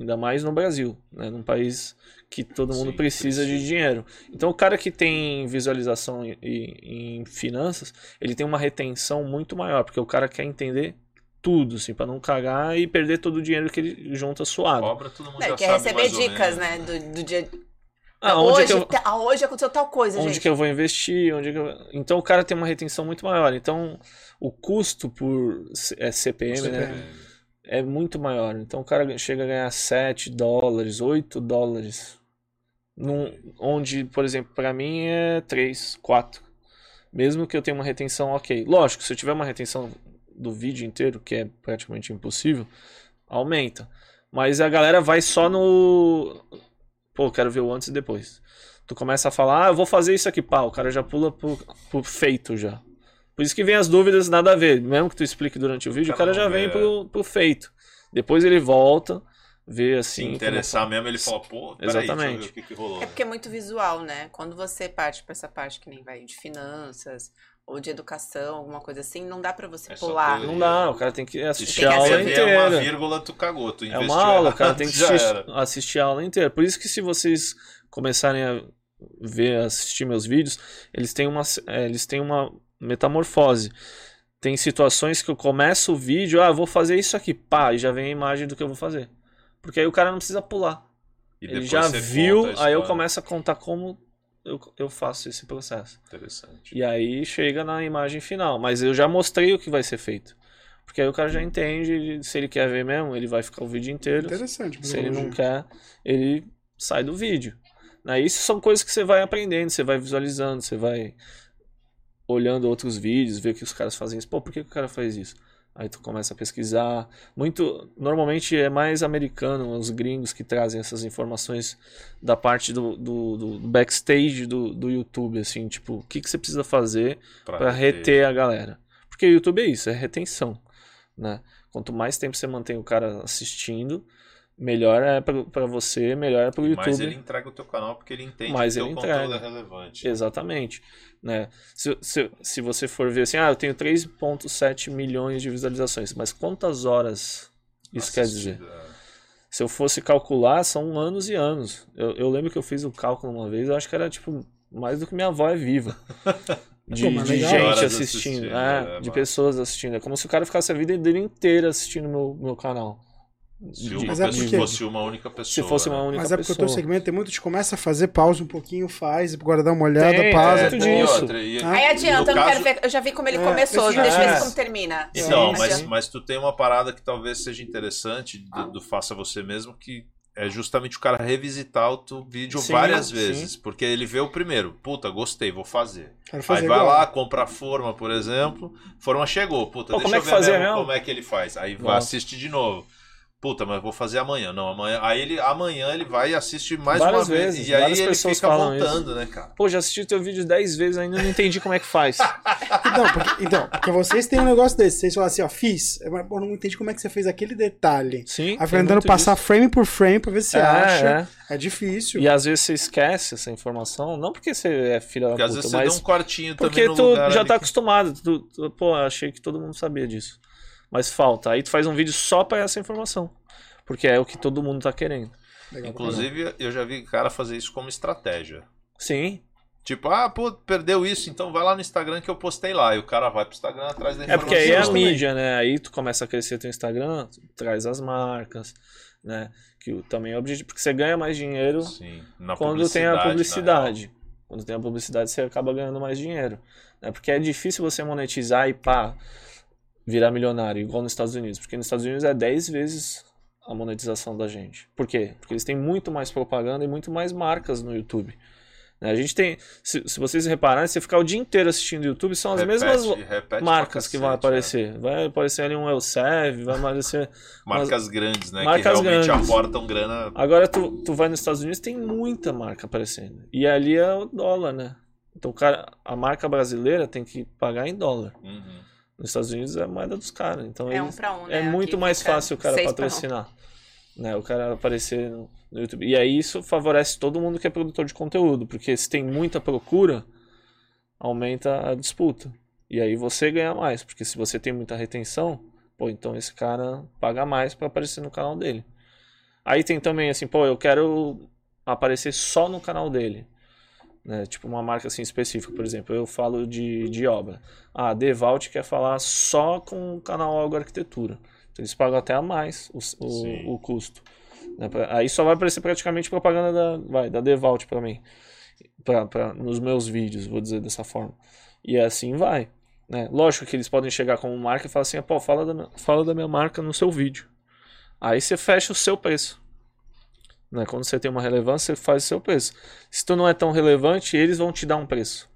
Ainda mais no Brasil, né? num país que todo mundo Sim, precisa, de precisa. dinheiro. Então, o cara que tem visualização em, em- finanças, ele tem uma retenção muito maior, porque o cara quer entender tudo, assim, para não cagar e perder todo o dinheiro que ele junta suado. Obra, todo mundo É, já quer sabe receber mais ou dicas, menos. né? Do, do dia. Ah, onde, hoje, que eu, tá- hoje aconteceu tal coisa, onde gente. que eu vou investir? Onde que eu- Então, o cara tem uma retenção muito maior. Então, o custo por é, CPM, né? É muito maior. Então o cara chega a ganhar 7 dólares, 8 dólares. Num, onde, por exemplo, para mim é 3, 4. Mesmo que eu tenha uma retenção ok. Lógico, se eu tiver uma retenção do vídeo inteiro, que é praticamente impossível, aumenta. Mas a galera vai só no. Pô, quero ver o antes e depois. Tu começa a falar, ah, eu vou fazer isso aqui, pá, o cara já pula pro, pro feito já. Por isso que vem as dúvidas nada a ver. Mesmo que tu explique durante o vídeo, o cara cara já vem vê, pro, pro feito. Depois ele volta, vê Se assim. como- interessar mesmo, ele fala, pô, peraí, deixa eu ver Exatamente. o que, que rolou. É porque é muito visual, né? Quando você parte pra essa parte que nem vai de finanças ou de educação, alguma coisa assim, não dá pra você É pular. Não dá, o cara tem que assistir Tem a que aula assistir. vê uma inteira. vírgula, tu cagou, tu É uma aula, o cara tem que assistir, assistir a aula inteira. Por isso que se vocês começarem a ver, assistir meus vídeos, eles têm uma, é, eles têm uma metamorfose. Tem situações que eu começo o vídeo, ah, eu vou fazer isso aqui, pá, e já vem a imagem do que eu vou fazer. Porque aí o cara não precisa pular. E Ele já viu, aí eu começo a contar como eu, eu faço esse processo. Interessante. E aí chega na imagem final. Mas eu já mostrei o que vai ser feito. Porque aí o cara já entende, ele- se ele quer ver mesmo, ele vai ficar o vídeo inteiro. Interessante. Se ele não quer, ele sai do vídeo. Né? Isso são coisas que você vai aprendendo, você vai visualizando, você vai olhando outros vídeos, ver que os caras fazem isso. Pô, por que, que o cara faz isso? Aí tu começa a pesquisar. Muito, normalmente é mais americano, os gringos que trazem essas informações da parte do, do, do backstage do, do YouTube, assim, tipo, o que, que você precisa fazer para reter a galera. Porque o YouTube é isso, é retenção, né? Quanto mais tempo você mantém o cara assistindo, melhor é para você, melhor é para o YouTube. Mas ele entrega o teu canal porque ele entende Mas que o teu conteúdo entrega. é relevante. Exatamente, né? Se, se, se você for ver assim, ah, eu tenho 3.7 milhões de visualizações, mas quantas horas isso quer dizer? Assistida. Se eu fosse calcular, são anos e anos. Eu, eu lembro que eu fiz o cálculo uma vez, eu acho que era tipo mais do que minha avó é viva. De, Pô, de gente assistindo, assistindo, é, é, de mano. pessoas assistindo. É como se o cara ficasse a vida dele inteira assistindo meu, meu canal. Se uma Mas é porque- fosse uma única pessoa. se fosse uma né? única Mas é porque o teu segmento tem muito, te começa a fazer pausa um pouquinho, faz, agora dá uma olhada, Tem, pausa. é, e isso. outra, e- Ah. Aí adianta, eu caso- quero ver. Eu já vi como ele É, começou, deixa eu ver é. como termina. Então, Sim, mas, mas tu tem uma parada que talvez seja interessante do, do faça você mesmo, que é justamente o cara revisitar o tu- vídeo Sim, várias sim. vezes. Porque ele vê o primeiro, puta, gostei, vou fazer. Fazer Aí vai igual. lá, compra a forma, por exemplo. Forma chegou, puta, Pô, deixa como é eu que ver fazia mesmo mesmo? como é que ele faz. Aí vai assistir de novo. Puta, mas eu vou fazer amanhã. Não, amanhã. Aí ele amanhã ele vai e assiste mais Várias uma vez. vezes, e aí ele pessoas fica falam voltando, né, cara? Pô, já assisti teu vídeo 10 vezes ainda não entendi como é que faz. Então porque, então, porque vocês têm um negócio desse. Vocês falam assim, ó, fiz. Mas, pô, não entendi como é que você fez aquele detalhe. Sim. Aí tentando muito passar disso. frame por frame pra ver se você É, acha. é. É difícil. E às vezes você esquece essa informação, não porque você é filha da Porque às puta, vezes você mas deu um cortinho porque também no tu já ali tá que- acostumado. Tu, tu- pô, achei que todo mundo sabia disso. Mas falta. Aí tu faz um vídeo só pra essa informação. Porque é o que todo mundo tá querendo. Legal Inclusive, eu já vi cara fazer isso como estratégia. Sim. Tipo, ah, pô, perdeu isso, então vai lá no Instagram que eu postei lá. E o cara vai pro Instagram atrás da É informação. porque aí é a também. mídia, né? Aí tu começa a crescer teu Instagram, tu traz as marcas, né? Que o- também é o objetivo. Porque você ganha mais dinheiro Sim, na quando tem a publicidade. Quando tem a publicidade, você acaba ganhando mais dinheiro. Né? Porque é difícil você monetizar e pá, virar milionário, igual nos Estados Unidos. Porque nos Estados Unidos é 10 vezes a monetização da gente. Por quê? Porque eles têm muito mais propaganda e muito mais marcas no YouTube. Né? A gente tem. Se, se vocês repararem, se você ficar o dia inteiro assistindo YouTube, são as Repete- mesmas repete marcas que vão cacete, aparecer. Vai aparecer ali um Elsev, vai aparecer. é. Marcas grandes, né? Marcas que realmente grandes. aportam grana. Agora tu, tu vai nos Estados Unidos, tem muita marca aparecendo. E ali é o dólar, né? Então cara, a marca brasileira tem que pagar em dólar. Uhum. Nos Estados Unidos é a moeda dos caras. Então É um um, né? é muito Aqui mais fácil o cara patrocinar. Né? O cara aparecer no, no YouTube. E aí isso favorece todo mundo que é produtor de conteúdo. Porque se tem muita procura, aumenta a disputa. E aí você ganha mais. Porque se você tem muita retenção, pô, então esse cara paga mais pra aparecer no canal dele. Aí tem também assim, pô, eu quero aparecer só no canal dele. Né? Tipo uma marca assim específica, por exemplo, eu falo de, de obra. Ah, a Devalt quer falar só com o canal Algo Arquitetura. Então eles pagam até a mais o, o, o custo. né? Aí só vai aparecer praticamente propaganda da, vai, da Devalt pra mim. Pra, pra, nos meus vídeos, vou dizer dessa forma. E assim vai. Né? Lógico que eles podem chegar como marca e falar assim, pô, fala da, fala da minha marca no seu vídeo. Aí você fecha o seu preço. Né? Quando você tem uma relevância, você faz o seu preço. Se tu não é tão relevante, eles vão te dar um preço.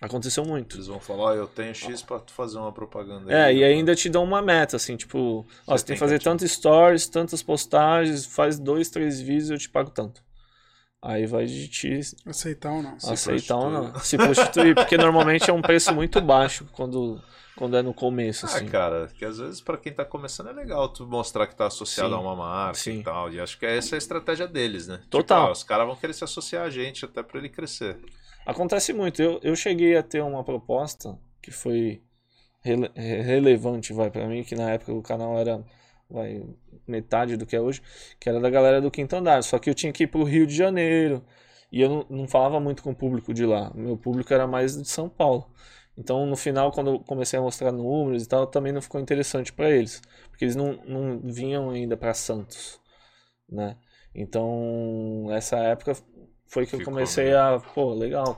Aconteceu muito. Eles vão falar, ó, eu tenho X pra tu fazer uma propaganda. É, aí, e eu- ainda te dão uma meta, assim, tipo, ó, Você você tem tem que fazer que- tantos stories, tantas postagens, faz dois, três vídeos eu te pago tanto. Aí vai de ti Aceitar ou não. Se aceitar ou não. Se prostituir, porque normalmente é um preço muito baixo quando, quando é no começo, Ah, assim. cara, que às vezes pra quem tá começando é legal tu mostrar que tá associado Sim. a uma marca Sim. e tal. E acho que essa é a estratégia deles, né? Total. Tipo, ah, os caras vão querer se associar a gente até pra ele crescer. Acontece muito. Eu, eu cheguei a ter uma proposta que foi rele- re- relevante, vai, pra mim, que na época o canal era vai, metade do que é hoje, que era da galera do Quinto Andar. Só que eu tinha que ir pro Rio de Janeiro. E eu não, não falava muito com o público de lá. Meu público era mais de São Paulo. Então, no final, quando eu comecei a mostrar números e tal, também não ficou interessante para eles. Porque eles não, não vinham ainda para Santos, né? Então, essa época foi que eu Ficou, comecei né? a... Pô, legal.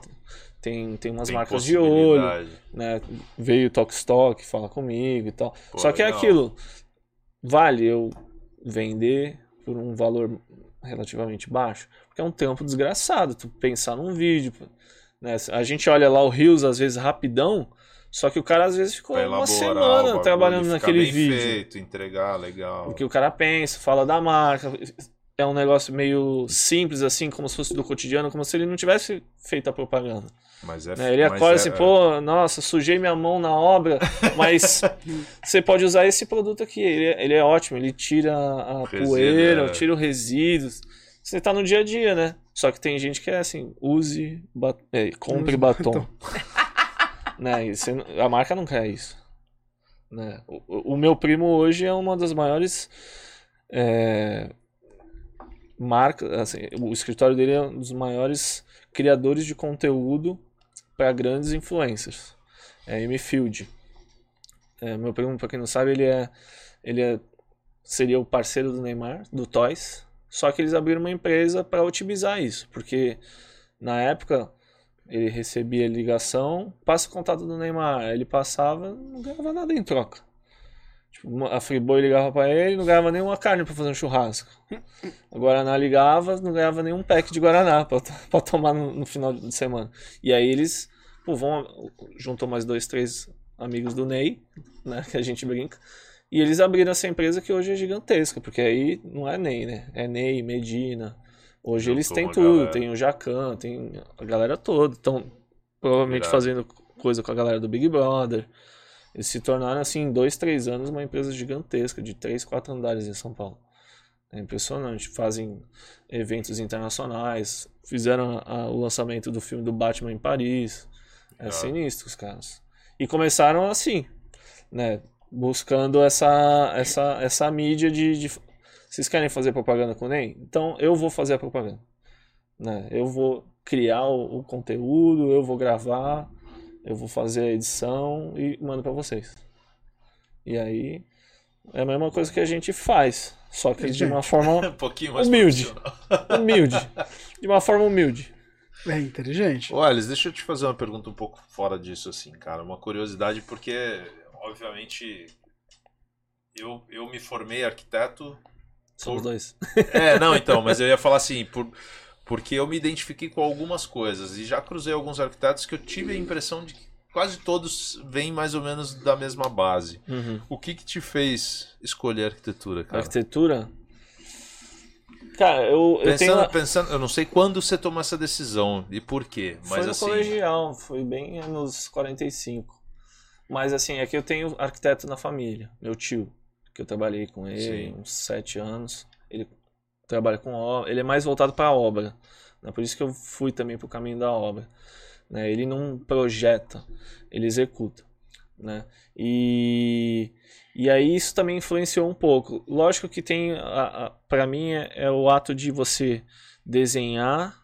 Tem, tem umas Tem marcas de olho, né? Veio o Talkstock, fala comigo e tal. Pô, Só que é aquilo. Vale eu vender por um valor relativamente baixo? Porque é um tempo desgraçado tu pensar num vídeo. né? A gente olha lá o Rios às vezes rapidão, só que o cara às vezes ficou uma semana trabalhando naquele vídeo. feito, entregar, legal. Porque o cara pensa, fala da marca. É um negócio meio simples, assim, como se fosse do cotidiano, como se ele não tivesse feito a propaganda. Mas é né? Ele mas acorda é- assim, pô, nossa, sujei minha mão na obra, mas você pode usar esse produto aqui. Ele é, ele é ótimo, ele tira a Resíduo, poeira, é. tira o resíduo. Você tá no dia a dia, né? Só que tem gente que é assim, use, ba- é, compre Use batom. né? e você a marca não quer isso. Né? O, o- o meu primo hoje é uma das maiores é, marcas, assim, o escritório dele é um dos maiores criadores de conteúdo para grandes influencers. É M Field. É, meu primo, para quem não sabe, ele é ele é, seria o parceiro do Neymar, do Toys. Só que eles abriram uma empresa para otimizar isso, porque na época ele recebia ligação, passa o contato do Neymar, ele passava, não ganhava nada em troca. A Friboi ligava pra ele, não ganhava nenhuma carne pra fazer um churrasco. A Guaraná ligava, não ganhava nenhum pack de Guaraná pra tomar no, no final de semana. E aí eles, pô, vão, juntou mais dois, três amigos do Ney, né, que a gente brinca, e eles abriram essa empresa que hoje é gigantesca, porque aí não é Ney, né, é Ney, Medina. Hoje Juntou eles têm tudo, galera. tem o Jacan, tem a galera toda, estão provavelmente Irado. fazendo coisa com a galera do Big Brother. Eles se tornaram, assim, em dois, três anos, uma empresa gigantesca, de três, quatro andares em São Paulo. É impressionante. Fazem eventos internacionais, fizeram a- o lançamento do filme do Batman em Paris. É Irado. sinistro, os caras. E começaram assim, né? Buscando essa, essa, essa mídia de, de- Vocês querem fazer propaganda com o NEM? Então eu vou fazer a propaganda. Né? Eu vou criar o, o conteúdo, eu vou gravar, eu vou fazer a edição e mando pra vocês. E aí é a mesma coisa que a gente faz, só que de uma forma Um pouquinho mais Humilde. humilde. De uma forma humilde. É inteligente. Ô, Alice, deixa eu te fazer uma pergunta um pouco fora disso, assim, cara. Uma curiosidade, porque, obviamente, eu, eu me formei arquiteto. Somos Por- dois. É, não, então, mas eu ia falar assim, por, porque eu me identifiquei com algumas coisas e já cruzei alguns arquitetos que eu tive a impressão de que quase todos vêm mais ou menos da mesma base. Uhum. O que que te fez escolher arquitetura, cara? Arquitetura? Cara, eu, eu tenho. Pensando, pensando, eu não sei quando você tomou essa decisão e por quê, Foi mas no assim, colegial, foi bem nos 45. Mas assim, é que eu tenho arquiteto na família, meu tio, que eu trabalhei com ele Sim. uns sete anos. Ele trabalha com obra, ele é mais voltado para a obra. Né? Por isso que eu fui também para o caminho da obra. Né? Ele não projeta, ele executa. Né? E, e aí isso também influenciou um pouco. Lógico que tem, para mim, é, é o ato de você desenhar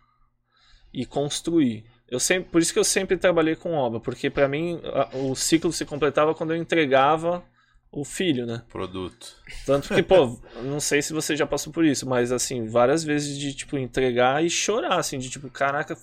e construir. Eu sempre, por isso que eu sempre trabalhei com obra, porque para mim a- o ciclo se completava quando eu entregava o filho, né? produto. Tanto que, pô, não sei se você já passou por isso, mas assim, várias vezes de tipo entregar e chorar, assim, de tipo, caraca,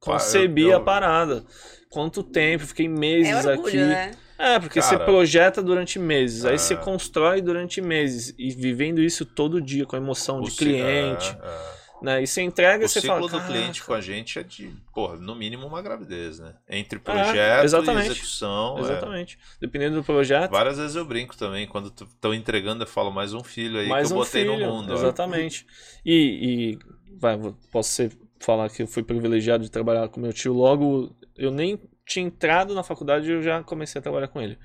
concebi eu- eu- a parada. Quanto tempo, fiquei É meses orgulho, aqui. né? É, porque Cara. você projeta durante meses, aí É. você constrói durante meses e vivendo isso todo dia com a emoção de O ci- cliente, é, é. Né? E você entrega O e você ciclo fala, do "Caraca". cliente com a gente é de, porra, no mínimo uma gravidez, né? Entre projeto e É, exatamente. execução. é. Exatamente. Dependendo do projeto, Várias vezes eu brinco também, quando estão entregando, eu falo mais um filho aí mais que eu um botei filho. no mundo. ó. Exatamente. E, e vai, posso ser, falar que eu fui privilegiado de trabalhar com meu tio logo. Eu nem tinha entrado na faculdade e eu já comecei a trabalhar com ele.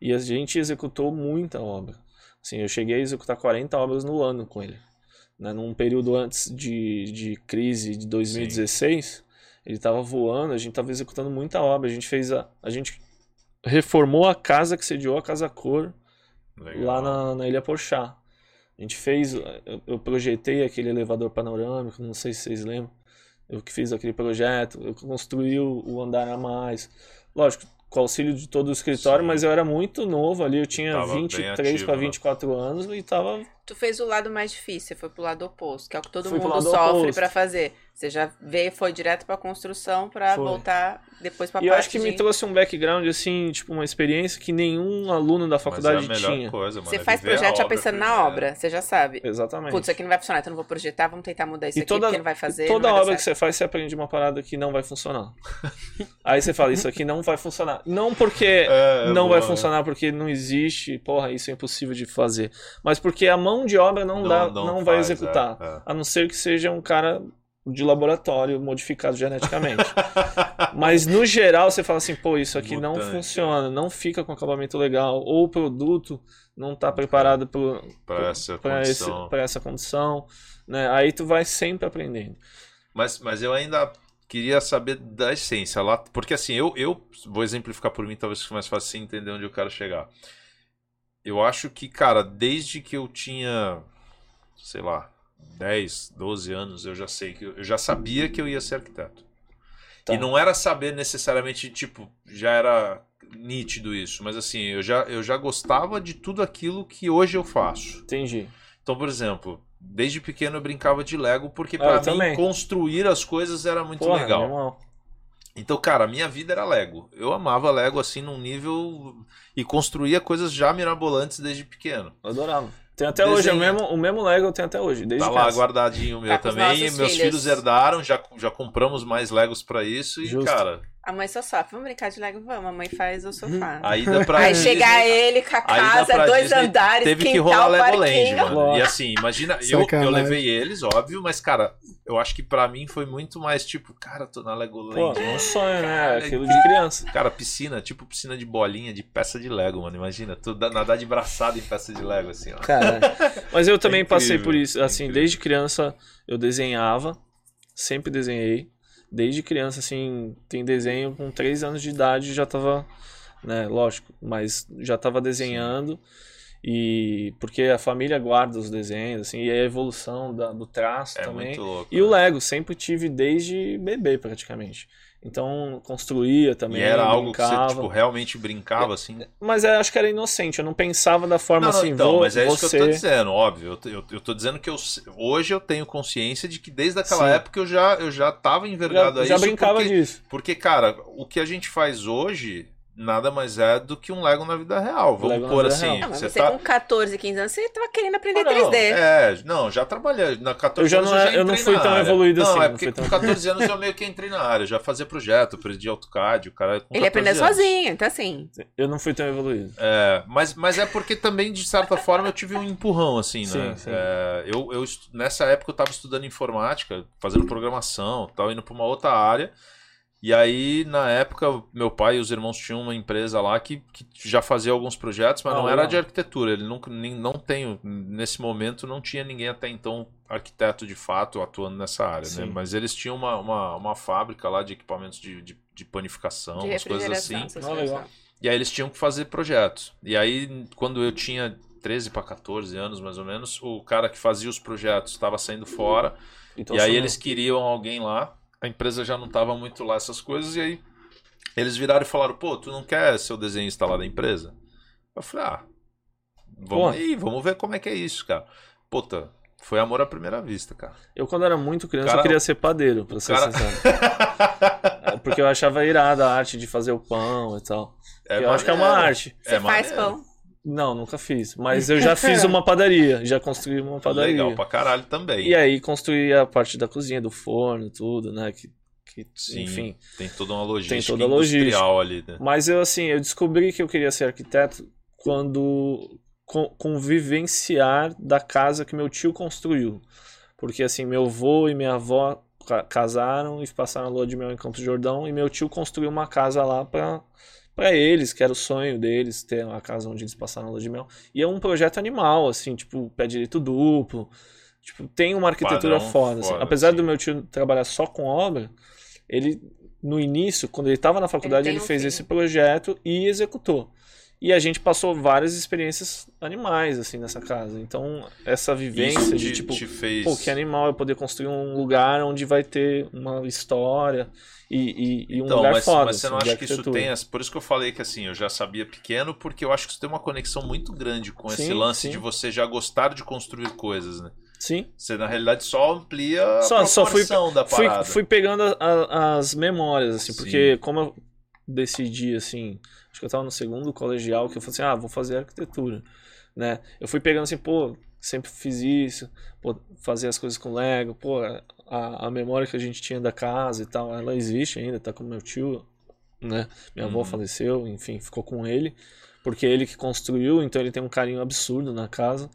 E a gente executou muita obra. Assim, eu cheguei a executar 40 obras no ano com ele. Né? Num período antes de, de crise de 2016, ele estava voando, a gente estava executando muita obra. A gente fez a. A gente reformou a casa que sediou a Casa Cor Legal. lá na, na Ilha Porchá. A gente fez, eu, eu projetei aquele elevador panorâmico, não sei se vocês lembram. Eu que fiz aquele projeto, eu construí o, o andar a mais. Lógico, com auxílio de todo o escritório, Sim. mas eu era muito novo ali, eu tinha Tava bem 23 ativo, para né? 24 anos e tava Tu fez o lado mais difícil, você foi pro lado oposto, que é o que todo Fui mundo sofre pra fazer. Você já veio, foi direto pra construção pra Foi. voltar depois pra E eu parte acho que me de- trouxe um background, assim, tipo, uma experiência que nenhum aluno da Mas faculdade é a melhor tinha. coisa, mano. Você é faz projeto já pensando na obra, você já sabe. Exatamente. Putz, isso aqui não vai funcionar, então não vou projetar, vamos tentar mudar isso E aqui, toda, porque não vai fazer. e toda vai obra que você faz, você aprende uma parada que não vai funcionar. Aí você fala, isso aqui não vai funcionar. Não porque É, é não boa, vai funcionar, porque não existe, porra, isso é impossível de fazer. Mas porque a mão de obra não, dá, não, vai faz, executar. é, é. A não ser que seja um cara de laboratório modificado geneticamente. Mas no geral você fala assim, pô, isso aqui não Mutante, funciona, não fica com acabamento legal, ou o produto não está preparado essa para esse- pra essa condição, né? Aí tu vai sempre aprendendo. Mas, mas eu ainda queria saber da essência lá, porque assim, eu, eu vou exemplificar por mim, talvez fique mais fácil entender onde eu quero chegar. Eu acho que, cara, desde que eu tinha, sei lá, 10, 12 anos, eu já sei que eu já sabia que eu ia ser arquiteto. Tá. E não era saber necessariamente, tipo, já era nítido isso, mas assim, eu já, eu já gostava de tudo aquilo que hoje eu faço. Entendi. Então, por exemplo, desde pequeno eu brincava de Lego porque Ah, pra mim também. construir as coisas era muito Porra, legal. Então, cara, a minha vida era Lego. Eu amava Lego assim num nível e construía coisas já mirabolantes desde pequeno. Eu adorava. Tem até hoje, o Desenho. mesmo, o mesmo Lego eu tenho até hoje, desde Tá lá criança. guardadinho o meu Tá também. Meus filhos. filhos herdaram, já, já compramos mais Legos pra isso e, Justo. cara, A mãe só sofre. Vamos brincar de Lego? Vamos. A mãe faz o sofá. a ida pra Aí Disney- chega ele com a casa, dois Disney andares, Teve que rolar Legoland, mano. Lógico. E assim, imagina, eu, eu Sacanagem. levei eles, óbvio, mas, cara, eu acho que pra mim foi muito mais tipo, cara, tô na Legoland. Pô, é um sonho, né? Aquilo de criança. Cara, piscina, tipo piscina de bolinha, de peça de Lego, mano. Imagina, tu dá- nadar de braçada em peça de Lego, assim, ó. Cara, mas eu também É incrível, passei por isso. é Assim, incrível. desde criança eu desenhava, sempre desenhei. Desde criança, assim, tem desenho com 3 anos de idade já tava, né, lógico, mas já tava desenhando. E porque a família guarda os desenhos, assim, e a evolução da- do traço É também. muito louco. E o né? Lego, sempre tive desde bebê, praticamente. Então, construía também. E era algo que brincava. você, tipo, realmente brincava, assim. Mas eu acho que era inocente, eu não pensava da forma Não, não, assim, então, vou, mas é isso que eu tô dizendo, óbvio. Eu, eu, eu tô dizendo que eu, hoje eu tenho consciência de que desde aquela Sim. época eu já, eu já tava envergado já, a já isso. brincava porque, disso. Porque, cara, o que a gente faz hoje nada mais é do que um Lego na vida real. Vamos pôr assim. Não, você você tá. com 14, 15 anos, você tava querendo aprender não, 3D. É, não, já trabalhei. Na 14 Eu já anos não eu é- já eu não fui na tão área. evoluído não, assim, é porque com tão- 14 anos eu meio que entrei na área. Já fazia projeto, aprendi AutoCAD, o cara com Ele 14 aprendeu anos. sozinho, então assim. Eu não fui tão evoluído. É, mas, mas é porque também, de certa forma, eu tive um empurrão, assim, né? Sim, sim. É, eu, eu, nessa época eu tava estudando informática, fazendo programação, tava indo pra uma outra área. E aí, na época, meu pai e os irmãos tinham uma empresa lá que, que já fazia alguns projetos, mas Ah, não era legal. de arquitetura. Ele nunca, nem, não tem, nesse momento, não tinha ninguém até então arquiteto de fato atuando nessa área, né? Mas eles tinham uma, uma, uma fábrica lá de equipamentos de, de, de panificação, De umas coisas assim. Ah, legal. E aí eles tinham que fazer projetos. E aí, quando eu tinha 13 para 14 anos, mais ou menos, o cara que fazia os projetos estava saindo fora. Então, e aí eles queriam alguém lá. A empresa já não estava muito lá, essas coisas. E aí eles viraram e falaram: pô, tu não quer ser o desenhista lá da empresa? Eu falei: ah, vamos Pô. aí, vamos ver como é que é isso, cara. Puta, foi amor à primeira vista, cara. Eu, quando era muito criança, Cara- eu queria ser padeiro, pra ser cara- sincero. É, Porque eu achava irada a arte de fazer o pão e tal. eu acho que é uma arte. Você É faz maneiro. pão. Não, nunca fiz. Mas eu já fiz uma padaria. Já construí uma padaria. Legal pra caralho também. E aí construí a parte da cozinha, do forno, tudo, né? Que, que Sim, enfim. tem toda uma logística Tem toda a logística. industrial ali, né? Mas eu assim, eu descobri que eu queria ser arquiteto quando convivenciar da casa que meu tio construiu. Porque assim, meu avô e minha avó ca- casaram e passaram a lua de mel em Campos do Jordão e meu tio construiu uma casa lá para para eles, que era o sonho deles ter uma casa onde eles passaram a lua de mel. E é um projeto animal, assim, tipo, pé direito duplo. Tipo, tem uma arquitetura Padrão foda. assim. foda, Apesar sim. do meu tio trabalhar só com obra, ele no início, quando ele estava na faculdade, ele, um fez fim. esse projeto e executou. E a gente passou várias experiências animais assim nessa casa. Então, essa vivência de te, tipo, te fez. pô, que animal eu poder construir um lugar onde vai ter uma história e, e, e um Então, lugar mas, foda. mas você não assim, de acha que isso tem. as- Por isso que eu falei que assim, eu já sabia pequeno, porque eu acho que isso tem uma conexão muito grande com esse Sim, lance sim. de você já gostar de construir coisas, né? Sim. Você, na realidade, só amplia a Só- só fui- da Fui, parada. fui pegando a- a- as memórias, assim, Sim. porque como eu decidi, assim, que eu tava no segundo colegial, que eu falei assim, ah, vou fazer arquitetura, né? Eu fui pegando assim, pô, sempre fiz isso, pô, fazer as coisas com Lego, pô, a, a memória que a gente tinha da casa e tal, ela existe ainda, tá com meu tio, né? Minha avó Uhum. faleceu, enfim, ficou com ele, porque ele que construiu, então ele tem um carinho absurdo na casa.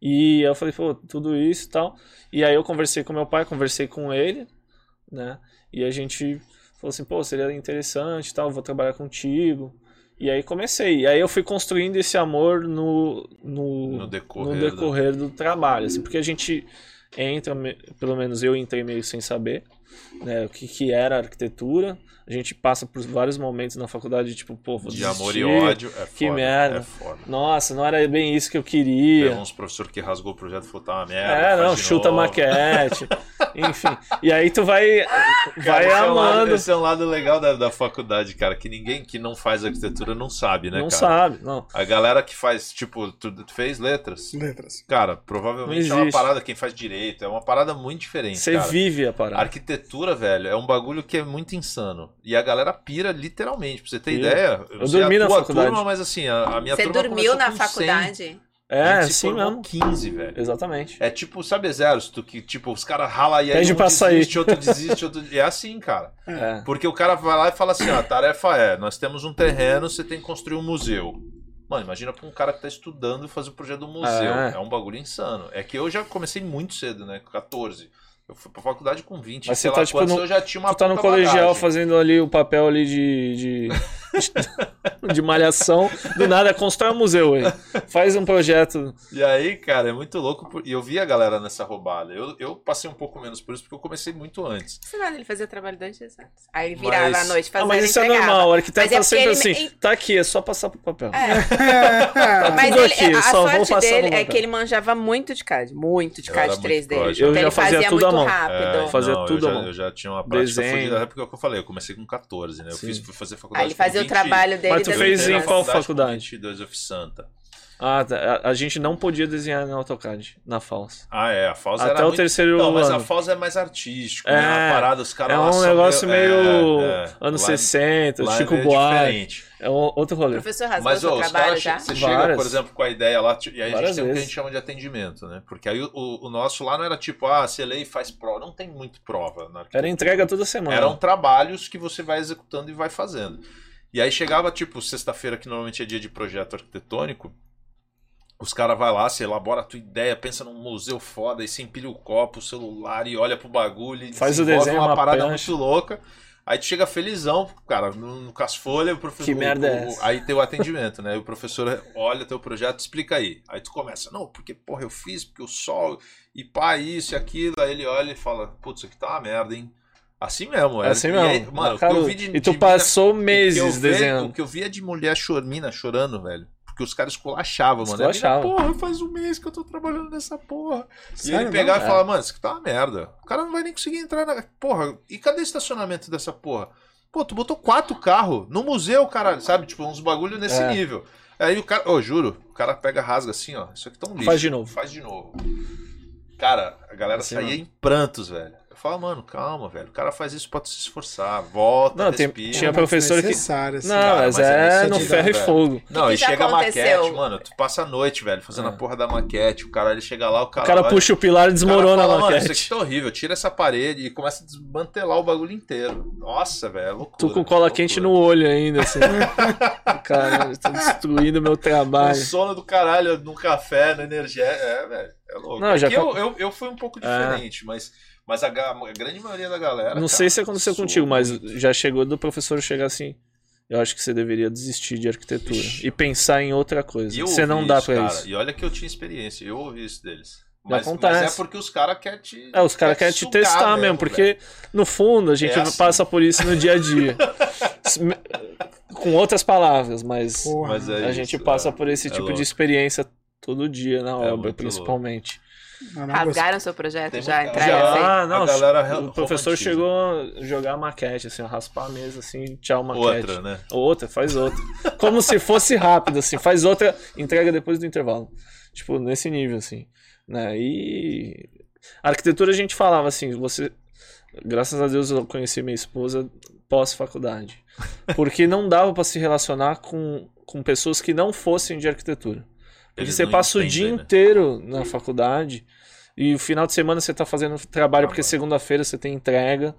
E eu falei, pô, tudo isso e tal. E aí eu conversei com meu pai, conversei com ele, né? E a gente falou assim, pô, seria interessante tal, vou trabalhar contigo. E aí comecei. E aí eu fui construindo esse amor no, no, No decorrer no decorrer do trabalho, assim, porque a gente entra, pelo menos eu entrei meio sem saber, né, o que, que era arquitetura. A gente passa por vários momentos na faculdade, tipo, pô, vou De amor e ódio. É foda, Que merda. É foda. Nossa, não era bem isso que eu queria. Teve uns professor que rasgou o projeto e falou, tá uma merda. É, não, de chuta novo. maquete. Enfim. E aí tu vai, Cara, vai esse é um lado- amando. esse é um lado legal da, da faculdade, cara, que ninguém que não faz arquitetura não sabe, né, não cara? sabe, não. A galera que faz, tipo, tu, tu fez letras, Letras. cara, provavelmente é uma parada quem faz direito, conceito, é uma parada muito diferente. Você cara. vive a parada. Arquitetura, velho, é um bagulho que é muito insano. E a galera pira literalmente. Pra você ter Pira. ideia. Eu sei dormi a na tua faculdade. Turma, mas assim, a, a minha Você turma dormiu começou na com faculdade? 100, É, a assim formou mesmo. 15, velho. Exatamente. É tipo, sabe exército, que tipo, os caras ralam e aí Pede um pra sair. desiste, outro desiste, outro... É assim, cara. É. Porque o cara vai lá e fala assim, ó, a tarefa é, nós temos um terreno, você tem que construir um museu. Mano, imagina pra um cara que tá estudando fazer o projeto do museu. É. É. um bagulho insano. É que eu já comecei muito cedo, né? Com 14. Eu fui pra faculdade com 20. Mas você tá, lá tipo, no- eu já tinha uma Tu tá no colegial bagagem. fazendo ali o papel ali de. de, de malhação. Do nada, constrói um museu aí. Faz um projeto. E aí, cara, é muito louco. por- E eu vi a galera nessa roubada. Eu, eu passei um pouco menos por isso, porque eu comecei muito antes. Lá, ele fazia trabalho dois dias antes. Aí ele virava Mas- à noite Ah, fazendo mas isso é entregava. normal. O arquiteto Mas é tá sempre porque assim. ele- Tá aqui, é só passar pro papel. É, mas tudo ele, aqui, a só vou sorte passar dele no é que ele manjava muito de CAD, muito de Eu CAD era muito 3D. pro, Então eu já ele fazia fazia tudo à muito mão. rápido. É, Fazia não, tudo eu à já, mão. eu já tinha uma prática Desenho. fodida. É porque eu falei, eu comecei com 14, né? Eu Sim. fiz, fui fazer faculdade Aí ele fazia o trabalho dele Mas tu fez em qual faculdade? 22, eu fiz Santa. Ah, tá. a, a gente não podia desenhar no AutoCAD, na FAUS. Ah, é, a Foz Até o muito... terceiro Não, mas a ano. Foz é mais artístico, É, né? A parada, os caras É um negócio meio é, é. anos Lá- 60, lá Chico é Buarque. diferente. É um outro O rolê. professor rasgou Mas seu os trabalho caras, já? você chega, Várias. por exemplo, com a ideia lá, e aí a gente Várias tem o que a gente chama de atendimento, né? Porque aí o, o- o nosso lá não era tipo, ah, você lê e faz prova. Não tem muito prova na. Era entrega toda semana. Eram trabalhos que você vai executando e vai fazendo. E aí chegava, tipo, sexta-feira, que normalmente é dia de projeto arquitetônico, os caras vai lá, você elabora a tua ideia, pensa num museu foda, e você empilha o copo, o celular e olha pro bagulho e Faz o desenho, uma uma parada muito louca. Aí tu chega felizão, cara, no, no Casfolha, o professor. Que merda é o- essa? Aí tem o atendimento, né? O professor olha teu projeto, explica aí. Aí tu começa, não, porque, porra, eu fiz, porque o sol, e pá, isso e aquilo. Aí ele olha e fala, putz, isso aqui tá uma merda, hein? Assim mesmo, É assim E mesmo. aí, mano, o que eu vi de, e tu de passou mina- o eu meses vi- desenhando. O que eu via de mulher chormina chorando, velho. Porque os caras esculachavam, mano. Mina, Porra, faz um mês que eu tô trabalhando nessa porra. E Sério ele pegava mesmo? e falava, mano, isso aqui tá uma merda. O cara não vai nem conseguir entrar na. Porra, e cadê o estacionamento dessa porra? Pô, tu botou quatro carros no museu, caralho, sabe? Tipo, uns bagulho nesse É. nível. Aí o cara, ô, juro, o cara pega, rasga assim, ó. Isso aqui tá um lixo. Faz de novo. Faz de novo. Cara, a galera Assim, saía em prantos, velho. Eu falo, mano, calma, velho. O cara faz isso pra tu se esforçar. Volta, Não, tem- respira. tinha professor que- assim. Não, Cara, mas, mas é é no ferro e fogo. Não, que e chega a aconteceu? maquete, mano. Tu passa a noite, velho, fazendo É. a porra da maquete. O cara ele chega lá, o cara. O cara olha, puxa o pilar e o cara desmorona fala, a Mano, isso maquete. aqui tá horrível. Tira essa parede e começa a desmantelar o bagulho inteiro. Nossa, velho, é loucura. Tu com cola loucura. quente no olho ainda, assim. Caralho, tô destruindo meu trabalho. sono do caralho no café, na energia. É, velho. É louco. Não, já com- eu, eu, eu fui um pouco diferente, mas, mas a, a grande maioria da galera. Não cara, sei se aconteceu contigo, mas já chegou do professor chegar assim. Eu acho que você deveria desistir de arquitetura Ixi. e pensar em outra coisa. Você não dá cara, isso. E olha que eu tinha experiência, eu ouvi isso deles. Mas, mas é porque os caras querem te. É, os caras quer querem te sugar testar mesmo, porque no fundo a gente É assim. passa por isso no dia a dia. Com outras palavras, mas. Mas é a isso, gente é. passa por esse É tipo louco. de experiência todo dia na É obra, principalmente. Não, não Rasgaram seu projeto já? Entraram Já. assim? Não, galera o professor chegou a jogar maquete, assim, a raspar a mesa, assim, tchau, maquete. Outra, né? Outra, faz outra. Como se fosse rápido, assim, faz outra, entrega depois do intervalo. Tipo, nesse nível, assim. Né? E a arquitetura a gente falava assim, você. Graças a Deus eu conheci minha esposa pós-faculdade. Porque não dava pra se relacionar com, com pessoas que não fossem de arquitetura. Porque Eles você passa o dia né? inteiro na faculdade e o final de semana você tá fazendo trabalho, porque Trabalho. segunda-feira você tem entrega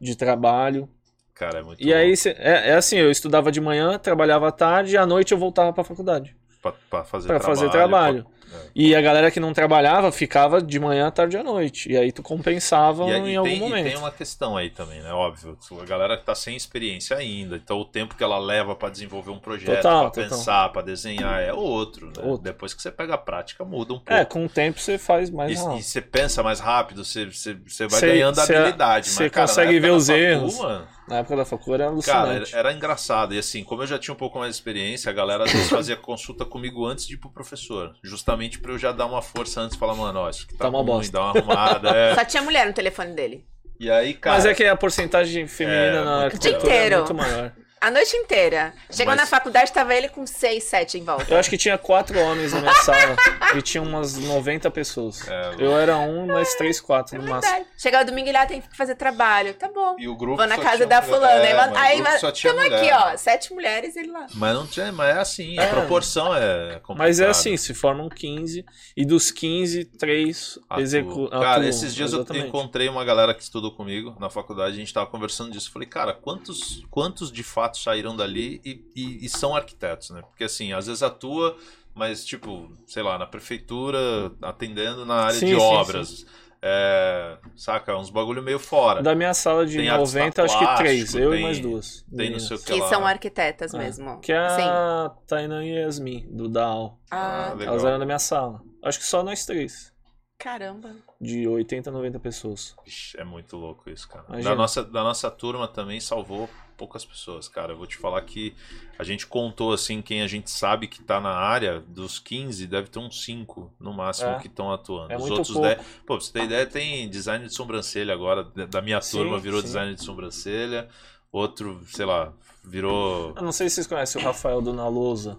de trabalho. Cara, é muito E aí, louco cê- é, é assim, eu estudava de manhã, trabalhava à tarde e à noite eu voltava pra faculdade pra, pra fazer pra trabalho. fazer trabalho. pra- é. E a galera que não trabalhava ficava de manhã, à tarde e à noite. E aí tu compensava aí em algum tem, e momento. tem uma questão aí também, né? Óbvio. A galera que tá sem experiência ainda. Então o tempo que ela leva pra desenvolver um projeto, total. pensar, pra desenhar, é outro, né? Outro. Depois que você pega a prática, muda um pouco. É, com o tempo você faz mais E, rápido. e você pensa mais rápido, você, você, você vai Cê- ganhando cê- habilidade. cê mas, cara, na consegue ver da os erros. mano, Na época da faculdade era Cara, alucinante. era, era engraçado. E assim, como eu já tinha um pouco mais de experiência, a galera às vezes fazia consulta comigo antes de ir pro professor. Justamente pra eu já dar uma força antes e falar, mano, ó, isso aqui tá, Tá uma ruim, bosta. dá uma arrumada. é. Só tinha mulher no telefone dele. E aí, cara. Mas é que a porcentagem feminina É, na arquitetura inteiro. é muito maior. A noite inteira. Chegou Mas- na faculdade, tava ele com seis, sete em volta. Eu acho que tinha quatro homens na minha sala e tinha umas 90 pessoas. É, Eu era um, mas três, quatro no máximo. Chegava domingo e lá tem que fazer trabalho. Tá bom. E o grupo Vou na só casa tinha da mulher. fulana. É, aí mas aí tinha tamo aqui, ó. Sete mulheres ele lá. Mas não tinha, mas é assim, a É. proporção é complicada. Mas é assim, se formam 15 e dos 15, três executam. Cara, esses dias eu exatamente. encontrei uma galera que estudou comigo na faculdade, a gente tava conversando disso. Falei, cara, quantos, quantos de fato saíram dali e, e- e são arquitetos, né? Porque assim, às vezes atua, mas tipo, sei lá, na prefeitura, atendendo na área Sim, de sim, obras. É, saca, uns bagulho meio fora. Da minha sala de Tem artista 90, acho que três. Eu tem- e mais duas. Tem não meninas. sei o que Que são arquitetas É. mesmo. Que é Sim. a Tainan e Yasmin, do Dow. Ah, Ah, legal. Elas eram da minha sala. Acho que só nós três. caramba. De 80 a 90 pessoas. Vixe, é muito louco isso, cara. Imagina. Da nossa, da nossa turma também salvou poucas pessoas, cara. Eu vou te falar que a gente contou, assim, quem a gente sabe que tá na área, dos 15, deve ter uns 5 no máximo É. que estão atuando. É Os outros pouco. 10. Pô, pra você ter ideia, tem design de sobrancelha agora. da- Da minha Sim, turma virou sim. design de sobrancelha. Outro, sei lá, virou. Eu não sei se vocês conhecem o Rafael Dona Lousa.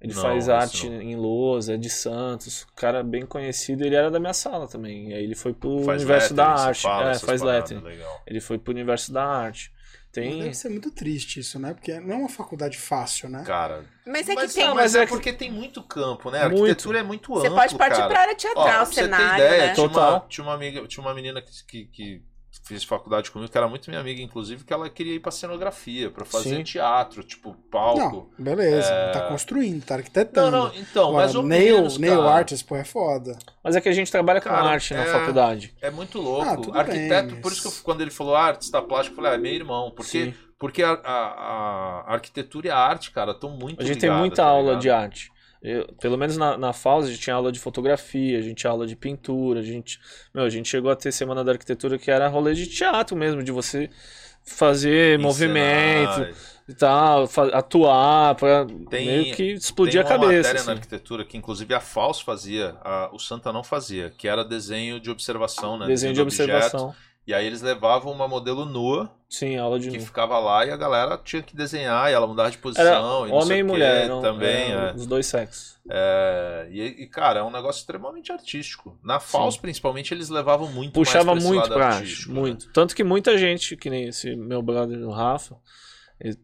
Ele Não, faz arte não. em lousa, é de Santos. Cara bem conhecido. Ele era da minha sala também. E aí ele foi pro Faz universo da lettering, você arte. fala, é, faz lettering. Legal. Ele foi pro universo da arte. Tem. Deve ser muito triste isso, né? Porque não é uma faculdade fácil, né? Cara, Mas é que mas, tem. não, mas é que- porque tem muito campo, né? A Muito. arquitetura é muito Você amplo, pode partir cara. pra área Ó, teatral, pra você ter cenário, ideia, né? tinha, uma, Total. tinha uma amiga, tinha uma menina que, que, que fez faculdade comigo, que era muito minha amiga, inclusive, que ela queria ir pra cenografia, pra fazer Sim. teatro, tipo, palco. Não, beleza. É. Tá construindo, tá Não, arquitetando. não, então, mais ou nail, menos, nail artist, pô, é foda. Mas é que a gente trabalha com Cara, arte na é- faculdade. É muito louco. Ah, Arquiteto, bem, mas- por isso que eu- quando ele falou artista plástico, eu falei, ah, é meu irmão. Porque, Sim. porque a, a- a arquitetura e a arte, cara, estão muito A gente tem muita tá aula ligado? de arte. Eu- pelo menos na, na FAUS a gente tinha aula de fotografia, a gente tinha aula de pintura, a gente, meu, a gente chegou a ter semana da arquitetura que era rolê de teatro mesmo, de você fazer Encenar, movimento e tal, atuar, pra Tem- meio que explodir Tem a uma cabeça. matéria na assim. arquitetura que inclusive a FAUS fazia, a- o Santa não fazia, que era desenho de observação, né? Desenho de do objeto. E aí eles levavam uma modelo nua Sim, aula de que ficava lá e a galera tinha que desenhar e ela mudava de Era posição. e não homem e mulher, eram, também. é. os dois sexos. É, e, e, cara, é um negócio extremamente artístico. Na FAUS, principalmente, eles levavam muito Puxava mais pra muito pra arte, né? muito. Tanto que muita gente, que nem esse meu brother o Rafa,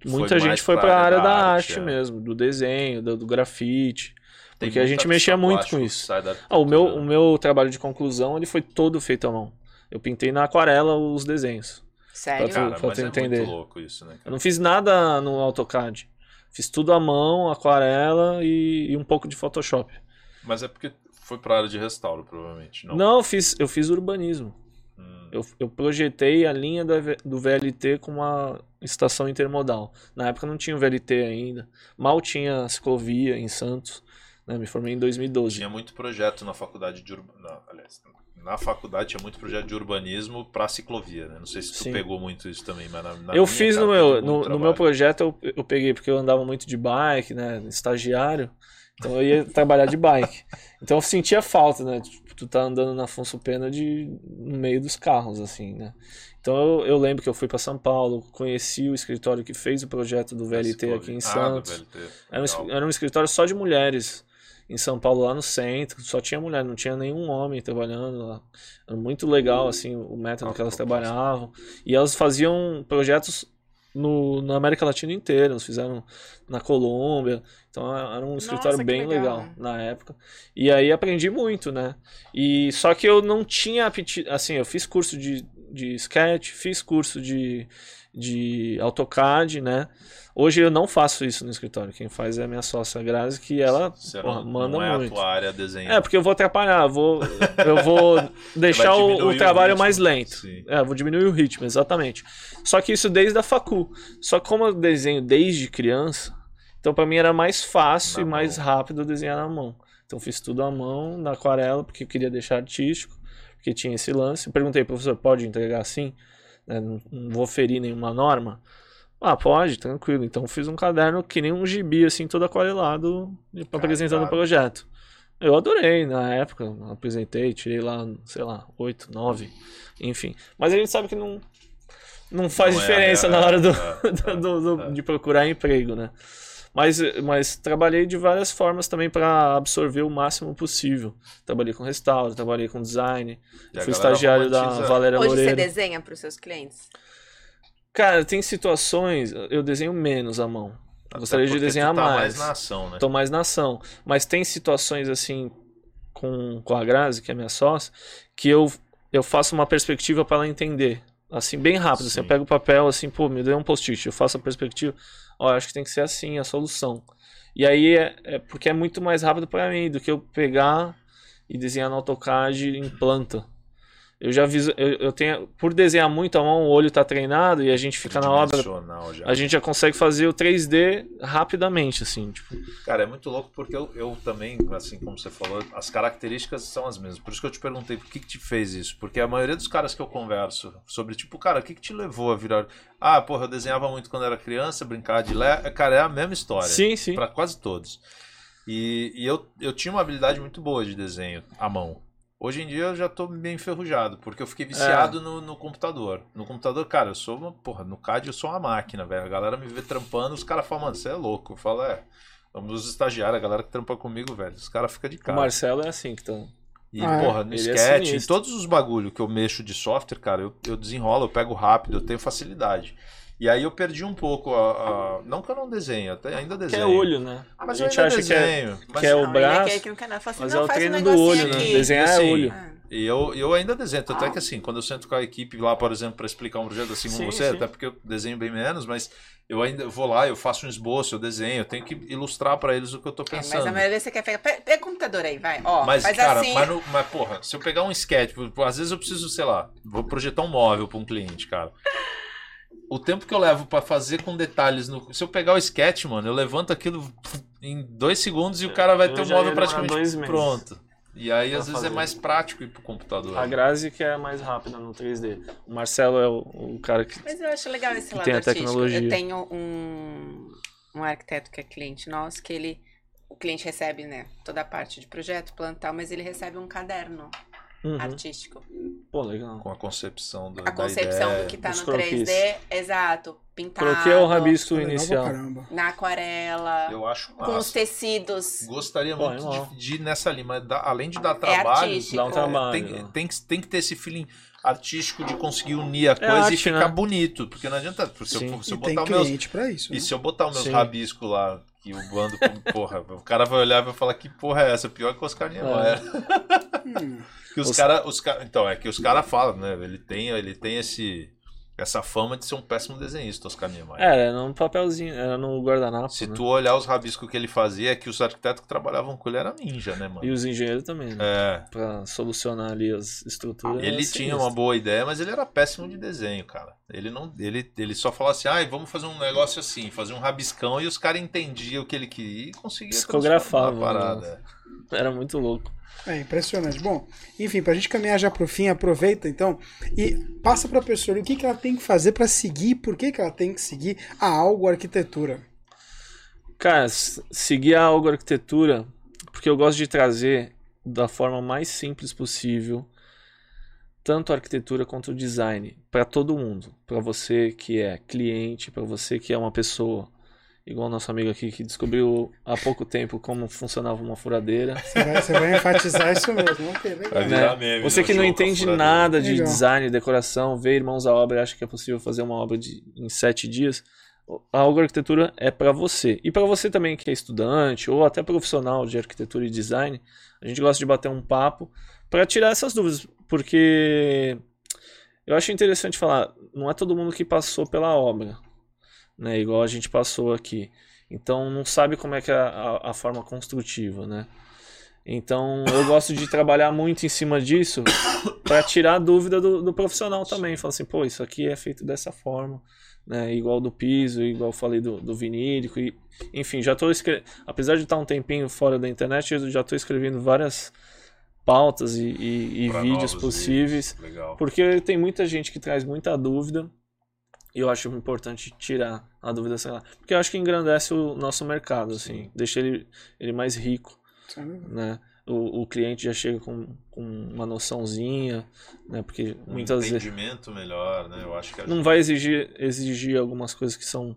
muita mais gente foi pra pra área da arte, arte é. mesmo, do desenho, do, do grafite. Tem Porque a gente mexia muito com isso. Ah, o meu, o né? meu trabalho de conclusão ele foi todo feito à mão. Eu pintei na aquarela os desenhos. Sério? Pra- Cara, pra mas tu é entender. muito louco isso, né? Eu cara? não fiz nada no AutoCAD. Fiz tudo à mão, aquarela e, e um pouco de Photoshop. Mas é porque foi pra área de restauro, provavelmente. Não. Não, eu fiz, eu fiz urbanismo. Hum. Eu, eu projetei a linha da do VLT com uma estação intermodal. Na época não tinha o VLT ainda. Mal tinha ciclovia em Santos. né? Me formei em 2012. Tinha muito projeto na faculdade de urbanismo. Aliás, na faculdade tinha muito projeto de urbanismo pra ciclovia, né? Não sei se tu Sim. pegou muito isso também, mas na, na eu fiz no meu, no, no meu projeto, eu, eu peguei porque eu andava muito de bike, né? Estagiário. Então eu ia trabalhar de bike. Então eu sentia falta, né? Tipo, tu tá andando na Afonso Pena de, no meio dos carros, assim, né? Então eu, eu lembro que eu fui para São Paulo, conheci o escritório que fez o projeto do VLT aqui em Ah, Santos. VLT. Era um, era um escritório só de mulheres. Em São Paulo, lá no centro, só tinha mulher, não tinha nenhum homem trabalhando lá. Era muito legal, assim, o método que elas trabalhavam. E elas faziam projetos no, na América Latina inteira, eles fizeram na Colômbia. Então era um escritório que bem legal. legal. na época. E aí aprendi muito, né? E só que eu não tinha apetite, assim, eu fiz curso de, de sketch, fiz curso de, de AutoCAD, né? Hoje eu não faço isso no escritório. Quem faz é a minha sócia Grazi, que ela porra, não, manda não é muito. a tua área desenho. É, porque eu vou atrapalhar, vou, eu vou deixar o, o o trabalho ritmo. mais lento. Sim. É, vou diminuir o ritmo, exatamente. Só que isso desde a facu. Só que como eu desenho desde criança, então pra mim era mais fácil Na e mais mão. rápido desenhar na mão. Então fiz tudo à mão, na aquarela, porque eu queria deixar artístico, porque tinha esse lance. Perguntei, professor, pode entregar assim? Né, não vou ferir nenhuma norma? Ah, pode, tranquilo. Então fiz um caderno que nem um gibi, assim, todo aquarelado, e apresentando o Caralho. projeto. Eu adorei na época, apresentei, tirei lá, sei lá, 8, 9, enfim. Mas a gente sabe que não, não faz Não é, diferença é, na hora do, é, do- do- do- é. de procurar emprego, né? Mas, mas trabalhei de várias formas também para absorver o máximo possível. Trabalhei com restauro, trabalhei com design. E fui estagiário da romantiza- Valéria Hoje você Loureiro. desenha para os seus clientes? Cara, tem situações, eu desenho menos à mão. Até Gostaria de desenhar tá mais. mais na ação, né? Tô mais na ação. Mas tem situações assim com, com a Grazi, que é minha sócia, que eu, eu faço uma perspectiva para ela entender. Assim, bem rápido. Assim, eu pego o papel, assim, pô, me deu um post-it, eu faço a perspectiva. Ó, acho que tem que ser assim a solução. E aí é, é porque é muito mais rápido para mim do que eu pegar e desenhar no AutoCAD em planta. Eu já viso, eu, eu tenho, por desenhar muito a mão, o olho tá treinado e a gente fica na obra, já. a gente já consegue fazer o 3D rapidamente, assim, tipo, Cara, é muito louco porque eu, eu também, assim como você falou, as características são as mesmas. Por isso que eu te perguntei por que, que te fez isso. Porque a maioria dos caras que eu converso sobre, tipo, cara, o que, que te levou a virar. Ah, porra, eu desenhava muito quando era criança, brincava de lé. Cara, é a mesma história. Sim, sim. Pra quase todos. E, e eu, eu tinha uma habilidade muito boa de desenho à mão. Hoje em dia eu já tô meio enferrujado, porque eu fiquei viciado no, no computador. No computador, cara, eu sou uma. Porra, no CAD eu sou uma máquina, velho. A galera me vê trampando, os caras falam, mano, você é louco. Eu falo, é. Vamos os estagiários, a galera que trampa comigo, velho. Os caras ficam de O cara. Marcelo é assim que estão. E, Ah, é? porra, no é sketch, em sinistro. todos os bagulho que eu mexo de software, cara, eu, eu desenrolo, eu pego rápido, eu tenho facilidade. E aí eu perdi um pouco a. a- Não que eu não desenho, até ainda Que desenho. é olho, né? Mas a gente acha que é, desenho. mas- que é o braço, que assim, mas é o faz um treino do olho, né? aqui. Desenhar é Assim, olho. Ah. E eu, eu ainda desenho, tanto é que assim, quando eu sento com a equipe lá, por exemplo, para explicar um projeto assim Sim, com você, sim. até porque eu desenho bem menos, mas eu ainda vou lá, eu faço um esboço, eu desenho, eu tenho que ilustrar para eles o que eu tô É, pensando. mas a maioria você quer pegar. Pega, o computador aí, vai. Ó, Mas, faz cara, assim. mas, no- mas, porra, se eu pegar um sketch, às vezes eu preciso, sei lá, vou projetar um móvel para um cliente, cara. O tempo que eu levo para fazer com detalhes no. Se eu pegar o sketch, mano, eu levanto aquilo em dois segundos e o cara vai Eu ter o móvel praticamente pronto. E aí, às vezes, é fazer. mais prático ir pro computador. A Grazi que é mais rápida no 3D. O Marcelo é o, o cara que. Mas eu acho legal esse lado tem a artístico. tecnologia. Eu tenho um, um arquiteto que é cliente nosso, que ele. O cliente recebe, né, toda a parte de projeto, plantal, mas ele recebe um caderno Uhum. artístico. Pô, legal. Com a concepção do, A da concepção ideia. do que tá no croquis. 3D, exato. Pintado. Croquis é o rabisco pra inicial. caramba. Na aquarela. Eu acho com os massa. tecidos. Gostaria Pô, muito animal. de, de ir nessa linha, mas dá- além de dar É trabalho, artístico. Dá um trabalho. tem, né? tem, que, tem que ter esse feeling artístico de conseguir unir a coisa arte, e ficar né? bonito. Porque não adianta. Se eu, for- se eu E tem botar meus, cliente pra isso. E né? se eu botar os meus Sim. rabiscos lá, que o bando, porra, o cara vai olhar e vai falar que porra é essa? Pior que o Oscar Niemeyer. Hum. Que os Os- cara, os cara, então, é que os caras falam, né? Ele tem, ele tem esse, essa fama de ser um péssimo desenhista, Oscar Niemeyer. É, era num papelzinho, era no guardanapo. Se né? tu olhar os rabiscos que ele fazia, é que os arquitetos que trabalhavam com ele eram ninja, né, mano? E os engenheiros também, né? É. Pra solucionar ali as estruturas. Ele era tinha sinistro. uma boa ideia, mas ele era péssimo de desenho, cara. Ele não, ele, ele só falava assim, ah, vamos fazer um negócio assim, fazer um rabiscão e os caras entendiam o que ele queria e conseguia Psicografava, a parada. Era muito louco. É impressionante. Bom, enfim, pra gente caminhar já pro fim, aproveita então e passa pra pessoa ali o que, que ela tem que fazer pra seguir, por que, que ela tem que seguir a Algo Arquitetura. Cara, seguir a Algo Arquitetura, porque eu gosto de trazer da forma mais simples possível tanto a arquitetura quanto o design para todo mundo, para você que é cliente, para você que é uma pessoa igual nosso amigo aqui que descobriu há pouco tempo como funcionava uma furadeira. Você vai, você vai enfatizar isso mesmo. Legal. Vai né? Você né? que não entende nada de Legal. design, decoração, vê Irmãos à Obra e acha que é possível fazer uma obra de, em sete dias, a Algo Arquitetura é para você. E para você também que é estudante ou até profissional de arquitetura e design, a gente gosta de bater um papo para tirar essas dúvidas, porque eu acho interessante falar, não é todo mundo que passou pela obra, né? Igual a gente passou aqui. Então não sabe como é que é a, a forma construtiva, né? Então eu gosto de trabalhar muito em cima disso para tirar a dúvida do, do profissional também. Falar assim, pô, isso aqui é feito dessa forma, né? Igual do piso, igual eu falei do, do vinílico. E, enfim, já estou escrevendo. Apesar de estar um tempinho fora da internet, eu já estou escrevendo várias pautas e, e- e vídeos possíveis. vídeos. Porque tem muita gente que traz muita dúvida eu acho importante tirar a dúvida, sei lá. Porque eu acho que engrandece o nosso mercado, assim, Sim. deixa ele, ele mais rico, Sabe? né? o, o cliente já chega com, com uma noçãozinha, né? Porque Um muitas vezes entendimento melhor, né? Eu acho que não vai exigir, exigir algumas coisas que são,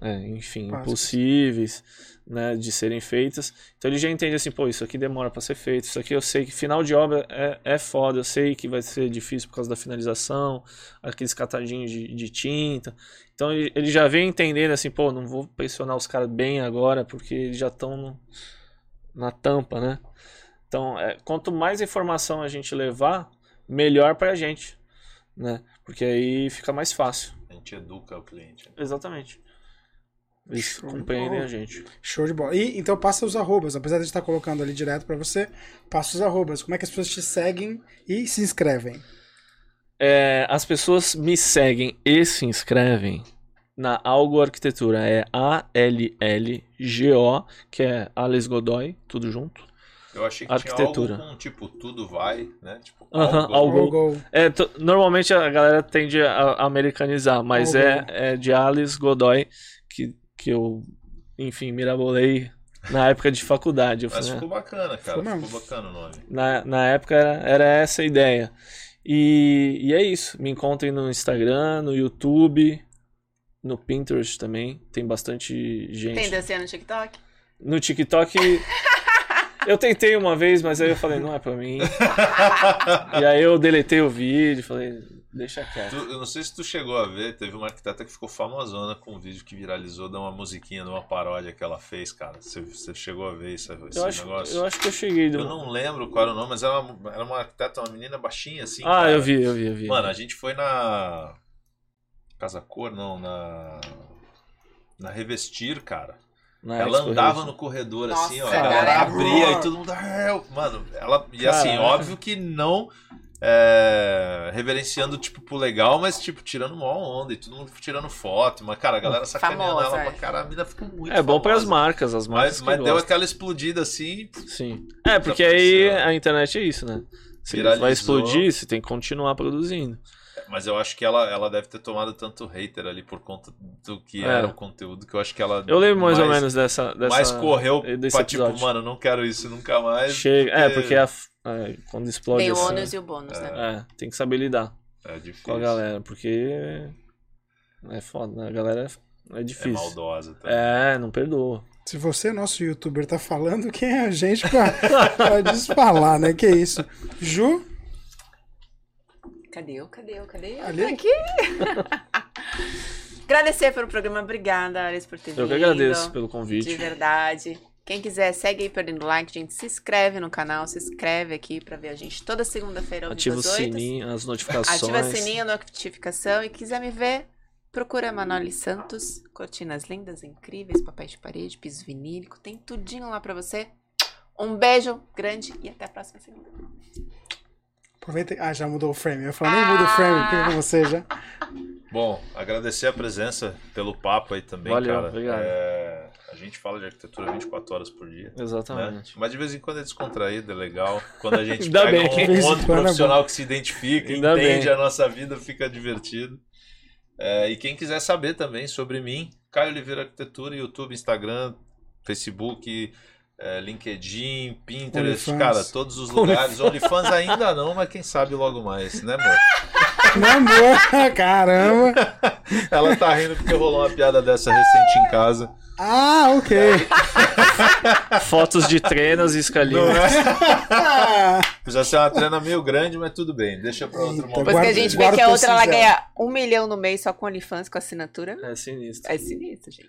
é, enfim, impossíveis, né, de serem feitas. Então ele já entende assim, pô, isso aqui demora para ser feito, isso aqui eu sei que final de obra é, é foda, eu sei que vai ser difícil por causa da finalização, aqueles catadinhos de, de tinta. Então ele, ele já vem entendendo assim, pô, não vou pressionar os caras bem agora, porque eles já estão na tampa, né? Então, é, quanto mais informação a gente levar, melhor pra gente, né? Porque aí fica mais fácil. A gente educa o cliente. né? Exatamente. Eles Show bola. a gente. Show de bola. E então passa os arrobas, apesar de estar colocando ali direto pra você, passa os arrobas. Como é que as pessoas te seguem e se inscrevem? É, as pessoas me seguem e se inscrevem na Algo Arquitetura. É A-L-L-G-O, que é Alex Godoy, tudo junto. Eu achei que Arquitetura. tinha algo com, tipo, tudo vai, né? Tipo, Aham, algo. algo. Go, go. É, normalmente a galera tende a a americanizar, mas Algo. é, é de Alice Godoy, que, eu, enfim, mirabolei na época de faculdade. Eu Mas falei, ficou bacana, cara. Ficou mesmo. Ficou bacana o nome. Na, na época era, era essa a ideia. E, e é isso. Me encontrem no Instagram, no YouTube, no Pinterest também. Tem bastante gente. Tem dancinha no TikTok? No TikTok. Eu tentei uma vez, mas aí eu falei, não é pra mim. e aí eu deletei o vídeo, falei, deixa quieto. Tu- eu não sei se tu chegou a ver, teve uma arquiteta que ficou famosona com um vídeo que viralizou de uma musiquinha, de uma paródia que ela fez, cara. Você, você chegou a ver isso, esse Eu acho, negócio? eu acho que eu cheguei. Eu não lembro qual era o nome, mas era uma, era uma arquiteta, uma menina baixinha assim. ah, cara. eu vi, eu vi, eu vi. Mano, a gente foi na. Casa Cor, não, na. Na Revestir, cara. Na ela Expo andava Rio. no corredor Nossa, assim, ó. A cara. galera abria e todo mundo. Mano, ela. E assim, Caraca. óbvio que não. é, reverenciando, tipo, pro legal, mas, tipo, tirando mó onda e todo mundo tirando foto. Mas, cara, a galera sacaneando Famosa, ela é. pra cara, a mina ficou muito É bom para as marcas, as marcas. Mas, que mas deu aquela explodida assim. Sim. É, porque aí a internet é isso, né? Se vai explodir, você tem que continuar produzindo. Mas eu acho que ela, ela deve ter tomado tanto hater ali por conta do que É. era o conteúdo, que eu acho que ela. Eu lembro mais, ou menos dessa. dessa Mas correu desse pra tipo, episódio. mano, não quero isso nunca mais. Chega... É, porque a- é, quando explode Tem o assim, ônus e o bônus, né? É, tem que saber lidar É difícil. com a galera, porque é foda, né? A galera é, é É difícil. maldosa também. É, não perdoa. Se você, nosso youtuber, tá falando, quem é a gente pra, pra desfalar, né? Que isso. Ju, Cadê eu? Cadê eu? Cadê eu? Ali? Aqui. Agradecer pelo programa. Obrigada, Alice, por ter Eu que vindo. agradeço pelo De convite. verdade. Quem quiser, segue aí perdendo like, gente. Se inscreve no canal, se inscreve aqui pra ver a gente toda segunda-feira ao Ativa o vivo às 8. sininho, as notificações. Ativa sininho, notificação. E quiser me ver, procura Manoli Santos. Cortinas lindas, incríveis, papéis de parede, piso vinílico. Tem tudinho lá pra você. Um beijo grande e até a próxima segunda. Aproveita. Ah, já mudou o frame. Eu falei, nem muda o frame, fica com você já. Bom, agradecer a presença pelo papo aí também, Valeu, cara. obrigado. É, a gente fala de arquitetura 24 horas por dia. Né? Exatamente. Mas de vez em quando é descontraído, é legal. Quando a gente pega bem. Um outro é profissional que se identifica, Ainda entende bem. a nossa vida, fica divertido. É, e quem quiser saber também sobre mim, Caio Oliveira Arquitetura, YouTube, Instagram, Facebook, é, LinkedIn, Pinterest, OnlyFans. cara, todos os lugares. OnlyFans ainda não, mas quem sabe logo mais, né, amor? Meu amor, caramba. Ela tá rindo porque rolou uma piada dessa recente em casa. Ah, ok. Fotos de treinos e escalinhas. É? Precisa ser uma trena meio grande, mas tudo bem. Deixa pra outro Eita, momento. Depois que a gente vê que a outra ela ganha um milhão no mês só com OnlyFans com assinatura. É sinistro. É sinistro, gente.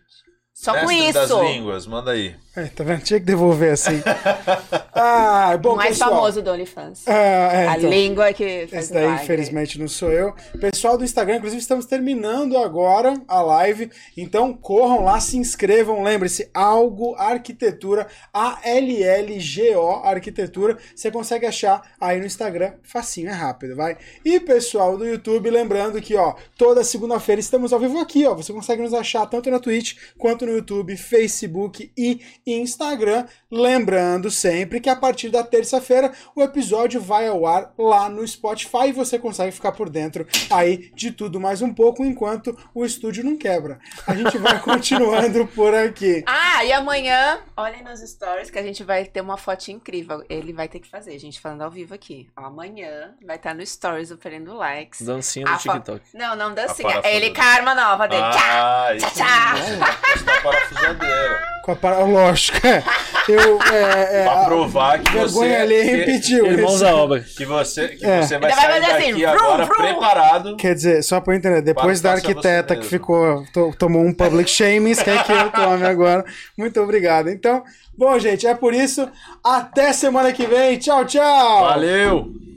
Só com Mestre das isso. línguas, manda aí. é, tá vendo? Tinha que devolver assim. Ah, bom, o mais pessoal. famoso do OnlyFans. Ah, é, a então. língua que faz Esse daí, milagre. infelizmente, não sou eu. Pessoal do Instagram, inclusive, estamos terminando agora a live. Então, corram lá, se inscrevam. Lembre-se, Algo Arquitetura, A-L-L-G-O Arquitetura. Você consegue achar aí no Instagram. Facinho, é rápido, vai. E, pessoal do YouTube, lembrando que, ó, toda segunda-feira estamos ao vivo aqui, ó. Você consegue nos achar tanto na Twitch quanto no no YouTube, Facebook e Instagram. Lembrando sempre que a partir da terça-feira o episódio vai ao ar lá no Spotify e você consegue ficar por dentro aí de tudo mais um pouco enquanto o estúdio não quebra. A gente vai continuando por aqui. Ah, e amanhã, olhem nos stories que a gente vai ter uma foto incrível. Ele vai ter que fazer, a gente falando ao vivo aqui. Amanhã vai estar no stories oferendo likes. Dancinha no TikTok. Não, não dancinha. ele com a arma nova dele. Tchau! Ah, tchau. Postar a parafusadeira. Com a para... Lógico, é. Eu, é, é, Pra a provar que vergonha você. impediu. Irmãos isso. à obra. Que você, que É. você vai vai sair fazer daqui assim, agora vrum. preparado. Quer dizer, só pra eu entender, depois da arquiteta que ficou, to- tomou um public shaming, quer que eu tome agora. Muito obrigado. Então, bom, gente, é por isso. Até semana que vem. Tchau, tchau. Valeu!